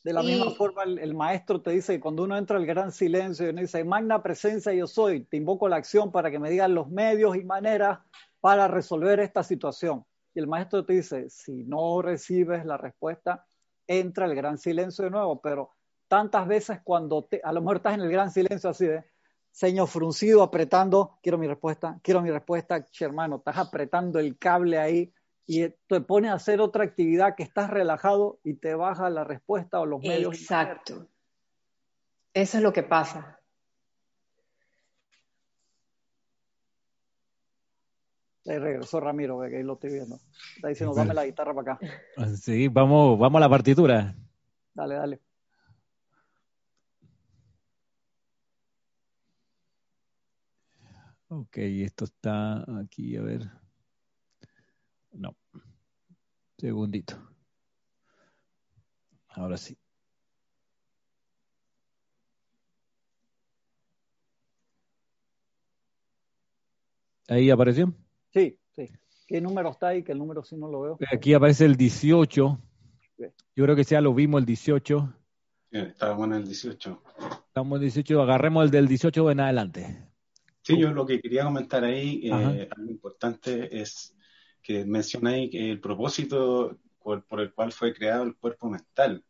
De la misma forma, el, maestro te dice que cuando uno entra al gran silencio y uno dice, magna presencia yo soy, te invoco la acción para que me digan los medios y maneras para resolver esta situación. Y el maestro te dice, si no recibes la respuesta, entra el gran silencio de nuevo, pero tantas veces cuando te, a lo mejor estás en el gran silencio así de ceño fruncido, apretando, quiero mi respuesta, quiero mi respuesta, hermano, estás apretando el cable ahí y te pone a hacer otra actividad que estás relajado y te baja la respuesta o los medios. Exacto. Eso es lo que pasa. Ahí regresó Ramiro, que ahí lo estoy viendo. Está diciendo, dame la guitarra para acá. Sí, vamos, vamos a la partitura. Dale, dale. Ok, esto está aquí, a ver. No. Segundito. Ahora sí. ¿Ahí apareció? Sí, sí. ¿Qué número está ahí? Que el número sí no lo veo. Aquí aparece el 18. Yo creo que ya lo vimos el 18. Sí, estábamos en el 18. Estamos en el 18, agarremos el del 18 en adelante. Sí, yo lo que quería comentar ahí, eh, algo importante es que menciona ahí el propósito por, el cual fue creado el cuerpo mental.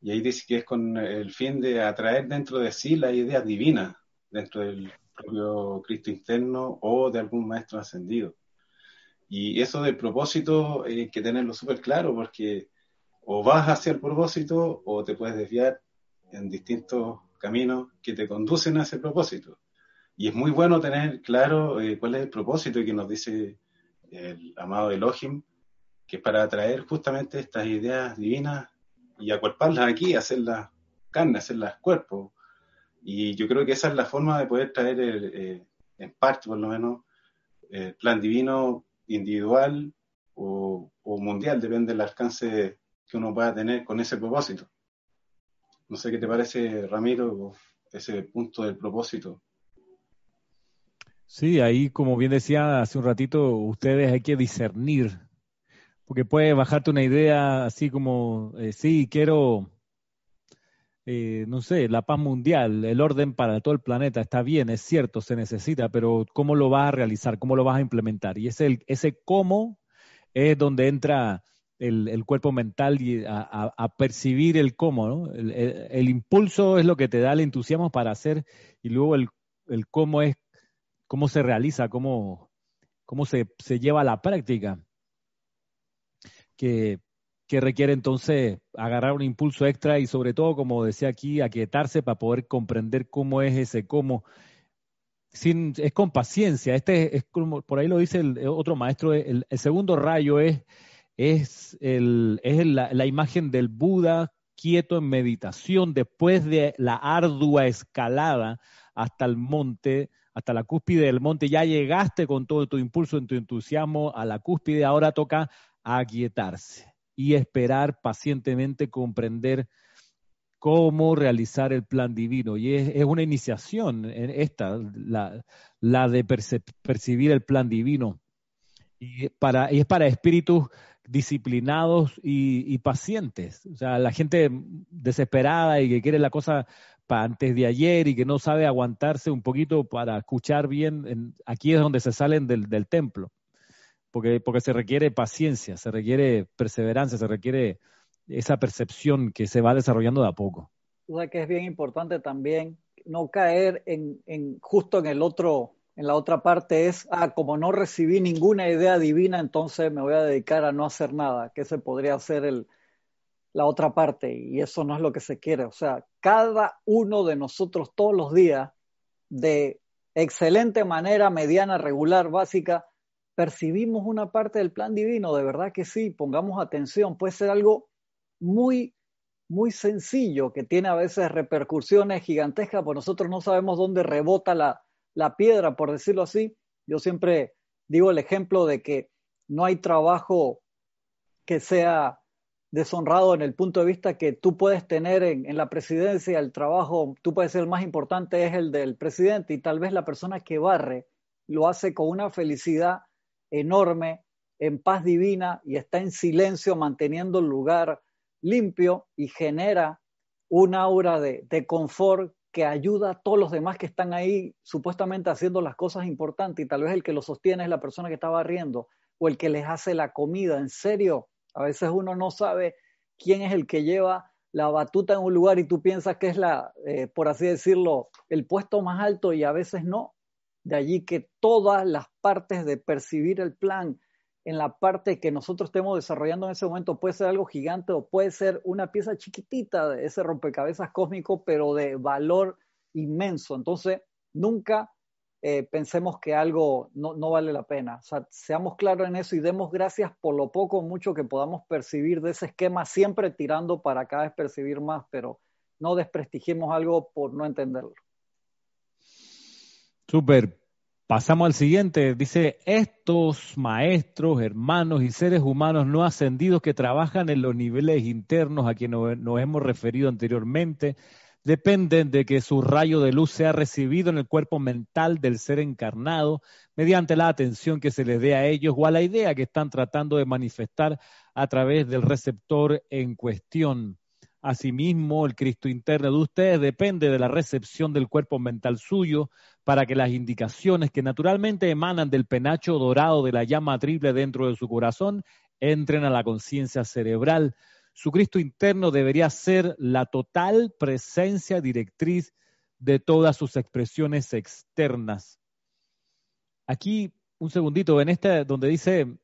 Y ahí dice que es con el fin de atraer dentro de sí la idea divina, dentro del propio Cristo interno o de algún maestro ascendido. Y eso del propósito hay que tenerlo súper claro porque o vas hacia el propósito o te puedes desviar en distintos caminos que te conducen a ese propósito. Y es muy bueno tener claro eh, cuál es el propósito que nos dice el amado Elohim, que es para atraer justamente estas ideas divinas y acuerparlas aquí, hacerlas carne, hacerlas cuerpo. Y yo creo que esa es la forma de poder traer, eh, en parte por lo menos, el plan divino individual o, o, mundial, depende del alcance que uno pueda tener con ese propósito. No sé qué te parece, Ramiro, ese punto del propósito. Sí, ahí como bien decía hace un ratito, ustedes hay que discernir, porque puede bajarte una idea así como, eh, sí, quiero, eh, no sé, la paz mundial, el orden para todo el planeta, está bien, es cierto, se necesita, pero ¿cómo lo vas a realizar? ¿Cómo lo vas a implementar? Y ese, ese cómo es donde entra el, cuerpo mental y a, percibir el cómo, ¿no? El, impulso es lo que te da el entusiasmo para hacer y luego el, el cómo es cómo se realiza, cómo, cómo se, se lleva a la práctica, que, que, requiere entonces agarrar un impulso extra y sobre todo, como decía aquí, aquietarse para poder comprender cómo es ese cómo. Sin, es con paciencia. Este es como, por ahí lo dice el, otro maestro, el, segundo rayo es, es, el, es la, la imagen del Buda quieto en meditación después de la ardua escalada hasta el monte hasta la cúspide del monte, ya llegaste con todo tu impulso, en tu entusiasmo a la cúspide, ahora toca aquietarse. y esperar pacientemente comprender cómo realizar el plan divino. Y es, una iniciación esta, la, de percibir el plan divino. Y, y es para espíritus disciplinados y, pacientes. O sea, la gente desesperada y que quiere la cosa antes de ayer y que no sabe aguantarse un poquito para escuchar bien, aquí es donde se salen del, del templo. Porque, porque se requiere paciencia, se requiere perseverancia, se requiere esa percepción que se va desarrollando de a poco. O sea que es bien importante también no caer en, en justo en el otro en la otra parte es, ah, como no recibí ninguna idea divina, entonces me voy a dedicar a no hacer nada, que ese podría ser el, la otra parte, y eso no es lo que se quiere. O sea, cada uno de nosotros todos los días, de excelente manera, mediana, regular, básica, percibimos una parte del plan divino, de verdad que sí, pongamos atención, puede ser algo muy muy sencillo que tiene a veces repercusiones gigantescas, pues nosotros no sabemos dónde rebota la, la piedra, por decirlo así. Yo siempre digo el ejemplo de que no hay trabajo que sea deshonrado en el punto de vista que tú puedes tener en, la presidencia, el trabajo, tú puedes ser el más importante, es el del presidente y tal vez la persona que barre lo hace con una felicidad enorme, en paz divina y está en silencio manteniendo el lugar limpio y genera un aura de, de confort que ayuda a todos los demás que están ahí supuestamente haciendo las cosas importantes y tal vez el que lo sostiene es la persona que está barriendo o el que les hace la comida. En serio, a veces uno no sabe quién es el que lleva la batuta en un lugar y tú piensas que es la, eh, por así decirlo, el puesto más alto y a veces no. De allí que todas las partes de percibir el plan en la parte que nosotros estemos desarrollando en ese momento puede ser algo gigante o puede ser una pieza chiquitita de ese rompecabezas cósmico, pero de valor inmenso. Entonces, nunca eh, pensemos que algo no, no, vale la pena. O sea, seamos claros en eso y demos gracias por lo poco o mucho que podamos percibir de ese esquema, siempre tirando para cada vez percibir más, pero no desprestigiemos algo por no entenderlo. Súper. Pasamos al siguiente. Dice, estos maestros, hermanos y seres humanos no ascendidos que trabajan en los niveles internos a quienes nos hemos referido anteriormente, dependen de que su rayo de luz sea recibido en el cuerpo mental del ser encarnado mediante la atención que se les dé a ellos o a la idea que están tratando de manifestar a través del receptor en cuestión. Asimismo, el Cristo interno de ustedes depende de la recepción del cuerpo mental suyo para que las indicaciones que naturalmente emanan del penacho dorado de la llama triple dentro de su corazón entren a la conciencia cerebral. Su Cristo interno debería ser la total presencia directriz de todas sus expresiones externas. Aquí, un segundito, en este donde dice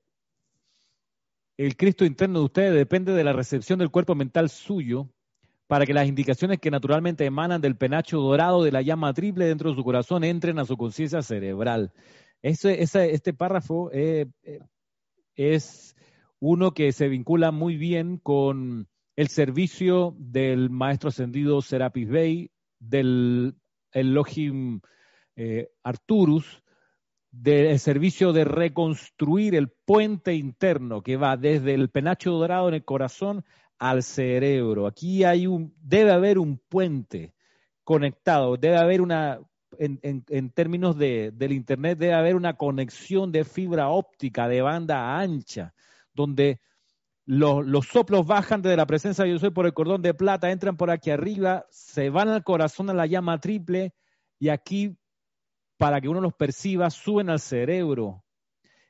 el Cristo interno de ustedes depende de la recepción del cuerpo mental suyo para que las indicaciones que naturalmente emanan del penacho dorado de la llama triple dentro de su corazón entren a su conciencia cerebral. este párrafo eh, eh, es uno que se vincula muy bien con el servicio del maestro ascendido Serapis Bey, del Elohim eh, Arturus, del servicio de reconstruir el puente interno que va desde el penacho dorado en el corazón al cerebro. Aquí hay un, debe haber un puente conectado, debe haber una, en, en, términos de, del Internet, debe haber una conexión de fibra óptica de banda ancha, donde los, los, soplos bajan desde la presencia de soy por el cordón de plata, entran por aquí arriba, se van al corazón a la llama triple y aquí, para que uno los perciba, suben al cerebro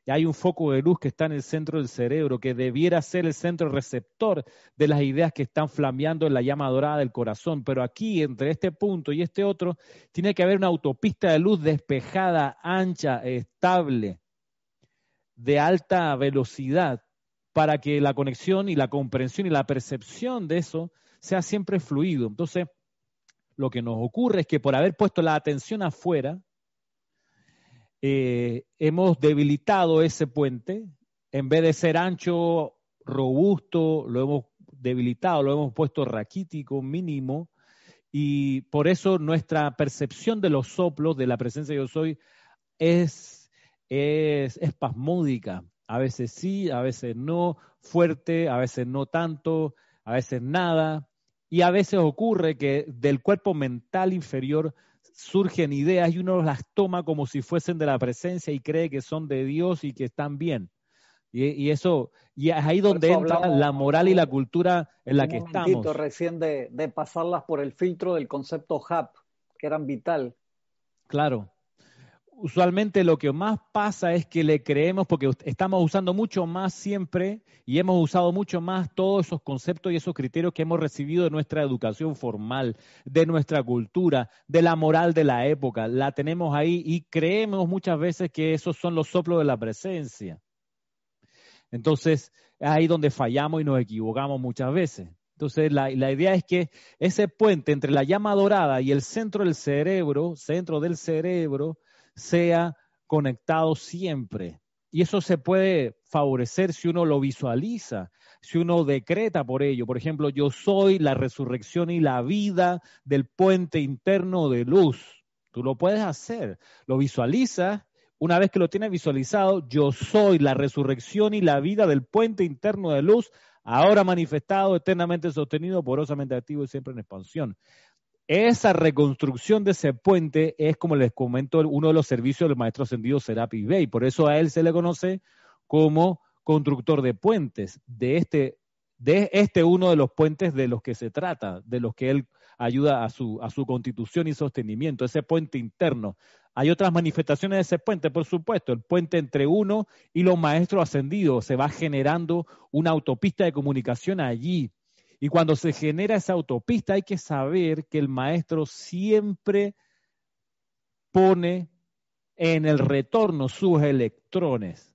y hay un foco de luz que está en el centro del cerebro, que debiera ser el centro receptor de las ideas que están flameando en la llama dorada del corazón. Pero aquí, entre este punto y este otro, tiene que haber una autopista de luz despejada, ancha, estable, de alta velocidad, para que la conexión y la comprensión y la percepción de eso sea siempre fluido. Entonces, lo que nos ocurre es que por haber puesto la atención afuera, eh, hemos debilitado ese puente, en vez de ser ancho, robusto, lo hemos debilitado, lo hemos puesto raquítico, mínimo, y por eso nuestra percepción de los soplos, de la presencia de yo soy, es, es espasmódica. A veces sí, a veces no, fuerte, a veces no tanto, a veces nada. Y a veces ocurre que del cuerpo mental inferior surgen ideas y uno las toma como si fuesen de la presencia y cree que son de Dios y que están bien. Y, eso, y es ahí donde entra la moral y la cultura en la que estamos. recién de, de pasarlas por el filtro del concepto HAP, que eran vital. Claro, usualmente lo que más pasa es que le creemos porque estamos usando mucho más siempre y hemos usado mucho más todos esos conceptos y esos criterios que hemos recibido de nuestra educación formal, de nuestra cultura, de la moral de la época. La tenemos ahí y creemos muchas veces que esos son los soplos de la presencia. Entonces, es ahí donde fallamos y nos equivocamos muchas veces. Entonces, la, la, idea es que ese puente entre la llama dorada y el centro del cerebro, centro del cerebro, sea conectado siempre. Y eso se puede favorecer si uno lo visualiza, si uno decreta por ello. Por ejemplo, yo soy la resurrección y la vida del puente interno de luz. Tú lo puedes hacer. Lo visualizas. Una vez que lo tienes visualizado, yo soy la resurrección y la vida del puente interno de luz, ahora manifestado, eternamente sostenido, porosamente activo y siempre en expansión. Esa reconstrucción de ese puente es, como les comento, uno de los servicios del maestro ascendido Serapi Bey. Por eso a él se le conoce como constructor de puentes, de este, de este uno de los puentes de los que se trata, de los que él ayuda a su, a su constitución y sostenimiento, ese puente interno. Hay otras manifestaciones de ese puente, por supuesto, el puente entre uno y los maestros ascendidos. Se va generando una autopista de comunicación allí y cuando se genera esa autopista hay que saber que el maestro siempre pone en el retorno sus electrones.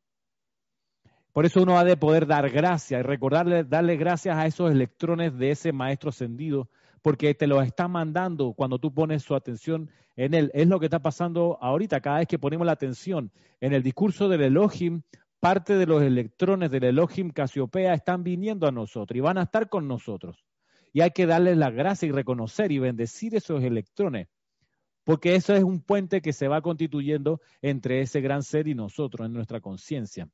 Por eso uno ha de poder dar gracias y recordarle, darle gracias a esos electrones de ese maestro ascendido, porque te los está mandando cuando tú pones su atención en él. Es lo que está pasando ahorita, cada vez que ponemos la atención en el discurso del Elohim, parte de los electrones del Elohim Casiopea están viniendo a nosotros y van a estar con nosotros. Y hay que darles la gracia y reconocer y bendecir esos electrones, porque eso es un puente que se va constituyendo entre ese gran ser y nosotros en nuestra conciencia.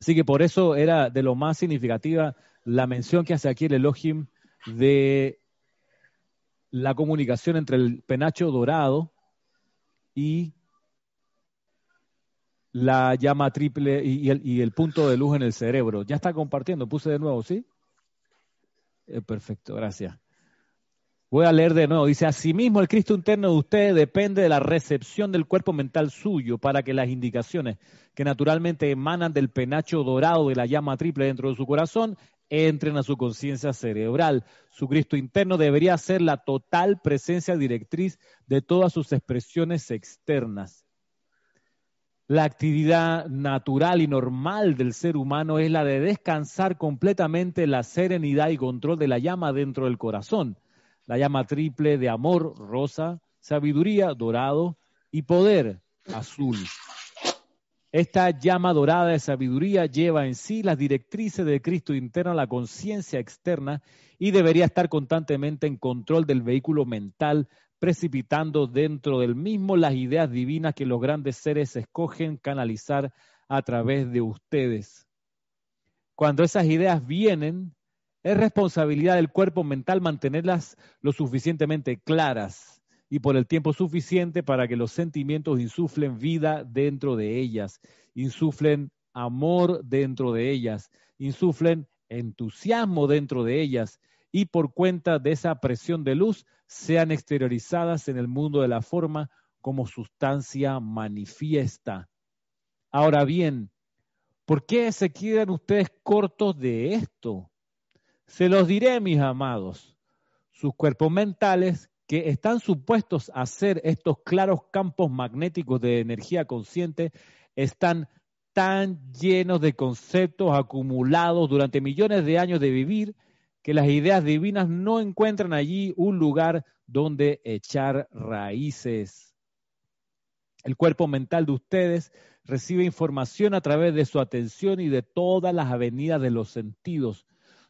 Así que por eso era de lo más significativa la mención que hace aquí el Elohim de la comunicación entre el penacho dorado y la llama triple y, el, punto de luz en el cerebro. Ya está compartiendo, puse de nuevo, ¿sí? Eh, perfecto, gracias. Voy a leer de nuevo. Dice, asimismo el Cristo interno de ustedes depende de la recepción del cuerpo mental suyo para que las indicaciones que naturalmente emanan del penacho dorado de la llama triple dentro de su corazón entren a su conciencia cerebral. Su Cristo interno debería ser la total presencia directriz de todas sus expresiones externas. La actividad natural y normal del ser humano es la de descansar completamente la serenidad y control de la llama dentro del corazón. La llama triple de amor, rosa, sabiduría, dorado y poder, azul. Esta llama dorada de sabiduría lleva en sí las directrices de Cristo interno la conciencia externa y debería estar constantemente en control del vehículo mental precipitando dentro del mismo las ideas divinas que los grandes seres escogen canalizar a través de ustedes. Cuando esas ideas vienen, es responsabilidad del cuerpo mental mantenerlas lo suficientemente claras y por el tiempo suficiente para que los sentimientos insuflen vida dentro de ellas, insuflen amor dentro de ellas, insuflen entusiasmo dentro de ellas y por cuenta de esa presión de luz sean exteriorizadas en el mundo de la forma como sustancia manifiesta. Ahora bien, ¿por qué se quedan ustedes cortos de esto? Se los diré, mis amados. Sus cuerpos mentales, que están supuestos a ser estos claros campos magnéticos de energía consciente, están tan llenos de conceptos acumulados durante millones de años de vivir que las ideas divinas no encuentran allí un lugar donde echar raíces. El cuerpo mental de ustedes recibe información a través de su atención y de todas las avenidas de los sentidos.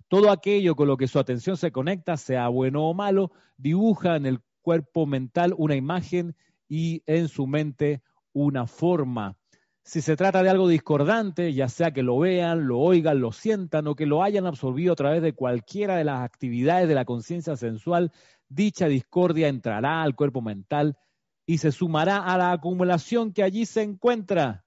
Todo aquello con lo que su atención se conecta, sea bueno o malo, dibuja en el cuerpo mental una imagen y en su mente una forma. Si se trata de algo discordante, ya sea que lo vean, lo oigan, lo sientan o que lo hayan absorbido a través de cualquiera de las actividades de la conciencia sensual, dicha discordia entrará al cuerpo mental y se sumará a la acumulación que allí se encuentra.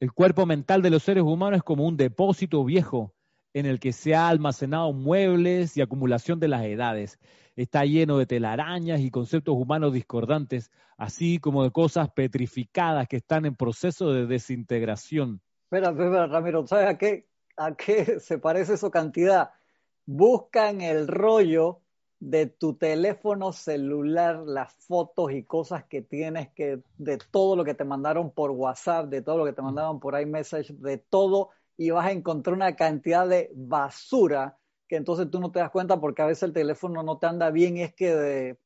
El cuerpo mental de los seres humanos es como un depósito viejo en el que se ha almacenado muebles y acumulación de las edades. Está lleno de telarañas y conceptos humanos discordantes, así como de cosas petrificadas que están en proceso de desintegración. Espera, espera, Ramiro, ¿sabes a qué, a qué se parece eso cantidad? Buscan el rollo de tu teléfono celular, las fotos y cosas que tienes que, de todo lo que te mandaron por WhatsApp, de todo lo que te mandaron por iMessage, de todo, y vas a encontrar una cantidad de basura que entonces tú no te das cuenta porque a veces el teléfono no te anda bien y es que de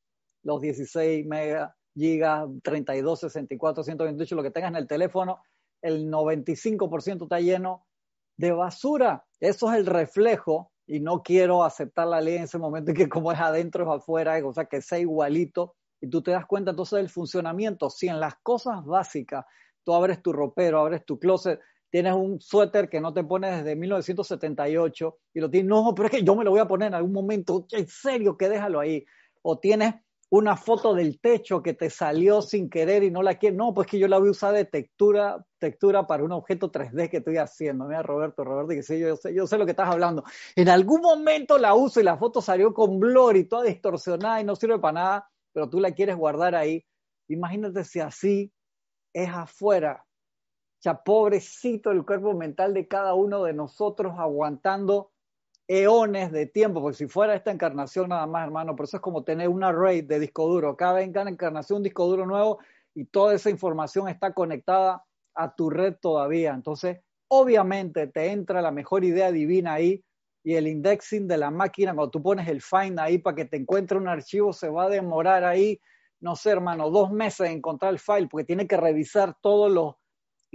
los 16 megas, gigas, 32, 64, 128, lo que tengas en el teléfono, el 95% está lleno de basura. Eso es el reflejo y no quiero aceptar la ley en ese momento que como es adentro es afuera, o sea, que sea igualito y tú te das cuenta entonces del funcionamiento. Si en las cosas básicas tú abres tu ropero, abres tu closet, tienes un suéter que no te pones desde 1978 y lo tienes, no, pero es que yo me lo voy a poner en algún momento, en serio, que déjalo ahí. O tienes una foto del techo que te salió sin querer y no la quieres. No, pues que yo la voy a usar de textura, textura para un objeto 3D que estoy haciendo. Mira, Roberto, Roberto, que sí, yo sé, yo sé lo que estás hablando. En algún momento la uso y la foto salió con blur y toda distorsionada y no sirve para nada, pero tú la quieres guardar ahí. Imagínate si así es afuera. Pobrecito el cuerpo mental de cada uno de nosotros aguantando eones de tiempo, porque si fuera esta encarnación nada más, hermano, por eso es como tener una array de disco duro. Cada encarnación un disco duro nuevo y toda esa información está conectada a tu red todavía. Entonces, obviamente te entra la mejor idea divina ahí y el indexing de la máquina, cuando tú pones el find ahí para que te encuentre un archivo, se va a demorar ahí, no sé, hermano, dos meses en encontrar el file, porque tiene que revisar todos los,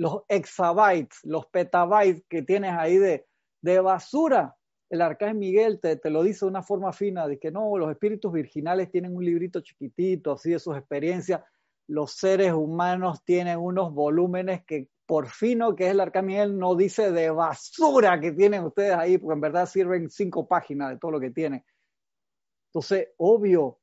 los exabytes, los petabytes que tienes ahí de, de basura el arcángel Miguel te, te, lo dice de una forma fina, de que no, los espíritus virginales tienen un librito chiquitito, así de sus experiencias, los seres humanos tienen unos volúmenes que por fino que es el arcángel Miguel no dice de basura que tienen ustedes ahí, porque en verdad sirven cinco páginas de todo lo que tienen. Entonces, obvio,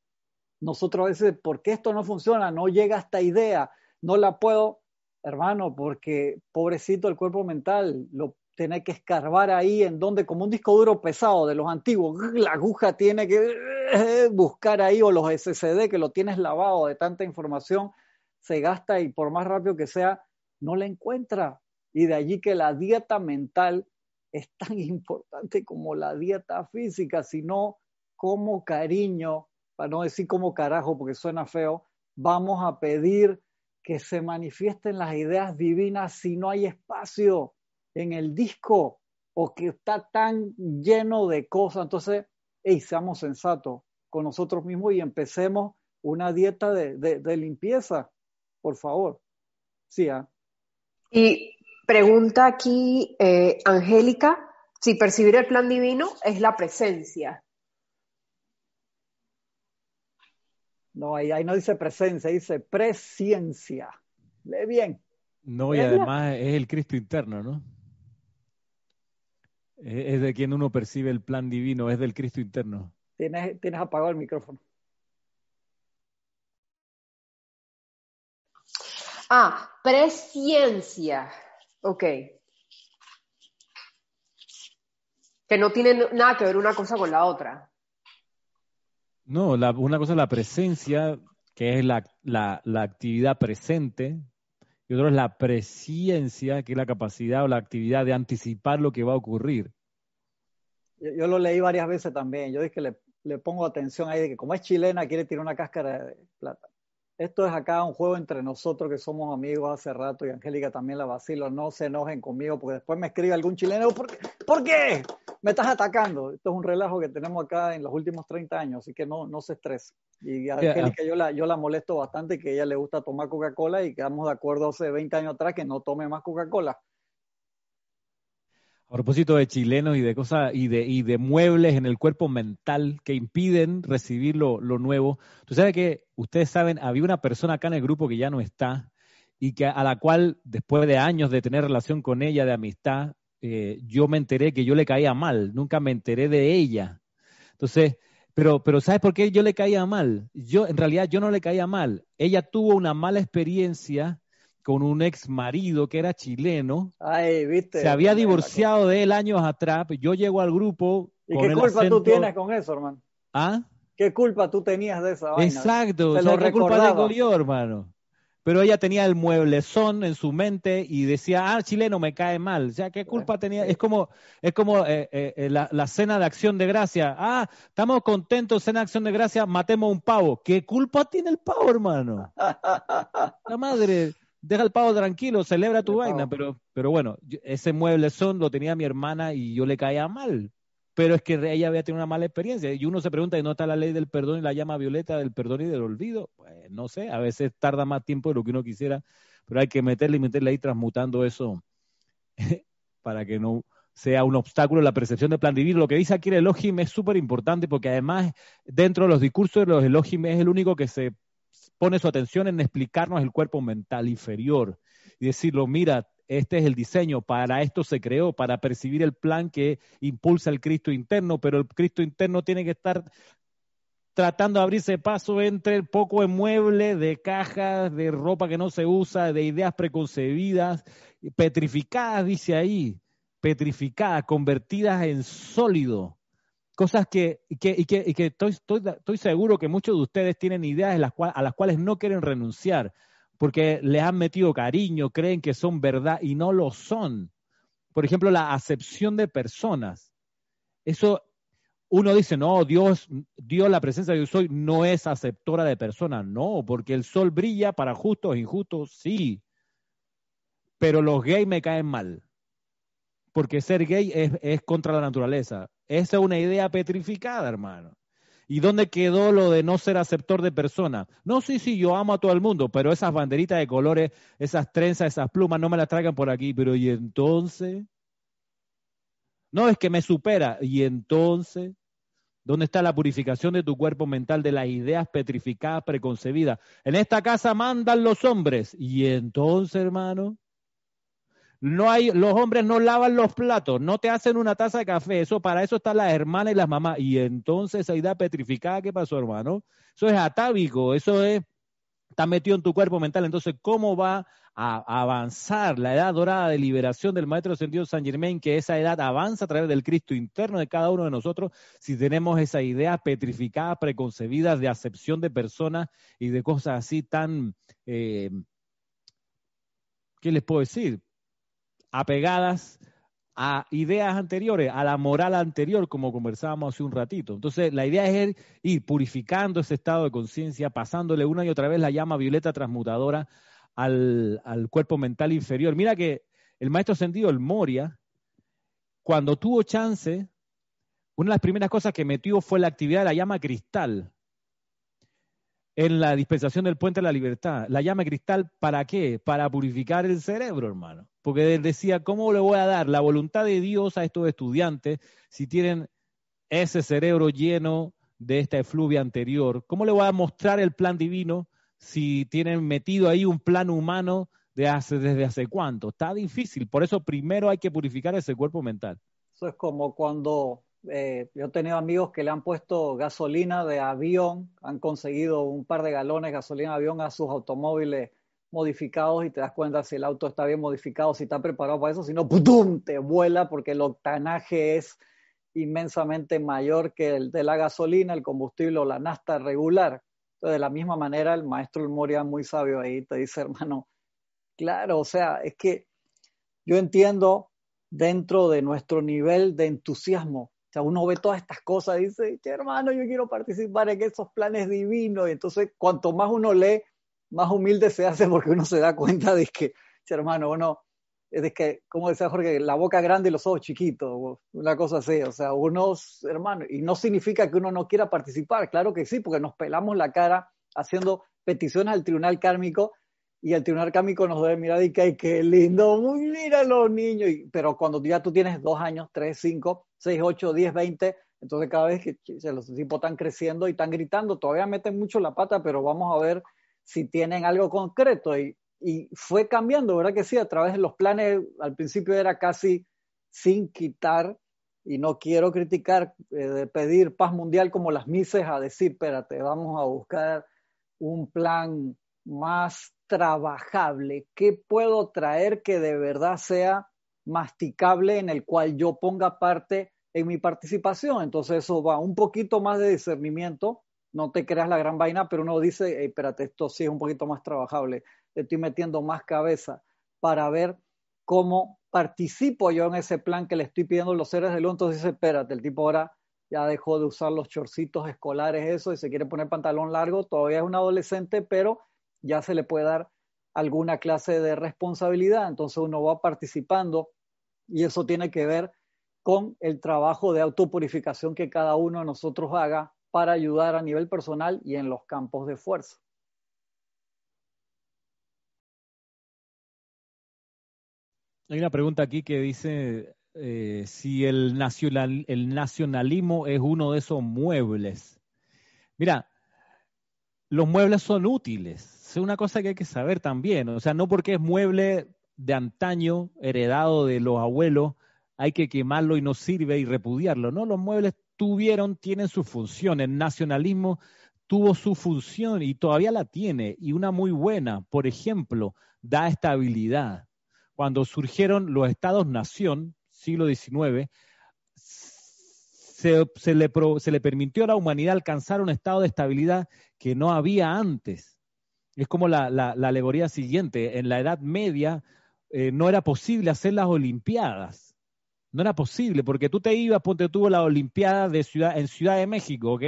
nosotros a veces, ¿por qué esto no funciona? No llega esta idea, no la puedo, hermano, porque pobrecito el cuerpo mental, lo tener que escarbar ahí en donde, como un disco duro pesado de los antiguos, la aguja tiene que buscar ahí, o los SSD que lo tienes lavado de tanta información, se gasta y por más rápido que sea, no la encuentra. Y de allí que la dieta mental es tan importante como la dieta física, sino como cariño, para no decir como carajo, porque suena feo, vamos a pedir que se manifiesten las ideas divinas si no hay espacio en el disco o que está tan lleno de cosas. Entonces, hey, seamos sensatos con nosotros mismos y empecemos una dieta de, limpieza, por favor. Sí, ¿ah? Y pregunta aquí eh, Angélica, si percibir el plan divino es la presencia. No, ahí, ahí no dice presencia, dice presciencia. Lee bien. No, y además es el Cristo interno, ¿no? Es de quien uno percibe el plan divino, es del Cristo interno. Tienes, tienes apagado el micrófono. Ah, presciencia. Ok. Que no tiene nada que ver una cosa con la otra. No, una cosa es la presencia, que es la, la, la actividad presente, y otro es la presciencia, que es la capacidad o la actividad de anticipar lo que va a ocurrir. Yo, lo leí varias veces también. Yo dije que le, le, pongo atención ahí de que como es chilena quiere tirar una cáscara de plata. Esto es acá un juego entre nosotros que somos amigos hace rato y Angélica también la vacilo. No se enojen conmigo porque después me escribe algún chileno. ¿Por qué? ¿Por qué? Me estás atacando. Esto es un relajo que tenemos acá en los últimos 30 años, así que no, no se estrese. Y a Angélica yo la, yo la molesto bastante que a ella le gusta tomar Coca-Cola y quedamos de acuerdo hace 20 años atrás que no tome más Coca-Cola. A propósito de chilenos y de cosas y de, y de muebles en el cuerpo mental que impiden recibir lo, lo nuevo. Tú sabes que ustedes saben, había una persona acá en el grupo que ya no está y que a la cual después de años de tener relación con ella, de amistad, eh, yo me enteré que yo le caía mal, nunca me enteré de ella. Entonces, pero, pero ¿sabes por qué yo le caía mal? Yo, en realidad, yo no le caía mal. Ella tuvo una mala experiencia con un ex marido que era chileno. Ay, viste. Se había divorciado de él años atrás. Yo llego al grupo. ¿Y qué culpa tú tienes con eso, hermano? ¿Ah? ¿Qué culpa tú tenías de esa vaina? Exacto. ¿qué culpa tengo yo, hermano? pero ella tenía el mueblezón en su mente y decía, ah, chileno me cae mal. O sea, ¿qué culpa tenía? Es como, es como eh, eh, eh, la, cena de acción de gracia. Ah, estamos contentos, cena de acción de gracia, matemos un pavo. ¿Qué culpa tiene el pavo, hermano? La madre, deja el pavo tranquilo, celebra tu vaina. Pero, pero bueno, ese mueblezón lo tenía mi hermana y yo le caía mal pero es que ella había tenido una mala experiencia. Y uno se pregunta, ¿y no está la ley del perdón y la llama violeta del perdón y del olvido? Pues no sé, a veces tarda más tiempo de lo que uno quisiera, pero hay que meterle y meterle ahí transmutando eso para que no sea un obstáculo la percepción del plan divino. Lo que dice aquí el Elohim es súper importante porque además dentro de los discursos de los Elohim es el único que se pone su atención en explicarnos el cuerpo mental inferior y decirlo, mira, este es el diseño, para esto se creó, para percibir el plan que impulsa el Cristo interno, pero el Cristo interno tiene que estar tratando de abrirse paso entre el poco de mueble, de cajas, de ropa que no se usa, de ideas preconcebidas, petrificadas, dice ahí, petrificadas, convertidas en sólido. Cosas que, que, y que, y que estoy, estoy, estoy, seguro que muchos de ustedes tienen ideas las a las cuales no quieren renunciar porque les han metido cariño, creen que son verdad y no lo son. Por ejemplo, la acepción de personas. Eso uno dice, no, Dios, Dios, la presencia de Dios hoy no es aceptora de personas. No, porque el sol brilla para justos e injustos, sí. Pero los gays me caen mal. Porque ser gay es, contra la naturaleza. Esa es una idea petrificada, hermano. ¿Y dónde quedó lo de no ser aceptor de personas? No, sí, sí, yo amo a todo el mundo, pero esas banderitas de colores, esas trenzas, esas plumas, no me las traigan por aquí. Pero ¿y entonces? No, es que me supera. ¿Y entonces? ¿Dónde está la purificación de tu cuerpo mental de las ideas petrificadas, preconcebidas? En esta casa mandan los hombres. ¿Y entonces, hermano? No hay, los hombres no lavan los platos, no te hacen una taza de café, eso para eso están las hermanas y las mamás. Y entonces esa idea petrificada, ¿qué pasó, hermano? Eso es atávico, eso es, está metido en tu cuerpo mental. Entonces, ¿cómo va a avanzar la edad dorada de liberación del Maestro Sentido San Germain, que esa edad avanza a través del Cristo interno de cada uno de nosotros, si tenemos esa idea petrificada, preconcebida de acepción de personas y de cosas así tan, eh, ¿qué les puedo decir? Apegadas a ideas anteriores, a la moral anterior, como conversábamos hace un ratito. Entonces, la idea es ir, purificando ese estado de conciencia, pasándole una y otra vez la llama violeta transmutadora al, al, cuerpo mental inferior. Mira que el maestro sentido, el Moria, cuando tuvo chance, una de las primeras cosas que metió fue la actividad de la llama cristal en la dispensación del puente de la libertad. La llama cristal, ¿para qué? Para purificar el cerebro, hermano. Porque decía, ¿cómo le voy a dar la voluntad de Dios a estos estudiantes si tienen ese cerebro lleno de esta efluvia anterior? ¿Cómo le voy a mostrar el plan divino si tienen metido ahí un plan humano de hace, desde hace cuánto? Está difícil. Por eso primero hay que purificar ese cuerpo mental. Eso es como cuando eh, yo he tenido amigos que le han puesto gasolina de avión, han conseguido un par de galones de gasolina de avión a sus automóviles modificados y te das cuenta si el auto está bien modificado, si está preparado para eso, si no, ¡pum! te vuela porque el octanaje es inmensamente mayor que el de la gasolina, el combustible o la nafta regular. De la misma manera, el maestro Moria, muy sabio ahí, te dice, hermano, claro, o sea, es que yo entiendo dentro de nuestro nivel de entusiasmo uno ve todas estas cosas y dice, che, hermano, yo quiero participar en esos planes divinos. Y entonces, cuanto más uno lee, más humilde se hace porque uno se da cuenta de que, che, hermano, uno, es que, como decía Jorge, la boca grande y los ojos chiquitos, una cosa así. O sea, unos, hermano, y no significa que uno no quiera participar, claro que sí, porque nos pelamos la cara haciendo peticiones al tribunal kármico y el tribunal kármico nos debe mirar y que, qué lindo, muy mira los niños. pero cuando ya tú tienes dos años, tres, cinco, 6, 8, 10, 20. Entonces cada vez que los tipos están creciendo y están gritando, todavía meten mucho la pata, pero vamos a ver si tienen algo concreto. Y fue cambiando, ¿verdad que sí? A través de los planes, al principio era casi sin quitar, y no quiero criticar, eh, pedir paz mundial como las Mises a decir, espérate, vamos a buscar un plan más trabajable. ¿Qué puedo traer que de verdad sea masticable en el cual yo ponga parte en mi participación? Entonces eso va un poquito más de discernimiento. No te creas la gran vaina, pero uno dice, espérate, esto sí es un poquito más trabajable. Estoy metiendo más cabeza para ver cómo participo yo en ese plan que le estoy pidiendo a los seres de luz. Entonces dice, espérate, el tipo ahora ya dejó de usar los chorcitos escolares, eso, y se quiere poner pantalón largo. Todavía es un adolescente, pero ya se le puede dar alguna clase de responsabilidad, entonces uno va participando y eso tiene que ver con el trabajo de autopurificación que cada uno de nosotros haga para ayudar a nivel personal y en los campos de fuerza. Hay una pregunta aquí que dice eh, si el, nacional, el nacionalismo es uno de esos muebles. Mira, los muebles son útiles, es una cosa que hay que saber también. O sea, no porque es mueble de antaño, heredado de los abuelos, hay que quemarlo y no sirve y repudiarlo. No, los muebles tuvieron, tienen su función. El nacionalismo tuvo su función y todavía la tiene, y una muy buena. Por ejemplo, da estabilidad. Cuando surgieron los estados-nación, siglo XIX, se, le, se le permitió a la humanidad alcanzar un estado de estabilidad que no había antes. Es como la, alegoría siguiente. En la Edad Media eh, no era posible hacer las Olimpiadas. No era posible, porque tú te ibas, ponte tuvo la Olimpiada de ciudad, en Ciudad de México, ¿ok?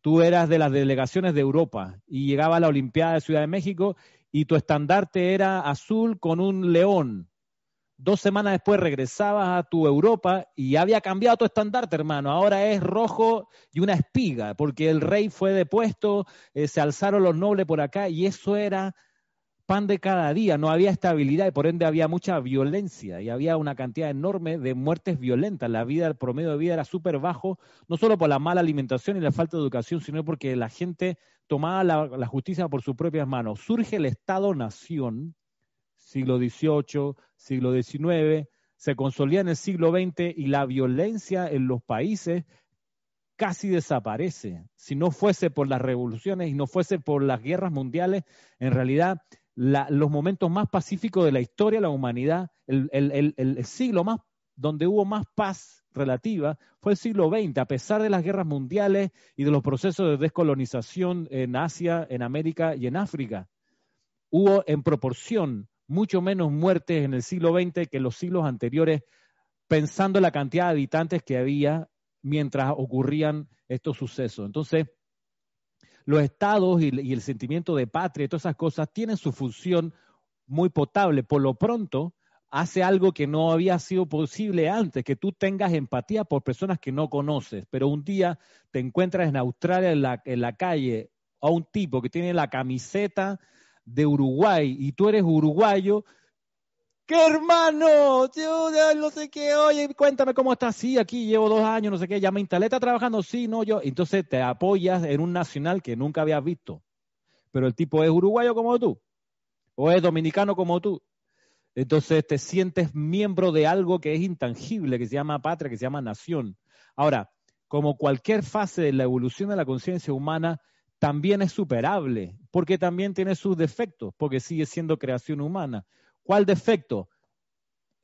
Tú eras de las delegaciones de Europa y llegaba a la Olimpiada de Ciudad de México y tu estandarte era azul con un león. Dos semanas después regresabas a tu Europa y había cambiado tu estandarte, hermano. Ahora es rojo y una espiga, porque el rey fue depuesto, eh, se alzaron los nobles por acá y eso era pan de cada día. No había estabilidad y por ende había mucha violencia y había una cantidad enorme de muertes violentas. La vida, el promedio de vida era súper bajo, no solo por la mala alimentación y la falta de educación, sino porque la gente tomaba la, la justicia por sus propias manos. Surge el Estado-Nación siglo XVIII, siglo XIX, se consolida en el siglo XX y la violencia en los países casi desaparece. Si no fuese por las revoluciones y no fuese por las guerras mundiales, en realidad los momentos más pacíficos de la historia de la humanidad, el, el, siglo más donde hubo más paz relativa fue el siglo XX, a pesar de las guerras mundiales y de los procesos de descolonización en Asia, en América y en África. Hubo en proporción mucho menos muertes en el siglo XX que los siglos anteriores, pensando en la cantidad de habitantes que había mientras ocurrían estos sucesos. Entonces, los estados y, el sentimiento de patria y todas esas cosas tienen su función muy potable. Por lo pronto, hace algo que no había sido posible antes, que tú tengas empatía por personas que no conoces, pero un día te encuentras en Australia en la calle a un tipo que tiene la camiseta de Uruguay y tú eres uruguayo, ¿qué hermano? Yo no sé qué, oye, cuéntame cómo estás. Sí, aquí llevo dos años, no sé qué, ya me instalé, está trabajando, sí, no, yo. Entonces te apoyas en un nacional que nunca habías visto. Pero el tipo es uruguayo como tú, o es dominicano como tú. Entonces te sientes miembro de algo que es intangible, que se llama patria, que se llama nación. Ahora, como cualquier fase de la evolución de la conciencia humana, también es superable, porque también tiene sus defectos, porque sigue siendo creación humana. ¿Cuál defecto?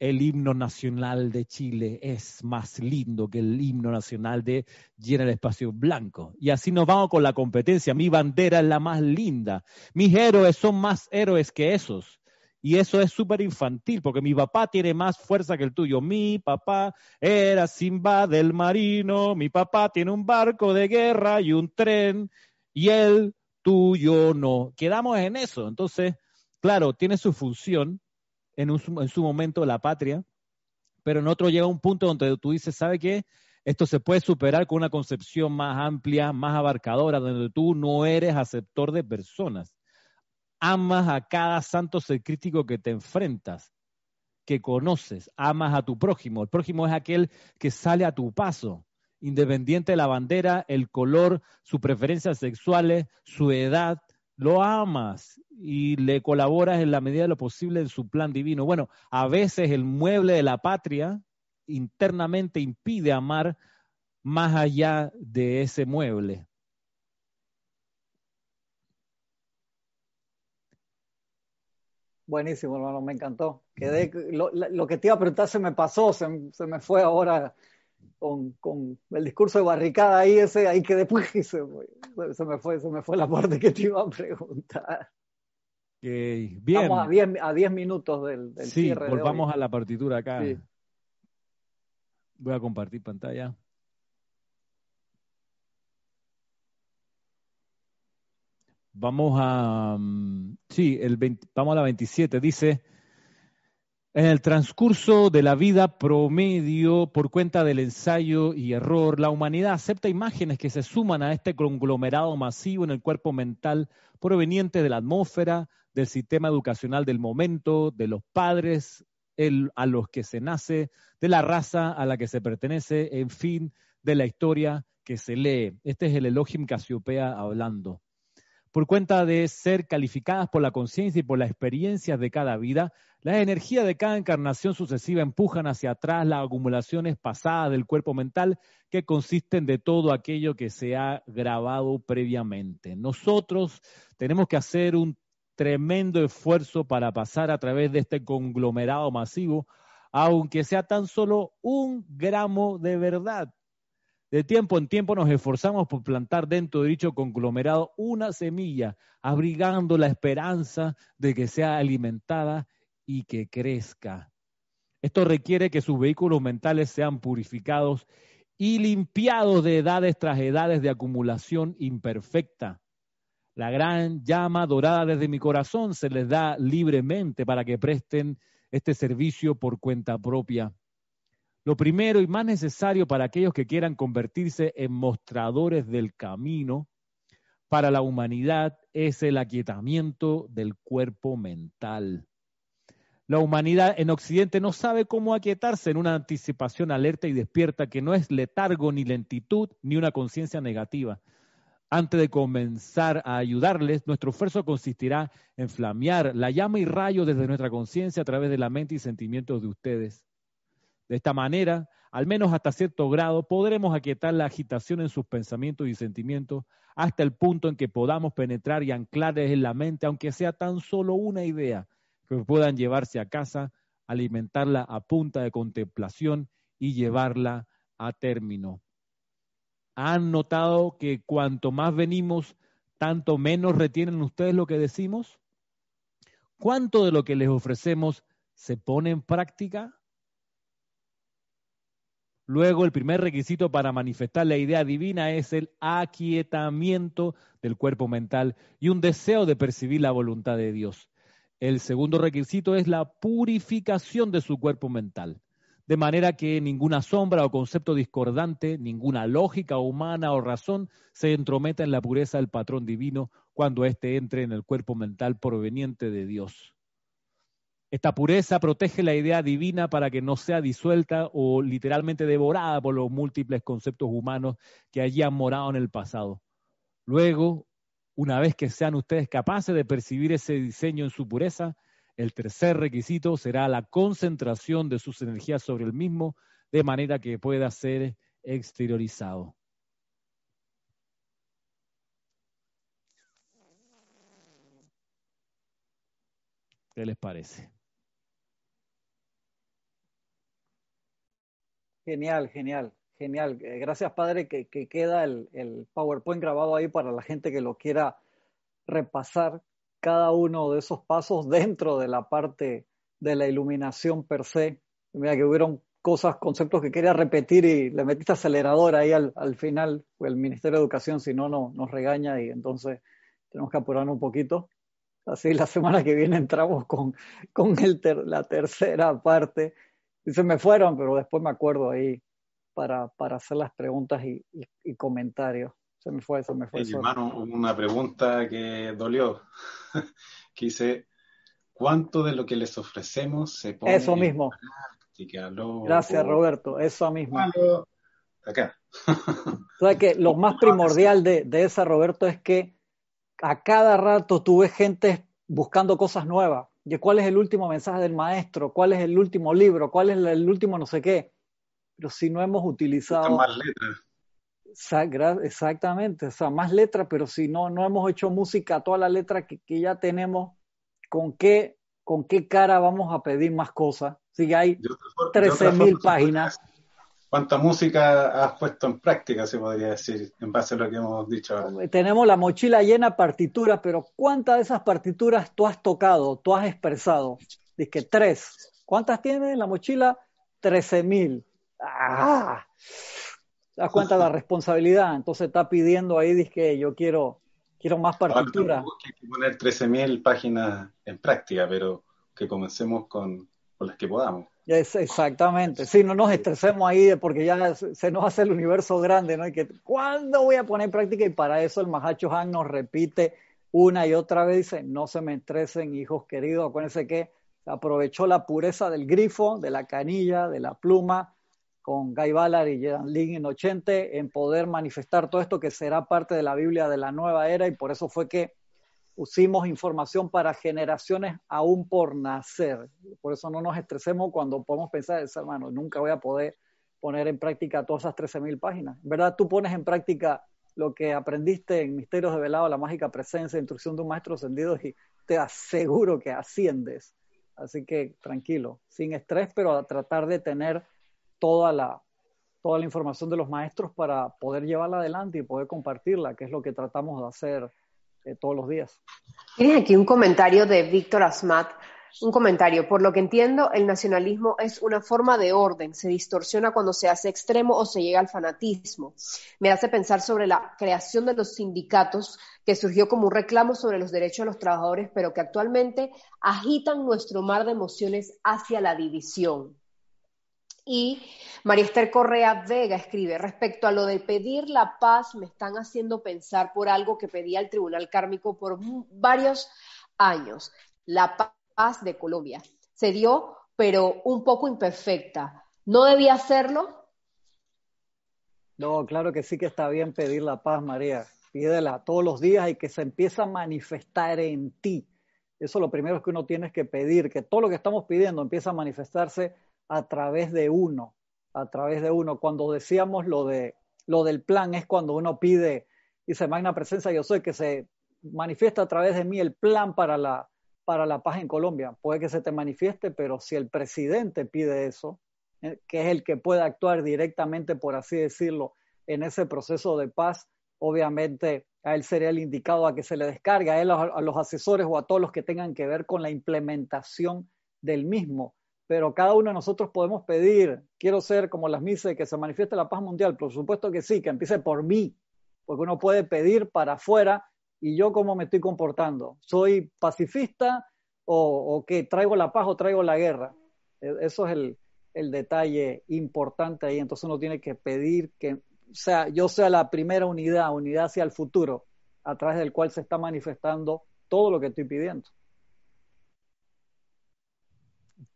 El himno nacional de Chile es más lindo que el himno nacional de Llena el Espacio Blanco. Y así nos vamos con la competencia. Mi bandera es la más linda. Mis héroes son más héroes que esos. Y eso es súper infantil, porque mi papá tiene más fuerza que el tuyo. Mi papá era Simba del Marino, mi papá tiene un barco de guerra y un tren, y él, tú, yo, no. Quedamos en eso. Entonces, claro, tiene su función en, su momento la patria, pero en otro llega un punto donde tú dices, ¿sabe qué? Esto se puede superar con una concepción más amplia, más abarcadora, donde tú no eres aceptor de personas. Amas a cada santo ser crítico que te enfrentas, que conoces, amas a tu prójimo. El prójimo es aquel que sale a tu paso independiente de la bandera, el color, sus preferencias sexuales, su edad, lo amas y le colaboras en la medida de lo posible en su plan divino. Bueno, a veces el mueble de la patria internamente impide amar más allá de ese mueble. Buenísimo, hermano, me encantó. Quedé, lo, que te iba a preguntar se me pasó, se, me fue ahora con, el discurso de barricada ahí, ese, ahí que después se, me fue, se me fue la parte que te iba a preguntar. bien. Vamos a 10 minutos del, del sí, volvamos a la partitura acá. Voy a compartir pantalla. Vamos a, mm, sí, el vamos a la 27. Dice, en el transcurso de la vida promedio, por cuenta del ensayo y error, la humanidad acepta imágenes que se suman a este conglomerado masivo en el cuerpo mental proveniente de la atmósfera, del sistema educacional del momento, de los padres a los que se nace, de la raza a la que se pertenece, en fin, de la historia que se lee. Este es el Elohim Casiopea hablando por cuenta de ser calificadas por la conciencia y por las experiencias de cada vida, las energías de cada encarnación sucesiva empujan hacia atrás las acumulaciones pasadas del cuerpo mental que consisten de todo aquello que se ha grabado previamente. Nosotros tenemos que hacer un tremendo esfuerzo para pasar a través de este conglomerado masivo, aunque sea tan solo un gramo de verdad de tiempo en tiempo nos esforzamos por plantar dentro de dicho conglomerado una semilla, abrigando la esperanza de que sea alimentada y que crezca. Esto requiere que sus vehículos mentales sean purificados y limpiados de edades tras edades de acumulación imperfecta. La gran llama dorada desde mi corazón se les da libremente para que presten este servicio por cuenta propia. Lo primero y más necesario para aquellos que quieran convertirse en mostradores del camino para la humanidad es el aquietamiento del cuerpo mental. La humanidad en Occidente no sabe cómo aquietarse en una anticipación alerta y despierta que no es letargo ni lentitud ni una conciencia negativa. Antes de comenzar a ayudarles, nuestro esfuerzo consistirá en flamear la llama y rayo desde nuestra conciencia a través de la mente y sentimientos de ustedes. De esta manera, al menos hasta cierto grado, podremos aquietar la agitación en sus pensamientos y sentimientos hasta el punto en que podamos penetrar y anclarles en la mente, aunque sea tan solo una idea, que puedan llevarse a casa, alimentarla a punta de contemplación y llevarla a término. ¿Han notado que cuanto más venimos, tanto menos retienen ustedes lo que decimos? ¿Cuánto de lo que les ofrecemos se pone en práctica? Luego, el primer requisito para manifestar la idea divina es el aquietamiento del cuerpo mental y un deseo de percibir la voluntad de Dios. El segundo requisito es la purificación de su cuerpo mental, de manera que ninguna sombra o concepto discordante, ninguna lógica humana o razón se entrometa en la pureza del patrón divino cuando éste entre en el cuerpo mental proveniente de Dios. Esta pureza protege la idea divina para que no sea disuelta o literalmente devorada por los múltiples conceptos humanos que allí han morado en el pasado. Luego, una vez que sean ustedes capaces de percibir ese diseño en su pureza, el tercer requisito será la concentración de sus energías sobre el mismo, de manera que pueda ser exteriorizado. ¿Qué les parece? Genial, genial, genial. Eh, gracias, padre, que, queda el, PowerPoint grabado ahí para la gente que lo quiera repasar cada uno de esos pasos dentro de la parte de la iluminación per se. Mira que hubieron cosas, conceptos que quería repetir y le metiste acelerador ahí al, final, el Ministerio de Educación, si no, no nos regaña y entonces tenemos que apurarnos un poquito. Así la semana que viene entramos con, el la tercera parte y se me fueron, pero después me acuerdo ahí para, para hacer las preguntas y, comentarios. Se me fue, se me fue. hermano, una pregunta que dolió, que ¿cuánto de lo que les ofrecemos se pone Eso mismo. Gracias, Roberto, eso mismo. Acá. o sea que lo más primordial de, de esa, Roberto, es que a cada rato tú ves gente buscando cosas nuevas. De cuál es el último mensaje del maestro, cuál es el último libro, cuál es el último no sé qué. Pero si no hemos utilizado... Más letras. Exactamente, o sea, más letras, pero si no, no hemos hecho música, toda la letra que, que ya tenemos, ¿con qué, ¿con qué cara vamos a pedir más cosas? Si hay 13.000 páginas. ¿Cuánta música has puesto en práctica, se podría decir, en base a lo que hemos dicho ahora? Tenemos la mochila llena de partituras, pero ¿cuántas de esas partituras tú has tocado, tú has expresado? Dice que tres. ¿Cuántas tienes en la mochila? Trece mil. ¡Ah! ¿Te das cuenta de la responsabilidad? Entonces está pidiendo ahí, dice que yo quiero, quiero más partituras. Hay que poner 13.000 páginas en práctica, pero que comencemos con, con las que podamos exactamente. Sí, no nos estresemos ahí porque ya se nos hace el universo grande, ¿no? Y que, ¿cuándo voy a poner en práctica? Y para eso el Mahacho Han nos repite una y otra vez, dice, no se me estresen, hijos queridos. Acuérdense que aprovechó la pureza del grifo, de la canilla, de la pluma, con Guy Ballard y Jean Lin en 80, en poder manifestar todo esto que será parte de la Biblia de la nueva era, y por eso fue que pusimos información para generaciones aún por nacer. Por eso no nos estresemos cuando podemos pensar, hermano, nunca voy a poder poner en práctica todas esas 13.000 páginas. ¿Verdad? Tú pones en práctica lo que aprendiste en Misterios de Velado, la mágica presencia, instrucción de un maestro ascendido y te aseguro que asciendes. Así que tranquilo, sin estrés, pero a tratar de tener toda la, toda la información de los maestros para poder llevarla adelante y poder compartirla, que es lo que tratamos de hacer eh, todos los días. Tienes aquí un comentario de Víctor Asmat. Un comentario. Por lo que entiendo, el nacionalismo es una forma de orden. Se distorsiona cuando se hace extremo o se llega al fanatismo. Me hace pensar sobre la creación de los sindicatos que surgió como un reclamo sobre los derechos de los trabajadores, pero que actualmente agitan nuestro mar de emociones hacia la división. Y María Esther Correa Vega escribe, respecto a lo de pedir la paz, me están haciendo pensar por algo que pedía el Tribunal Kármico por varios años, la paz de Colombia. Se dio, pero un poco imperfecta. ¿No debía hacerlo? No, claro que sí que está bien pedir la paz, María. Pídela todos los días y que se empiece a manifestar en ti. Eso es lo primero que uno tiene que pedir, que todo lo que estamos pidiendo empiece a manifestarse a través de uno, a través de uno. Cuando decíamos lo, de, lo del plan es cuando uno pide, dice Magna Presencia, yo soy que se manifiesta a través de mí el plan para la, para la paz en Colombia. Puede que se te manifieste, pero si el presidente pide eso, eh, que es el que puede actuar directamente, por así decirlo, en ese proceso de paz, obviamente a él sería el indicado a que se le descargue, a él, a los asesores o a todos los que tengan que ver con la implementación del mismo pero cada uno de nosotros podemos pedir, quiero ser como las misas, que se manifieste la paz mundial, por supuesto que sí, que empiece por mí, porque uno puede pedir para afuera y yo cómo me estoy comportando. ¿Soy pacifista o, que traigo la paz o traigo la guerra? E, eso es el, detalle importante ahí, entonces uno tiene que pedir que sea, yo sea la primera unidad, unidad hacia el futuro, a través del cual se está manifestando todo lo que estoy pidiendo.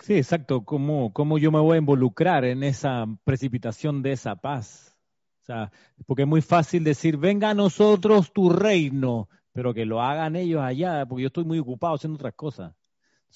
Sí, exacto. ¿Cómo, ¿Cómo yo me voy a involucrar en esa precipitación de esa paz? O sea, porque es muy fácil decir, venga a nosotros tu reino, pero que lo hagan ellos allá, porque yo estoy muy ocupado haciendo otras cosas.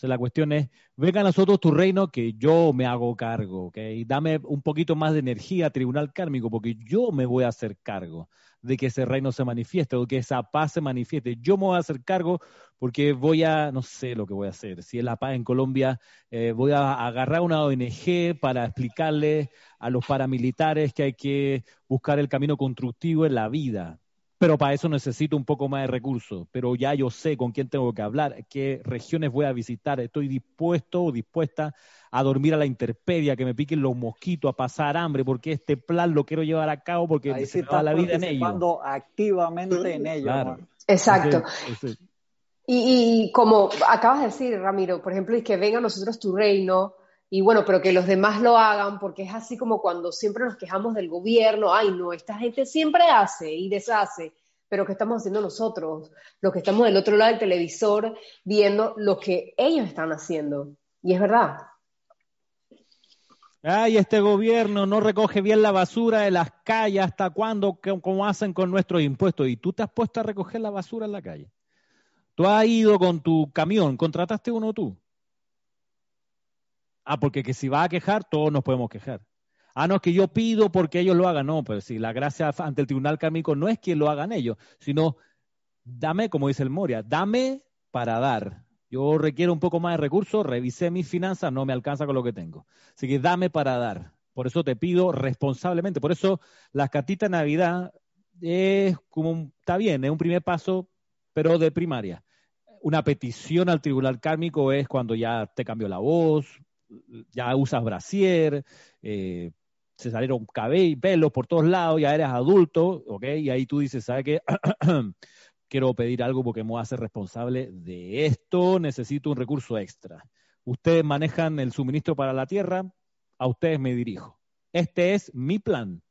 La cuestión es, venga a nosotros tu reino que yo me hago cargo, ¿ok? Dame un poquito más de energía, tribunal kármico, porque yo me voy a hacer cargo de que ese reino se manifieste o que esa paz se manifieste. Yo me voy a hacer cargo porque voy a, no sé lo que voy a hacer. Si es la paz en Colombia, eh, voy a agarrar una ONG para explicarle a los paramilitares que hay que buscar el camino constructivo en la vida. Pero para eso necesito un poco más de recursos. Pero ya yo sé con quién tengo que hablar, qué regiones voy a visitar. Estoy dispuesto o dispuesta a dormir a la interpedia, que me piquen los mosquitos, a pasar hambre, porque este plan lo quiero llevar a cabo porque Ahí la vida en ello. activamente en ello. Exacto. Y, y, como acabas de decir, Ramiro, por ejemplo, es que venga a nosotros tu reino, y bueno, pero que los demás lo hagan, porque es así como cuando siempre nos quejamos del gobierno, ay no, esta gente siempre hace y deshace, pero ¿qué estamos haciendo nosotros? Los que estamos del otro lado del televisor viendo lo que ellos están haciendo. Y es verdad. Ay, este gobierno no recoge bien la basura de las calles, ¿hasta cuándo? ¿Cómo hacen con nuestros impuestos? ¿Y tú te has puesto a recoger la basura en la calle? Tú has ido con tu camión, contrataste uno tú. Ah, porque que si va a quejar, todos nos podemos quejar. Ah, no, es que yo pido porque ellos lo hagan. No, pero si la gracia ante el tribunal kármico no es que lo hagan ellos, sino dame, como dice el Moria, dame para dar. Yo requiero un poco más de recursos, revisé mis finanzas, no me alcanza con lo que tengo. Así que dame para dar. Por eso te pido responsablemente. Por eso las cartitas de Navidad es como, está bien, es un primer paso, pero de primaria una petición al tribunal kármico es cuando ya te cambió la voz, ya usas brasier, eh, se salieron cabello, pelos por todos lados, ya eres adulto, ¿ok? Y ahí tú dices, ¿sabes qué? Quiero pedir algo porque me voy a hacer responsable de esto, necesito un recurso extra. Ustedes manejan el suministro para la tierra, a ustedes me dirijo. Este es mi plan.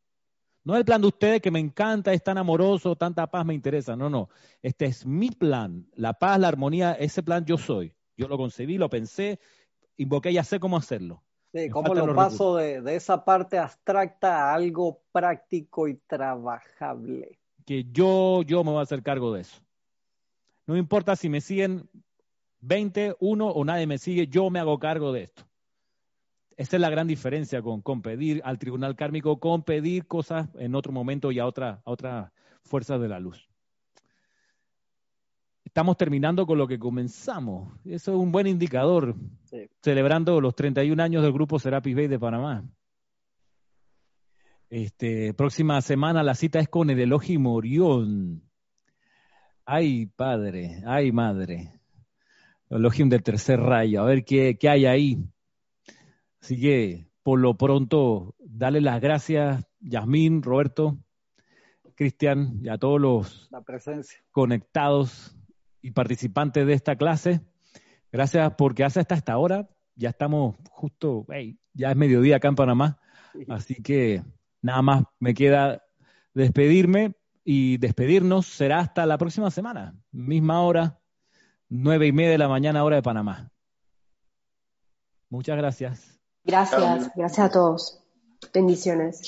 No el plan de ustedes que me encanta, es tan amoroso, tanta paz me interesa. No, no. Este es mi plan. La paz, la armonía, ese plan yo soy. Yo lo concebí, lo pensé, invoqué, ya sé cómo hacerlo. Sí, cómo lo paso de, esa parte abstracta a algo práctico y trabajable. Que yo, yo me voy a hacer cargo de eso. No importa si me siguen 20, 1 o nadie me sigue, yo me hago cargo de esto. Esa es la gran diferencia con, con, pedir al tribunal kármico, con pedir cosas en otro momento y a otra, a otra fuerza de la luz. Estamos terminando con lo que comenzamos. Eso es un buen indicador, celebrando los 31 años del grupo Serapis Bay de Panamá. Este, próxima semana la cita es con el Elohim Orión. Ay, padre, ay, madre. Elohim del tercer rayo. A ver qué, qué hay ahí. Así que por lo pronto, dale las gracias, Yasmín, Roberto, Cristian y a todos los conectados y participantes de esta clase. Gracias porque hace hasta esta hora. Ya estamos justo, ya es mediodía acá en Panamá. Así que nada más me queda despedirme y despedirnos será hasta la próxima semana, misma hora, nueve y media de la mañana, hora de Panamá. Muchas gracias. Gracias, gracias a todos. Bendiciones.